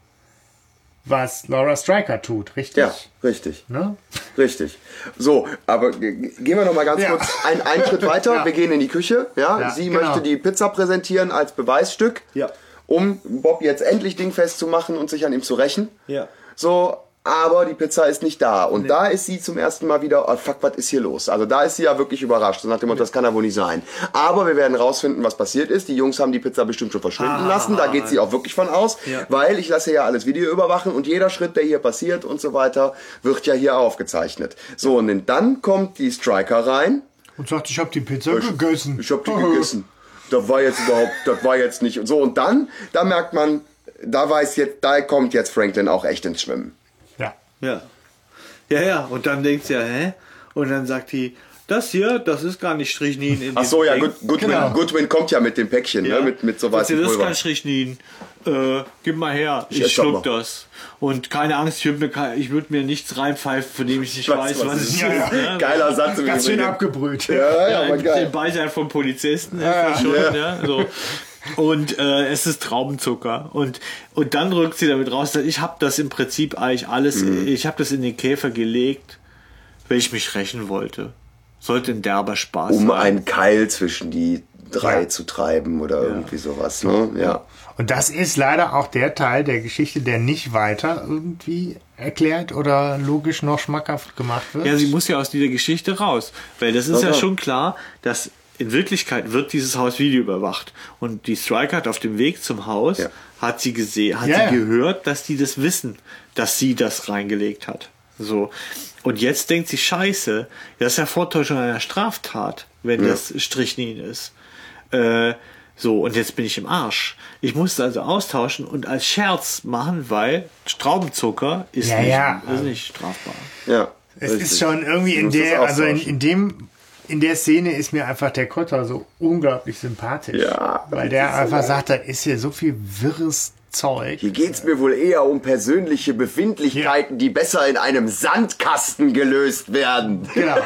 was Laura Stryker tut, richtig?
Ja, richtig.
Ne?
Richtig. So, aber ge- ge- gehen wir noch mal ganz
Ja.
kurz einen, einen Schritt weiter.
Ja.
Wir gehen in die Küche. Ja,
Ja,
sie
genau.
möchte die Pizza präsentieren als Beweisstück,
Ja.
um Bob jetzt endlich dingfest zu machen und sich an ihm zu rächen.
Ja.
So, aber die Pizza ist nicht da. Und da ist sie zum ersten Mal wieder, oh fuck, was ist hier los? Also da ist sie ja wirklich überrascht. So nach dem Motto, das kann ja wohl nicht sein. Aber wir werden rausfinden, was passiert ist. Die Jungs haben die Pizza bestimmt schon verschwinden lassen. Da geht sie auch wirklich von aus.
Ja.
Weil ich lasse ja alles Video überwachen und jeder Schritt, der hier passiert und so weiter, wird ja hier aufgezeichnet. So, und dann kommt die Striker rein.
Und sagt, ich habe die Pizza gegessen.
Ich habe die gegessen. Das war jetzt überhaupt, das war jetzt nicht. So, und dann, da merkt man, da weiß jetzt, da kommt jetzt Franklin auch echt ins Schwimmen.
Ja.
Ja. Ja, ja. Und dann denkt sie ja, hä? Und dann sagt die, das hier, das ist gar nicht Strichnin in
Ach so, ja, Good, Goodwin,
Genau.
Goodwin kommt ja mit dem Päckchen,
Ja.
ne? mit, mit so weißem
Das ist kein Strichnin. Äh, gib mal her, ich,
das
schluck das. Und keine Angst, ich würde mir, ich würd mir nichts reinpfeifen, von dem ich nicht
Was-
weiß,
was
was, es ist.
Ja, ja.
ne?
Geiler Satz
Ganz schön abgebrüht.
Ja, ja,
Ja,
aber
Den
geil.
Beisein vom Polizisten ist das schon, ja. so. Und äh, es ist Traubenzucker. Und, und dann rückt sie damit raus, ich habe das im Prinzip eigentlich alles,
Mhm.
ich habe das in den Käfer gelegt, weil ich mich rächen wollte. Sollte ein derber Spaß
Um
sein.
einen Keil zwischen die drei
Ja.
zu treiben oder irgendwie sowas. Ne? Ja.
Und das ist leider auch der Teil der Geschichte, der nicht weiter irgendwie erklärt oder logisch noch schmackhaft gemacht wird.
Ja, sie muss ja aus dieser Geschichte raus. Weil das ist
Ja,
ja schon klar, dass in Wirklichkeit wird dieses Haus Video überwacht. Und die Striker hat auf dem Weg zum Haus,
Ja.
hat sie gesehen, hat
Ja,
sie gehört, dass die das wissen, dass sie das reingelegt hat. So. Und jetzt denkt sie, scheiße, das ist ja Vortäuschung einer Straftat, wenn das Strichnin ist. Äh, so, und jetzt bin ich im Arsch. Ich musste also austauschen und als Scherz machen, weil Straubenzucker ist,
Ja,
nicht,
ja.
ist nicht strafbar.
ja.
Es
richtig.
ist schon irgendwie in der, also in, in dem, in der Szene ist mir einfach der Kotter so unglaublich sympathisch.
Ja,
Weil der
so
einfach
geil.
sagt, da ist hier so viel wirres Zeug.
Hier geht's mir wohl eher um persönliche Befindlichkeiten, die besser in einem Sandkasten gelöst werden.
Genau.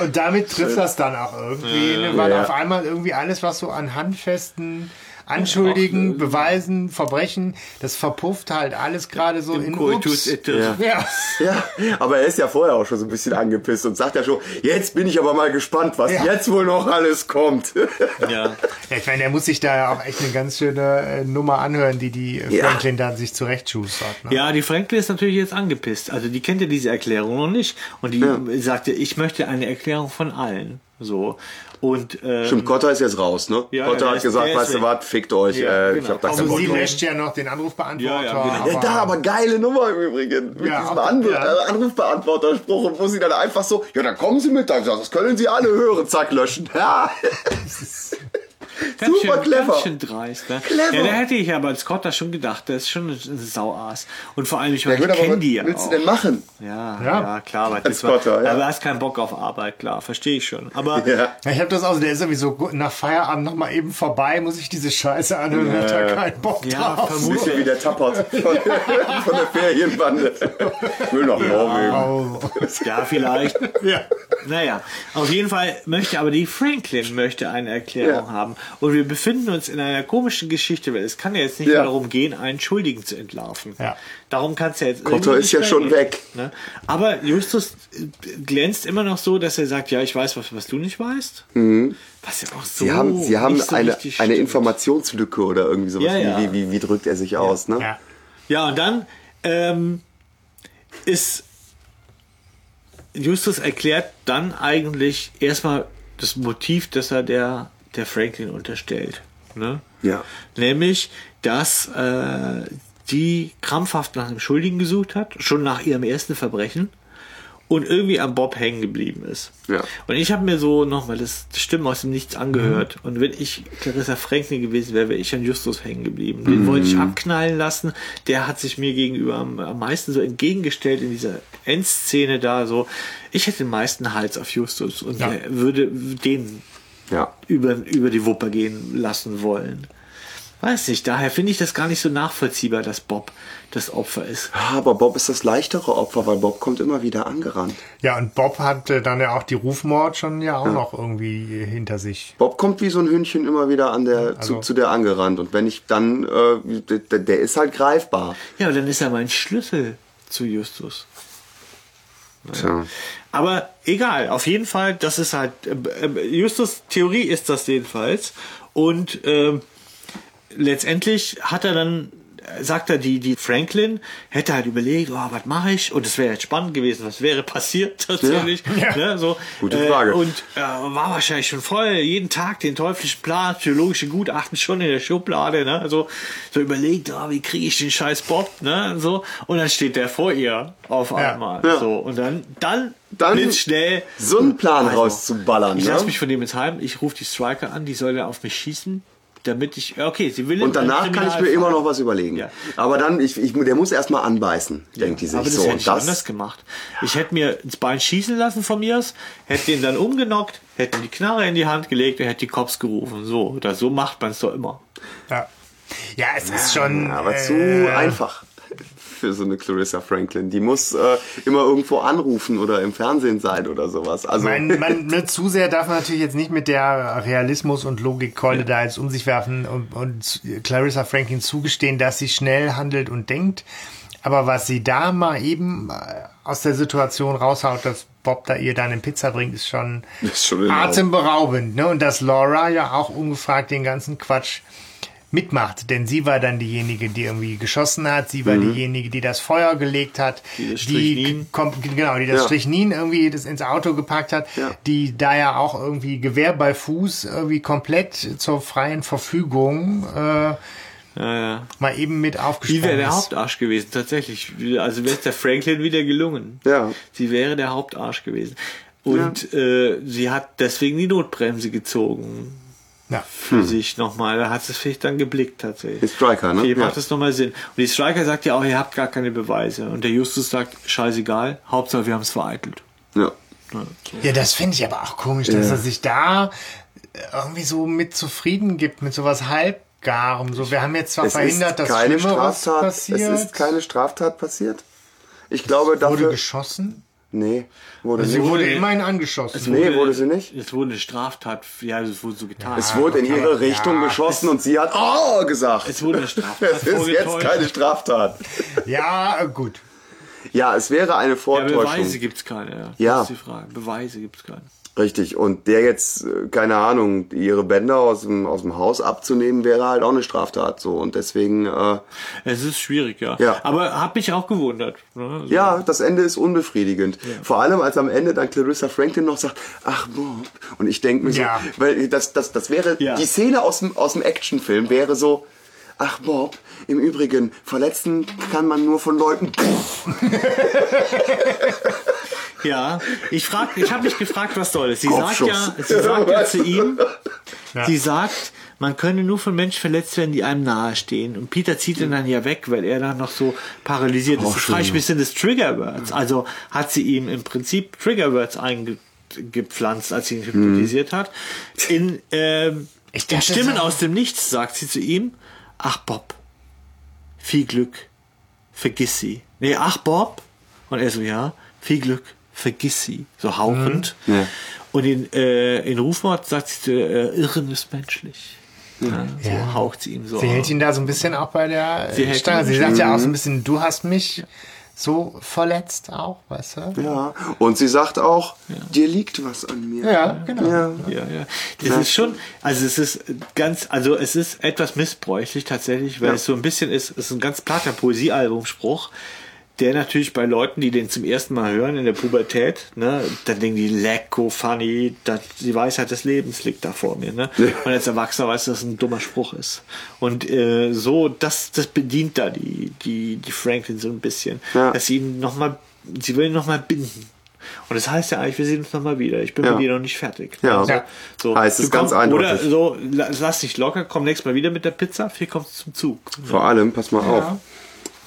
Und damit trifft das dann auch irgendwie, ne, weil
Ja.
auf einmal irgendwie alles, was so an handfesten Anschuldigen, Beweisen, Verbrechen, das verpufft halt alles gerade so in
Coitus
Ups.
et
Ja.
Ja, aber er ist ja vorher auch schon so ein bisschen angepisst und sagt ja schon, jetzt bin ich aber mal gespannt, was
Ja.
jetzt wohl noch alles kommt.
Ja.
Ja, ich meine, der muss sich da ja auch echt eine ganz schöne äh, Nummer anhören, die die äh,
Ja.
Franklin da sich zurechtschustert. Ne?
Ja, die Franklin ist natürlich jetzt angepisst. Also die kennt ja diese Erklärung noch nicht. Und die sagte, ich möchte eine Erklärung von allen. So. Und ähm,
Stimmt, Kotter ist jetzt raus, ne?
Ja,
Kotter
der
hat
ist-
gesagt, weißt du was, fickt euch,
Ja,
äh,
genau.
ich hab da
Also sie löscht ja noch den Anrufbeantworter.
Ja, ja, genau.
Ja, da aber geile Nummer im Übrigen. Mit
Ja,
diesem
auch-
Anru
ja.
äh, Anrufbeantworterspruch, wo sie dann einfach so, ja, dann kommen Sie mit, dann das können Sie alle hören, zack, löschen. Ja.
ganz
super
schön,
clever.
Ganz schön dreist. Ne?
Clever.
Ja, da hätte ich aber als Scott da schon gedacht, das ist schon ein Sauaas. Und vor allem, ich,
Ja,
ich kenne
was
die ja
willst
auch.
du denn machen?
Ja,
Ja.
ja, klar. Aber,
Als Scotter, ja.
aber du hast keinen Bock auf Arbeit, klar, verstehe ich schon. Aber
Ja.
Ja, ich habe das auch, der ist irgendwie so gut, nach Feierabend nochmal eben vorbei, muss ich diese Scheiße anhören, ja. hat er keinen Bock
Ja,
drauf.
Ein bisschen wie der Tappert von, von der Ferienbande. Ich will nach Norwegen.
Ja, vielleicht.
Ja.
Naja, auf jeden Fall möchte aber die Franklin möchte eine Erklärung
Ja.
haben. Und wir befinden uns in einer komischen Geschichte, weil es kann ja jetzt nicht
Ja.
mehr darum gehen, einen Schuldigen zu entlarven.
Ja.
Darum kann es ja jetzt
Kotter ist ja schon
gehen,
weg.
Ne? Aber Justus äh, glänzt immer noch so, dass er sagt, ja, ich weiß was, was du nicht weißt. Was ja auch so
Mhm. Sie haben, sie haben
nicht so
eine, eine. Informationslücke oder irgendwie sowas.
Ja, ja.
Wie, wie, wie, wie drückt er sich aus, ne?
Ja.
Ja, und dann ähm, ist Justus erklärt dann eigentlich erstmal das Motiv, das er der, der Franklin unterstellt. Ne?
Ja.
Nämlich, dass äh, die krampfhaft nach einem Schuldigen gesucht hat, schon nach ihrem ersten Verbrechen und irgendwie am Bob hängen geblieben ist.
Ja.
Und ich habe mir so nochmal das Stimmen aus dem Nichts angehört. Und wenn ich Clarissa Franklin gewesen wäre, wäre ich an Justus hängen geblieben. Den wollte ich abknallen lassen. Der hat sich mir gegenüber am, am meisten so entgegengestellt in dieser Endszene da. So, ich hätte den meisten Hals auf Justus und
Ja.
würde den
Ja.
über, über die Wupper gehen lassen wollen. Weiß nicht, daher finde ich das gar nicht so nachvollziehbar, dass Bob das Opfer ist.
Aber Bob ist das leichtere Opfer, weil Bob kommt immer wieder angerannt.
Ja, und Bob hatte dann ja auch die Rufmord schon ja auch noch irgendwie hinter sich.
Bob kommt wie so ein Hündchen immer wieder an der,
Also-
zu, zu der angerannt. Und wenn ich dann, äh, der, der ist halt greifbar.
Ja, aber dann ist er mein Schlüssel zu Justus.
Tja.
Aber egal, auf jeden Fall, das ist halt, äh, äh, Justus Theorie ist das jedenfalls. Und ähm, letztendlich hat er dann, äh, sagt er, die, die Franklin hätte halt überlegt, oh, was mache ich? Und es wäre jetzt spannend gewesen, was wäre passiert tatsächlich.
Ja.
Ne, so,
Gute Frage.
und äh, war wahrscheinlich schon voll, jeden Tag den teuflischen Plan, psychologische Gutachten schon in der Schublade, ne? So, so überlegt, ah, wie kriege ich den scheiß Bob, ne? So, und dann steht der vor ihr auf
Ja.
einmal.
Ja.
So, und dann, dann,
Dann
blitzschnell.
So einen Plan
Also,
rauszuballern.
Ich
Ne?
lasse mich von dem jetzt heim, ich rufe die Striker an, die soll dann auf mich schießen, damit ich, okay, sie will in
Und danach kann ich mir
Kriminalfall.
immer noch was überlegen.
Ja.
Aber dann, ich, ich, der muss erstmal anbeißen, denkt die sich
Aber das
so.
hätte
Und
ich anders gemacht. Ich hätte mir ins Bein schießen lassen von mir hätte den dann umgenockt, hätte die Knarre in die Hand gelegt und hätte die Cops gerufen. So, oder so macht man es doch immer.
Ja, ja es ist schon.
Ja, aber zu
äh,
einfach für so eine Clarissa Franklin. Die muss äh, immer irgendwo anrufen oder im Fernsehen sein oder sowas. Also
Man, man, ne, zu sehr darf man natürlich jetzt nicht mit der Realismus- und Logikkeule da jetzt um sich werfen und, und Clarissa Franklin zugestehen, dass sie schnell handelt und denkt. Aber was sie da mal eben äh, aus der Situation raushaut, dass Bob da ihr dann eine Pizza bringt, ist schon,
ist schon
atemberaubend. Ne? Und dass Laura ja auch ungefragt den ganzen Quatsch mitmacht. Denn sie war dann diejenige, die irgendwie geschossen hat. Sie war diejenige, die das Feuer gelegt hat.
Die das
die genau, die das
Ja.
Strychnin irgendwie das ins Auto gepackt hat.
Ja.
Die da ja auch irgendwie Gewehr bei Fuß irgendwie komplett zur freien Verfügung äh,
Ja, ja.
mal eben mit
Die
aufgesprungen
wäre der. Hauptarsch gewesen, tatsächlich. Also wäre es der Franklin wieder gelungen.
Ja.
Sie wäre der Hauptarsch gewesen. Und äh, sie hat deswegen die Notbremse gezogen.
Ja.
Für sich nochmal. Da hat es vielleicht dann geblickt tatsächlich.
Die Striker, ne? Ja.
macht es nochmal Sinn. Und die Striker sagt ja auch, ihr habt gar keine Beweise. Und der Justus sagt, scheißegal, Hauptsache wir haben es vereitelt.
ja.
Ja.
Ja, das finde ich aber auch komisch, dass er sich da irgendwie so mit zufrieden gibt, mit sowas halbgarem. So, wir haben jetzt zwar
Es
verhindert, dass
keine
Schlimmeres
Straftat.
passiert.
Es ist keine Straftat passiert. Ich glaube,
wurde
dafür.
geschossen?
Nee, wurde
Sie
nicht.
wurde
wurde-
immerhin angeschossen.
Nee, wurde sie nicht.
Es wurde eine Straftat, ja, es wurde so getan.
Es wurde in ihre Richtung
Ja.
geschossen und sie hat Oh gesagt.
Es wurde eine Straftat
Es ist jetzt keine Straftat.
Ja, gut.
Ja, es wäre eine
Ja,
Vortäuschung.
Beweise gibt es keine. Ja.
Ja.
Das ist die Frage. Beweise gibt es keine.
Richtig. Und der jetzt, äh, keine Ahnung, ihre Bänder aus dem, aus dem Haus abzunehmen, wäre halt auch eine Straftat. So. Und deswegen, äh,
Es ist schwierig, ja.
Ja.
Aber hat mich auch gewundert. Ne? So.
ja, das Ende ist unbefriedigend. Vor allem, als am Ende dann Clarissa Franklin noch sagt, ach Bob. Und ich denke mir so,
Ja.
weil das, das, das wäre,
Ja.
die Szene aus dem, aus dem Actionfilm wäre so, ach Bob, im Übrigen, verletzen kann man nur von Leuten.
Ja, ich frag, ich habe mich gefragt, was soll es. Sie sagt ja, sie sagt ja zu ihm,
Ja.
sie sagt, man könne nur von Menschen verletzt werden, die einem nahestehen. Und Peter zieht ihn dann ja weg, weil er dann noch so paralysiert ist.
Auch
Ich frage
schön.
mich, sind das Triggerwords? Also hat sie ihm im Prinzip Triggerwords eingepflanzt, als sie ihn hypnotisiert hat. In, ähm,
Ich
in
dachte,
Stimmen aus dem Nichts sagt sie zu ihm, ach Bob, viel Glück, vergiss sie. Nee, ach Bob. Und er so, ja, viel Glück, vergiss sie, so hauchend.
Mhm. Ja.
Und in, äh, in Rufmord sagt sie, äh, Irren ist menschlich. Ja, so
Ja.
haucht sie ihm so.
Sie hält ihn da so ein bisschen auch bei der
Sie
Stange. Sie sagt ja auch so
Mhm.
ein bisschen, du hast mich so verletzt auch, weißt du?
Ja. Und sie sagt auch, dir liegt was an mir.
Ja, genau.
Ja.
Ja, ja. Das ist schon, also es ist ganz, also es ist etwas missbräuchlich tatsächlich, weil
Ja.
es so ein bisschen ist, es ist ein ganz platter Poesiealbumspruch, der natürlich bei Leuten, die den zum ersten Mal hören in der Pubertät, ne, dann denken die, lecko, funny, das, die Weisheit des Lebens liegt da vor mir, ne? Und als Erwachsener weiß, dass es ein dummer Spruch ist. Und äh, so, das, das bedient da die, die, die Franklin so ein bisschen,
Ja.
dass sie ihn nochmal, sie will ihn nochmal binden. Und das heißt ja eigentlich, wir sehen uns nochmal wieder. Ich bin
Ja.
mit dir noch nicht fertig.
Ja.
Also,
Ja.
so,
Heißt es ganz eindeutig.
Oder so, la- lass dich locker, komm nächstes Mal wieder mit der Pizza, hier kommst du zum Zug.
Vor allem, pass mal auf.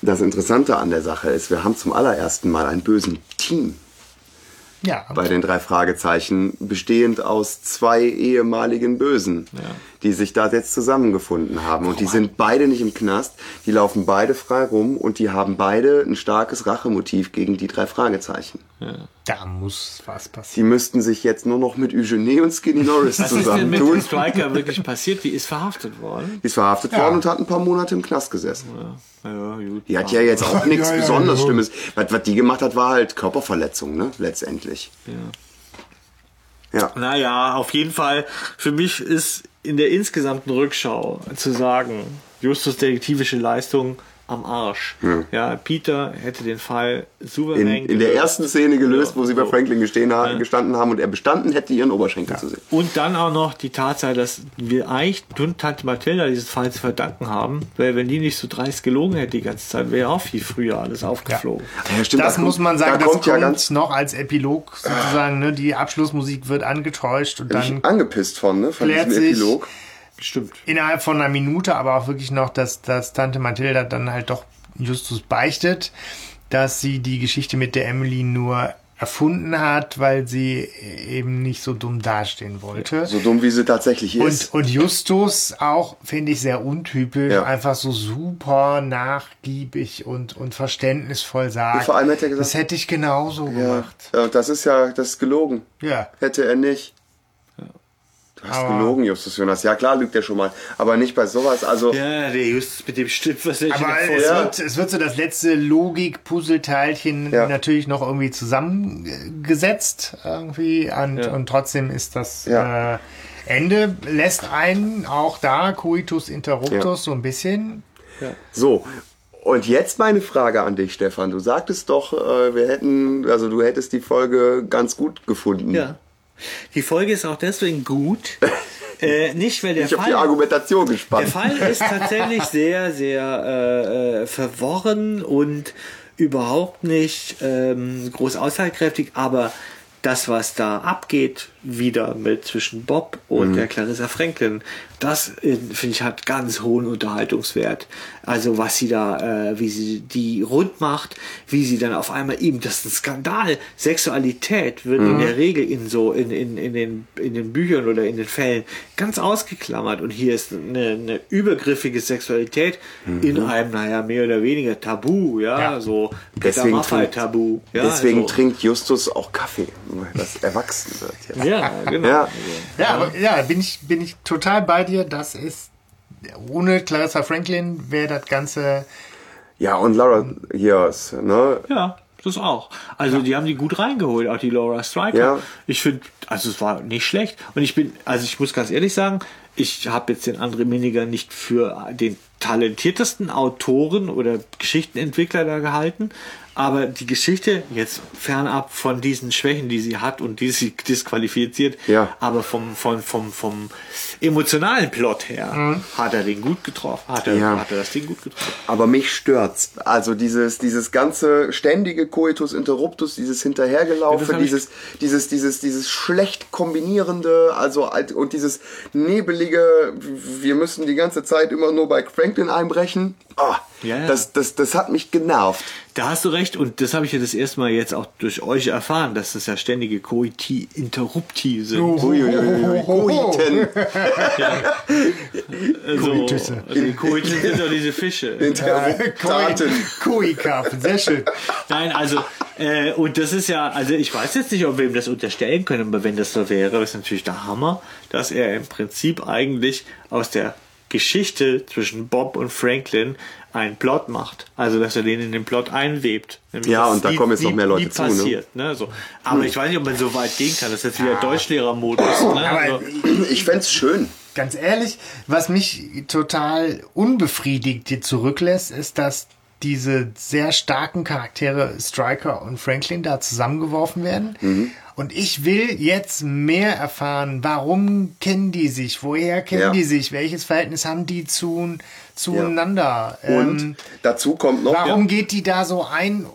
Das Interessante an der Sache ist, wir haben zum allerersten Mal einen bösen Team.
Ja,
bei den drei Fragezeichen, bestehend aus zwei ehemaligen Bösen, die sich da jetzt zusammengefunden haben. Und die sind beide nicht im Knast, die laufen beide frei rum und die haben beide ein starkes Rachemotiv gegen die drei Fragezeichen.
da muss was
Die
passieren.
müssten sich jetzt nur noch mit Eugenie und Skinny Norris
Was ist denn mit
zusammentun.
Striker wirklich passiert? Die ist verhaftet worden.
Die ist verhaftet
Ja.
worden und hat ein paar Monate im Knast gesessen.
Ja, gut.
Die hat ja jetzt auch nichts
Ja, ja,
besonders
ja.
Schlimmes. Was, was die gemacht hat, war halt Körperverletzung, ne? Letztendlich. Ja.
Naja, auf jeden Fall, für mich ist in der insgesamten Rückschau zu sagen, Justus detektivische Leistung am Arsch. Ja, Peter hätte den Fall souverän
In, in der ersten Szene gelöst,
Ja,
wo sie bei. Franklin
Ja.
gestanden haben und er bestanden hätte, ihren Oberschenkel zu sehen.
Und dann auch noch die Tatsache, dass wir eigentlich und Tante Mathilda diesen Fall zu verdanken haben, weil wenn die nicht so dreist gelogen hätte die ganze Zeit, wäre auch viel früher alles aufgeflogen.
Ja, stimmt,
Das
da
muss man sagen,
da
das
kommt
kommt,
ja ganz
noch als Epilog sozusagen. Ne? Die Abschlussmusik wird angetäuscht und dann
ich angepisst von, ne? Von diesem
sich-
Epilog.
Stimmt.
innerhalb von einer Minute, aber auch wirklich noch, dass, dass Tante Mathilda dann halt doch Justus beichtet, dass sie die Geschichte mit der Emily nur erfunden hat, weil sie eben nicht so dumm dastehen wollte.
So dumm, wie sie tatsächlich
Und,
ist.
und Justus auch, finde ich, sehr untypisch,
Ja.
einfach so super nachgiebig und, und verständnisvoll sagt.
Und vor allem hat er gesagt-
das hätte ich genauso
ja,
gemacht.
ja, das ist ja, das ist gelogen.
Ja.
Hätte er nicht. Du hast
Aber-
gelogen, Justus Jonas. Ja, klar lügt er schon mal. Aber nicht bei sowas. Also,
Ja, der Justus mit dem Stift, was er
Aber es,
Ja.
wird, es wird so das letzte Logik-Puzzleteilchen
Ja.
natürlich noch irgendwie zusammengesetzt irgendwie und,
Ja.
und trotzdem ist das
Ja.
äh, Ende lässt einen auch da Coitus Interruptus
Ja.
so ein bisschen
So, und jetzt meine Frage an dich, Stefan. Du sagtest doch, äh, wir hätten, also du hättest die Folge ganz gut gefunden.
Ja. Die Folge ist auch deswegen gut. äh, nicht, weil der
Ich habe die
Fall.
Argumentation
Der
gespannt.
Fall ist tatsächlich sehr, sehr äh, äh, verworren und überhaupt nicht ähm, groß aussagekräftig, aber das, was da abgeht, wieder mit zwischen Bob und
Mhm.
der Clarissa Franklin, das äh, finde ich hat ganz hohen Unterhaltungswert. Also was sie da, äh, wie sie die rund macht, wie sie dann auf einmal ihm, das ist ein Skandal. Sexualität wird
Mhm.
in der Regel in so in, in, in, den, in den Büchern oder in den Fällen ganz ausgeklammert und hier ist eine, eine übergriffige Sexualität in einem, naja, mehr oder weniger Tabu, ja,
Ja.
so Peter
Deswegen
Maffay
trinkt-
Tabu. Ja,
Deswegen
also,
trinkt Justus auch Kaffee, weil das erwachsen wird. Jetzt.
Ja, genau.
Ja.
Ja, aber ja, bin ich, bin ich total bei dir. Das ist, ohne Clarissa Franklin wäre das Ganze,
Ja, und Laura hier ist, ne?
Ja, das auch. Also die haben die gut reingeholt, auch die Laura Striker.
Ja.
Ich finde, also es war nicht schlecht. Und ich bin, also ich muss ganz ehrlich sagen, ich habe jetzt den André Miniger nicht für den talentiertesten Autoren oder Geschichtenentwickler da gehalten. Aber die Geschichte, jetzt fernab von diesen Schwächen, die sie hat und die sie disqualifiziert,
Ja.
aber vom, vom, vom, vom emotionalen Plot her hat er den gut getroffen. Hat er,
Mhm. Ja.
hat er das Ding gut getroffen.
Aber mich stört's. Also dieses, dieses ganze ständige Coitus Interruptus, dieses
Ja,
Hinterhergelaufe,
das hab ich-
dieses, dieses, dieses, dieses schlecht kombinierende, also alt- und dieses nebelige, wir müssen die ganze Zeit immer nur bei Franklin einbrechen. Ah,
Ja, ja.
Das, das, das hat mich genervt.
Da hast du recht und das habe ich ja das erste Mal jetzt auch durch euch erfahren, dass das ja ständige Coiti Interrupti sind.
Coiten.
Also,
Coitüsse.
die Coiten sind doch diese Fische.
Interruptaten.
Koi-Karpfen, sehr schön.
Nein, also Äh, und das ist ja, also ich weiß jetzt nicht, ob wir ihm das unterstellen können, aber wenn das so wäre, ist natürlich der Hammer, dass er im Prinzip eigentlich aus der Geschichte zwischen Bob und Franklin einen Plot macht. Also, dass er den in den Plot einwebt. Nämlich,
Ja, und da kommen jetzt noch mehr Leute zu, ne?
passiert, ne? So. Aber ich weiß nicht, ob man so weit gehen kann. Das ist jetzt wieder Deutschlehrermodus. Ne?
Aber
Also,
Ich fänd's schön.
ganz ehrlich, was mich total unbefriedigt hier zurücklässt, ist, dass diese sehr starken Charaktere Striker und Franklin da zusammengeworfen werden.
Mhm.
Und ich will jetzt mehr erfahren, warum kennen die sich, woher kennen
Ja.
die sich, welches Verhältnis haben die zu, zueinander.
Und
Ähm,
dazu kommt noch
warum geht die da so ein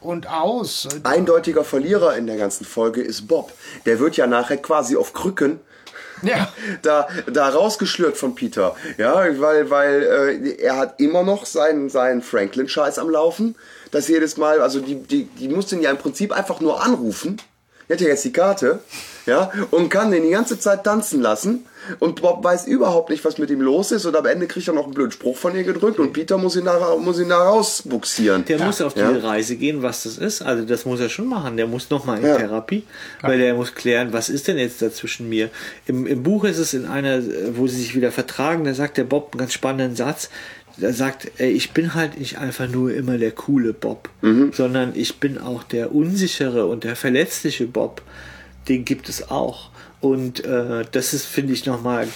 und aus?
eindeutiger Verlierer in der ganzen Folge ist Bob. Der wird ja nachher quasi auf Krücken
Ja.
da, da rausgeschlürt von Peter. Ja, weil, weil äh, er hat immer noch seinen, seinen Franklin-Scheiß am Laufen. Das jedes Mal, also die, die, die muss den ja im Prinzip einfach nur anrufen. Er hat ja jetzt die Karte, ja, und kann den die ganze Zeit tanzen lassen. Und Bob weiß überhaupt nicht, was mit ihm los ist. Und am Ende kriegt er noch einen blöden Spruch von ihr gedrückt und Peter muss ihn da, muss ihn da rausbuxieren.
der muss auf
Ja.
diese Reise gehen, was das ist. Also das muss er schon machen. Der muss nochmal in
Ja.
Therapie, weil der muss klären, was ist denn jetzt da zwischen mir. Im, Im Buch ist es in einer, wo sie sich wieder vertragen, da sagt der Bob einen ganz spannenden Satz. Er sagt, ey, ich bin halt nicht einfach nur immer der coole Bob, sondern ich bin auch der unsichere und der verletzliche Bob. Den gibt es auch. Und äh, das ist, finde ich, nochmal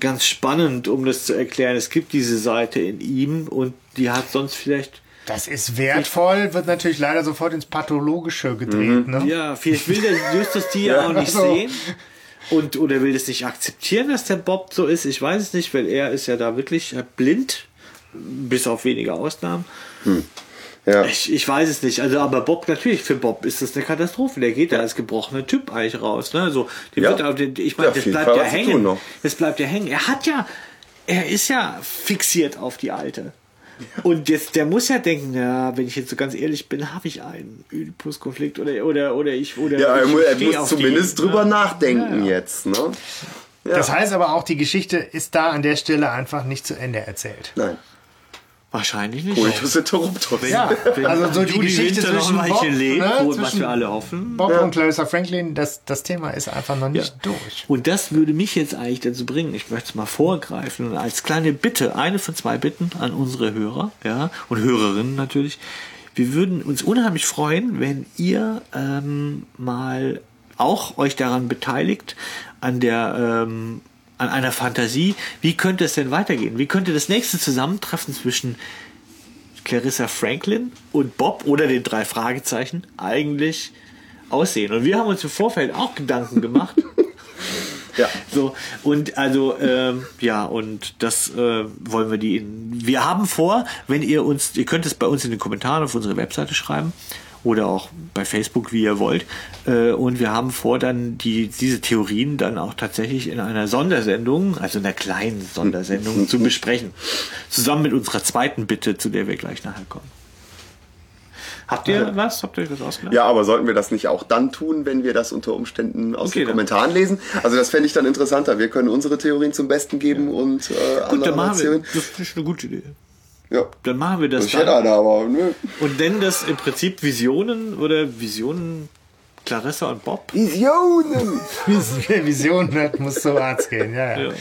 ganz spannend, um das zu erklären. Es gibt diese Seite in ihm und die hat sonst vielleicht
Das ist wertvoll, wird natürlich leider sofort ins Pathologische gedreht. Ne?
Ja, vielleicht will der Justus die ja auch nicht
so.
sehen. Und, oder will es nicht akzeptieren, dass der Bob so ist. Ich weiß es nicht, weil er ist ja da wirklich blind. Bis auf wenige Ausnahmen.
Ja.
Ich, ich weiß es nicht. Also, aber Bob, natürlich, für Bob ist das eine Katastrophe. Der geht da als gebrochener Typ eigentlich raus. Ne? Also, dem
Ja.
wird, auf den- ich meine,
Ja,
das bleibt
Fall
ja hängen. Das bleibt ja hängen. Er hat ja, er ist ja fixiert auf die Alte. Und jetzt, der muss ja denken, ja, wenn ich jetzt so ganz ehrlich bin, habe ich einen Oedipus-Konflikt oder, oder, oder ich, oder
Ja, er,
ich
er muss zumindest
die,
drüber
ne?
nachdenken
Ja, ja.
jetzt, ne? Ja.
Das heißt aber auch, die Geschichte ist da an der Stelle einfach nicht zu Ende erzählt.
Nein.
Wahrscheinlich nicht.
Coitus interruptus.
Ja, also so die
Judy
Geschichte
Winter
zwischen
ein
Bob,
lebt,
ne,
wo- was wir alle hoffen.
Bob und Clarissa Franklin, das, das Thema ist einfach noch nicht durch.
Und das würde mich jetzt eigentlich dazu bringen, ich möchte es mal vorgreifen und als kleine Bitte, eine von zwei Bitten an unsere Hörer, ja, und Hörerinnen natürlich. Wir würden uns unheimlich freuen, wenn ihr ähm, mal auch euch daran beteiligt, an der ähm, an einer Fantasie, wie könnte es denn weitergehen? Wie könnte das nächste Zusammentreffen zwischen Clarissa Franklin und Bob oder den drei Fragezeichen eigentlich aussehen? Und wir haben uns im Vorfeld auch Gedanken gemacht.
Ja.
So, und also, ähm, ja, und das äh, wollen wir die in. Wir haben vor, wenn ihr uns, ihr könnt es bei uns in den Kommentaren auf unsere Webseite schreiben oder auch bei Facebook, wie ihr wollt. Äh, und wir haben vor, dann die, diese Theorien dann auch tatsächlich in einer Sondersendung, also einer kleinen Sondersendung, zu besprechen. Zusammen mit unserer zweiten Bitte, zu der wir gleich nachher kommen. Habt ihr was? Habt ihr euch was ausgedacht?
Ja, aber sollten wir das nicht auch dann tun, wenn wir das unter Umständen aus
Okay,
den
dann-
Kommentaren lesen? Also das fände ich dann interessanter. Wir können unsere Theorien zum Besten geben und äh,
Gut,
andere
dann machen wir.
erzählen.
Das ist eine gute Idee.
Ja.
Dann machen wir das
Ich hätte eine, aber nö.
Und nennen das im Prinzip Visionen oder Visionen Clarissa und Bob.
Visionen!
Vision ne, muss zum Arzt gehen, ja, ja.
Ja.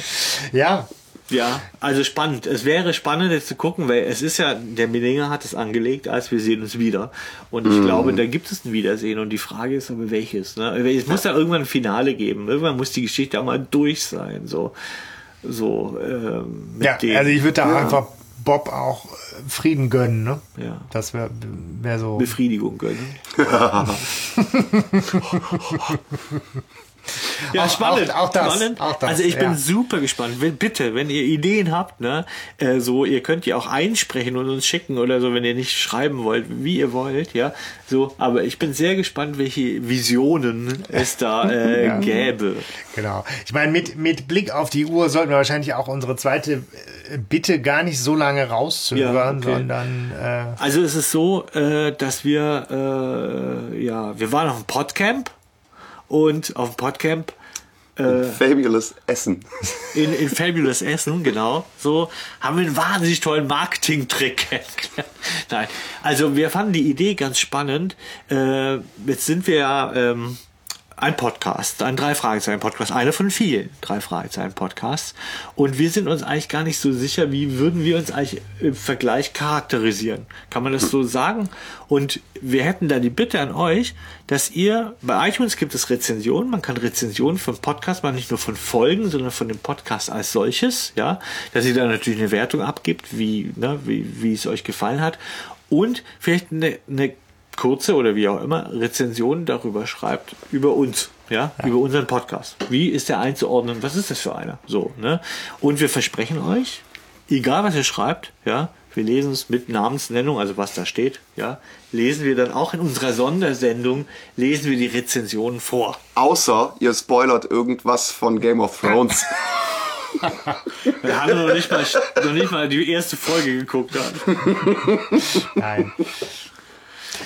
Ja,
Ja, also spannend. Es wäre spannend jetzt zu gucken, weil es ist ja, der Millinger hat es angelegt, als wir sehen uns wieder. Und ich glaube, da gibt es ein Wiedersehen. Und die Frage ist aber welches. Ne? Es muss ja irgendwann ein Finale geben. Irgendwann muss die Geschichte auch mal durch sein. So, so ähm, mit
ja
dem
also ich würde da einfach Bob auch äh, Frieden gönnen, ne?
Ja.
Das wäre wär so.
Befriedigung gönnen. Ja,
Auch-
spannend.
auch- auch das,
spannend.
auch das,
also ich bin
ja.
super gespannt. Wenn, bitte, wenn ihr Ideen habt, ne, äh, so, ihr könnt die auch einsprechen und uns schicken oder so, wenn ihr nicht schreiben wollt, wie ihr wollt, ja. So, aber ich bin sehr gespannt, welche Visionen es da äh,
Ja.
gäbe.
Genau. Ich meine, mit, mit Blick auf die Uhr sollten wir wahrscheinlich auch unsere zweite äh, Bitte gar nicht so lange rauszögern,
okay.
sondern äh,
Also es ist so, äh, dass wir, äh, ja, wir waren auf dem Podcamp und auf dem Podcamp
Fabulous Essen.
in, in Fabulous Essen, genau, so, haben wir einen wahnsinnig tollen Marketing-Trick. Nein, also wir fanden die Idee ganz spannend. Äh, jetzt sind wir ja ähm, ein Podcast, ein drei Fragezeichen Podcast, einer von vielen drei Fragezeichen Podcasts. Und wir sind uns eigentlich gar nicht so sicher, wie würden wir uns eigentlich im Vergleich charakterisieren. Kann man das so sagen? Und wir hätten da die Bitte an euch, dass ihr, bei iTunes gibt es Rezensionen, man kann Rezensionen von Podcasts machen, nicht nur von Folgen, sondern von dem Podcast als solches, ja, dass ihr da natürlich eine Wertung abgibt, wie, ne, wie, wie es euch gefallen hat. Und vielleicht eine, eine kurze oder wie auch immer Rezension darüber schreibt, über uns, ja, über unseren Podcast. Wie ist der einzuordnen? Was ist das für einer? So, ne? Und wir versprechen euch, egal was ihr schreibt, ja, wir lesen es mit Namensnennung, also was da steht, ja, lesen wir dann auch in unserer Sondersendung, lesen wir die Rezensionen vor.
Außer ihr spoilert irgendwas von Game of Thrones.
Wir haben noch nicht mal, noch nicht mal die erste Folge geguckt.
Nein.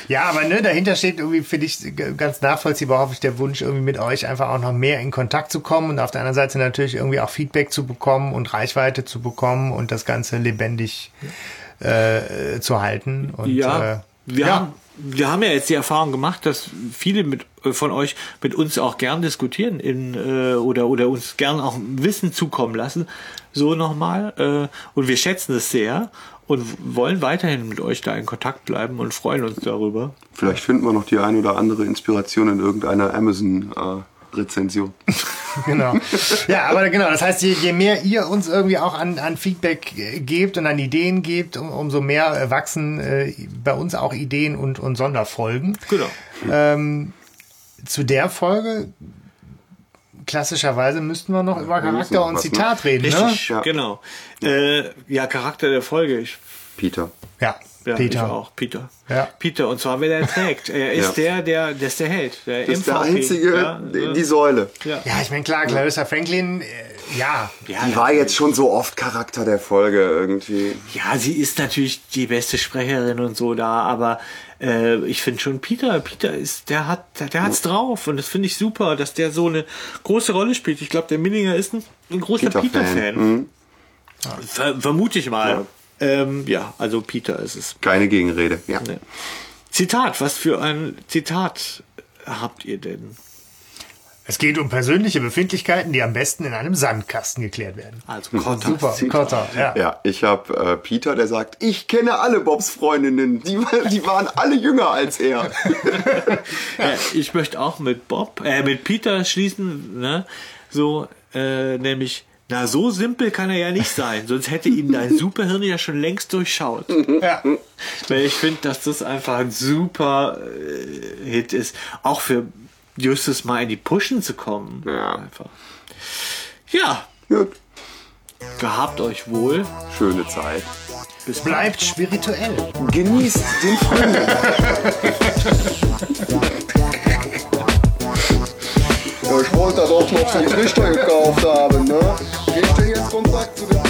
Ja, aber ne, dahinter steht irgendwie, finde ich, ganz nachvollziehbar, hoffe ich, der Wunsch, irgendwie mit euch einfach auch noch mehr in Kontakt zu kommen und auf der anderen Seite natürlich irgendwie auch Feedback zu bekommen und Reichweite zu bekommen und das Ganze lebendig äh, zu halten. Und,
Ja,
äh,
wir,
ja.
Haben, wir haben ja jetzt die Erfahrung gemacht, dass viele mit, äh, von euch mit uns auch gern diskutieren in, äh, oder, oder uns gern auch Wissen zukommen lassen. So nochmal. Äh, und wir schätzen es sehr und wollen weiterhin mit euch da in Kontakt bleiben und freuen uns darüber.
Vielleicht finden wir noch die ein oder andere Inspiration in irgendeiner Amazon-Rezension.
Genau. Ja, aber genau, das heißt, je, je mehr ihr uns irgendwie auch an, an Feedback äh, gebt und an Ideen gebt, um, umso mehr äh, wachsen äh, bei uns auch Ideen und, und Sonderfolgen.
Genau.
Ähm, zu der Folge, klassischerweise müssten wir noch über
wir müssen
Charakter und
ne?
Zitat reden,
Richtig,
ne?
Ja.
genau. Äh, ja, Charakter der Folge. Ich,
Peter.
Ja,
ja,
Peter.
Ich auch, Peter.
Ja.
Peter, und zwar wer der trägt. Er ist
Ja.
der, der, der ist der Held. Der
Das ist der einzige,
ja,
die, die Säule.
ja.
Ja, ich meine, klar, Clarissa Franklin, äh, ja.
Ja,
Die war jetzt schon so oft Charakter der Folge irgendwie.
Ja, sie ist natürlich die beste Sprecherin und so da, aber äh, ich finde schon Peter, Peter ist, der hat, der, der hat's drauf und das finde ich super, dass der so eine große Rolle spielt. Ich glaube, der Millinger ist ein, ein großer
Peter-Fan.
Peter-Fan.
Mhm.
Ver vermute ich mal. Ja. Ähm, ja, also Peter ist es.
Keine Gegenrede. Ja.
Zitat, was für ein Zitat habt ihr denn?
Es geht um persönliche Befindlichkeiten, die am besten in einem Sandkasten geklärt werden.
Also Kotter.
Super, Kotter, ja.
Ja, ich habe äh, Peter, der sagt, ich kenne alle Bobs Freundinnen. Die, die waren alle jünger als er.
Ja, ich möchte auch mit Bob, äh, mit Peter schließen, ne? So, äh, nämlich, na, so simpel kann er ja nicht sein, sonst hätte ihn dein Superhirn ja schon längst durchschaut.
ja.
Weil ich finde, dass das einfach ein super äh, Hit ist. Auch für Justus mal in die Pushen zu kommen.
Ja.
Einfach. Ja,
Gut.
gehabt euch wohl.
Schöne Zeit.
Bis
Bleibt spirituell.
Genießt den Frühling. Ja, ich wollte doch noch so einen Trichter gekauft haben, ne? Gehst du jetzt Kontakt zu den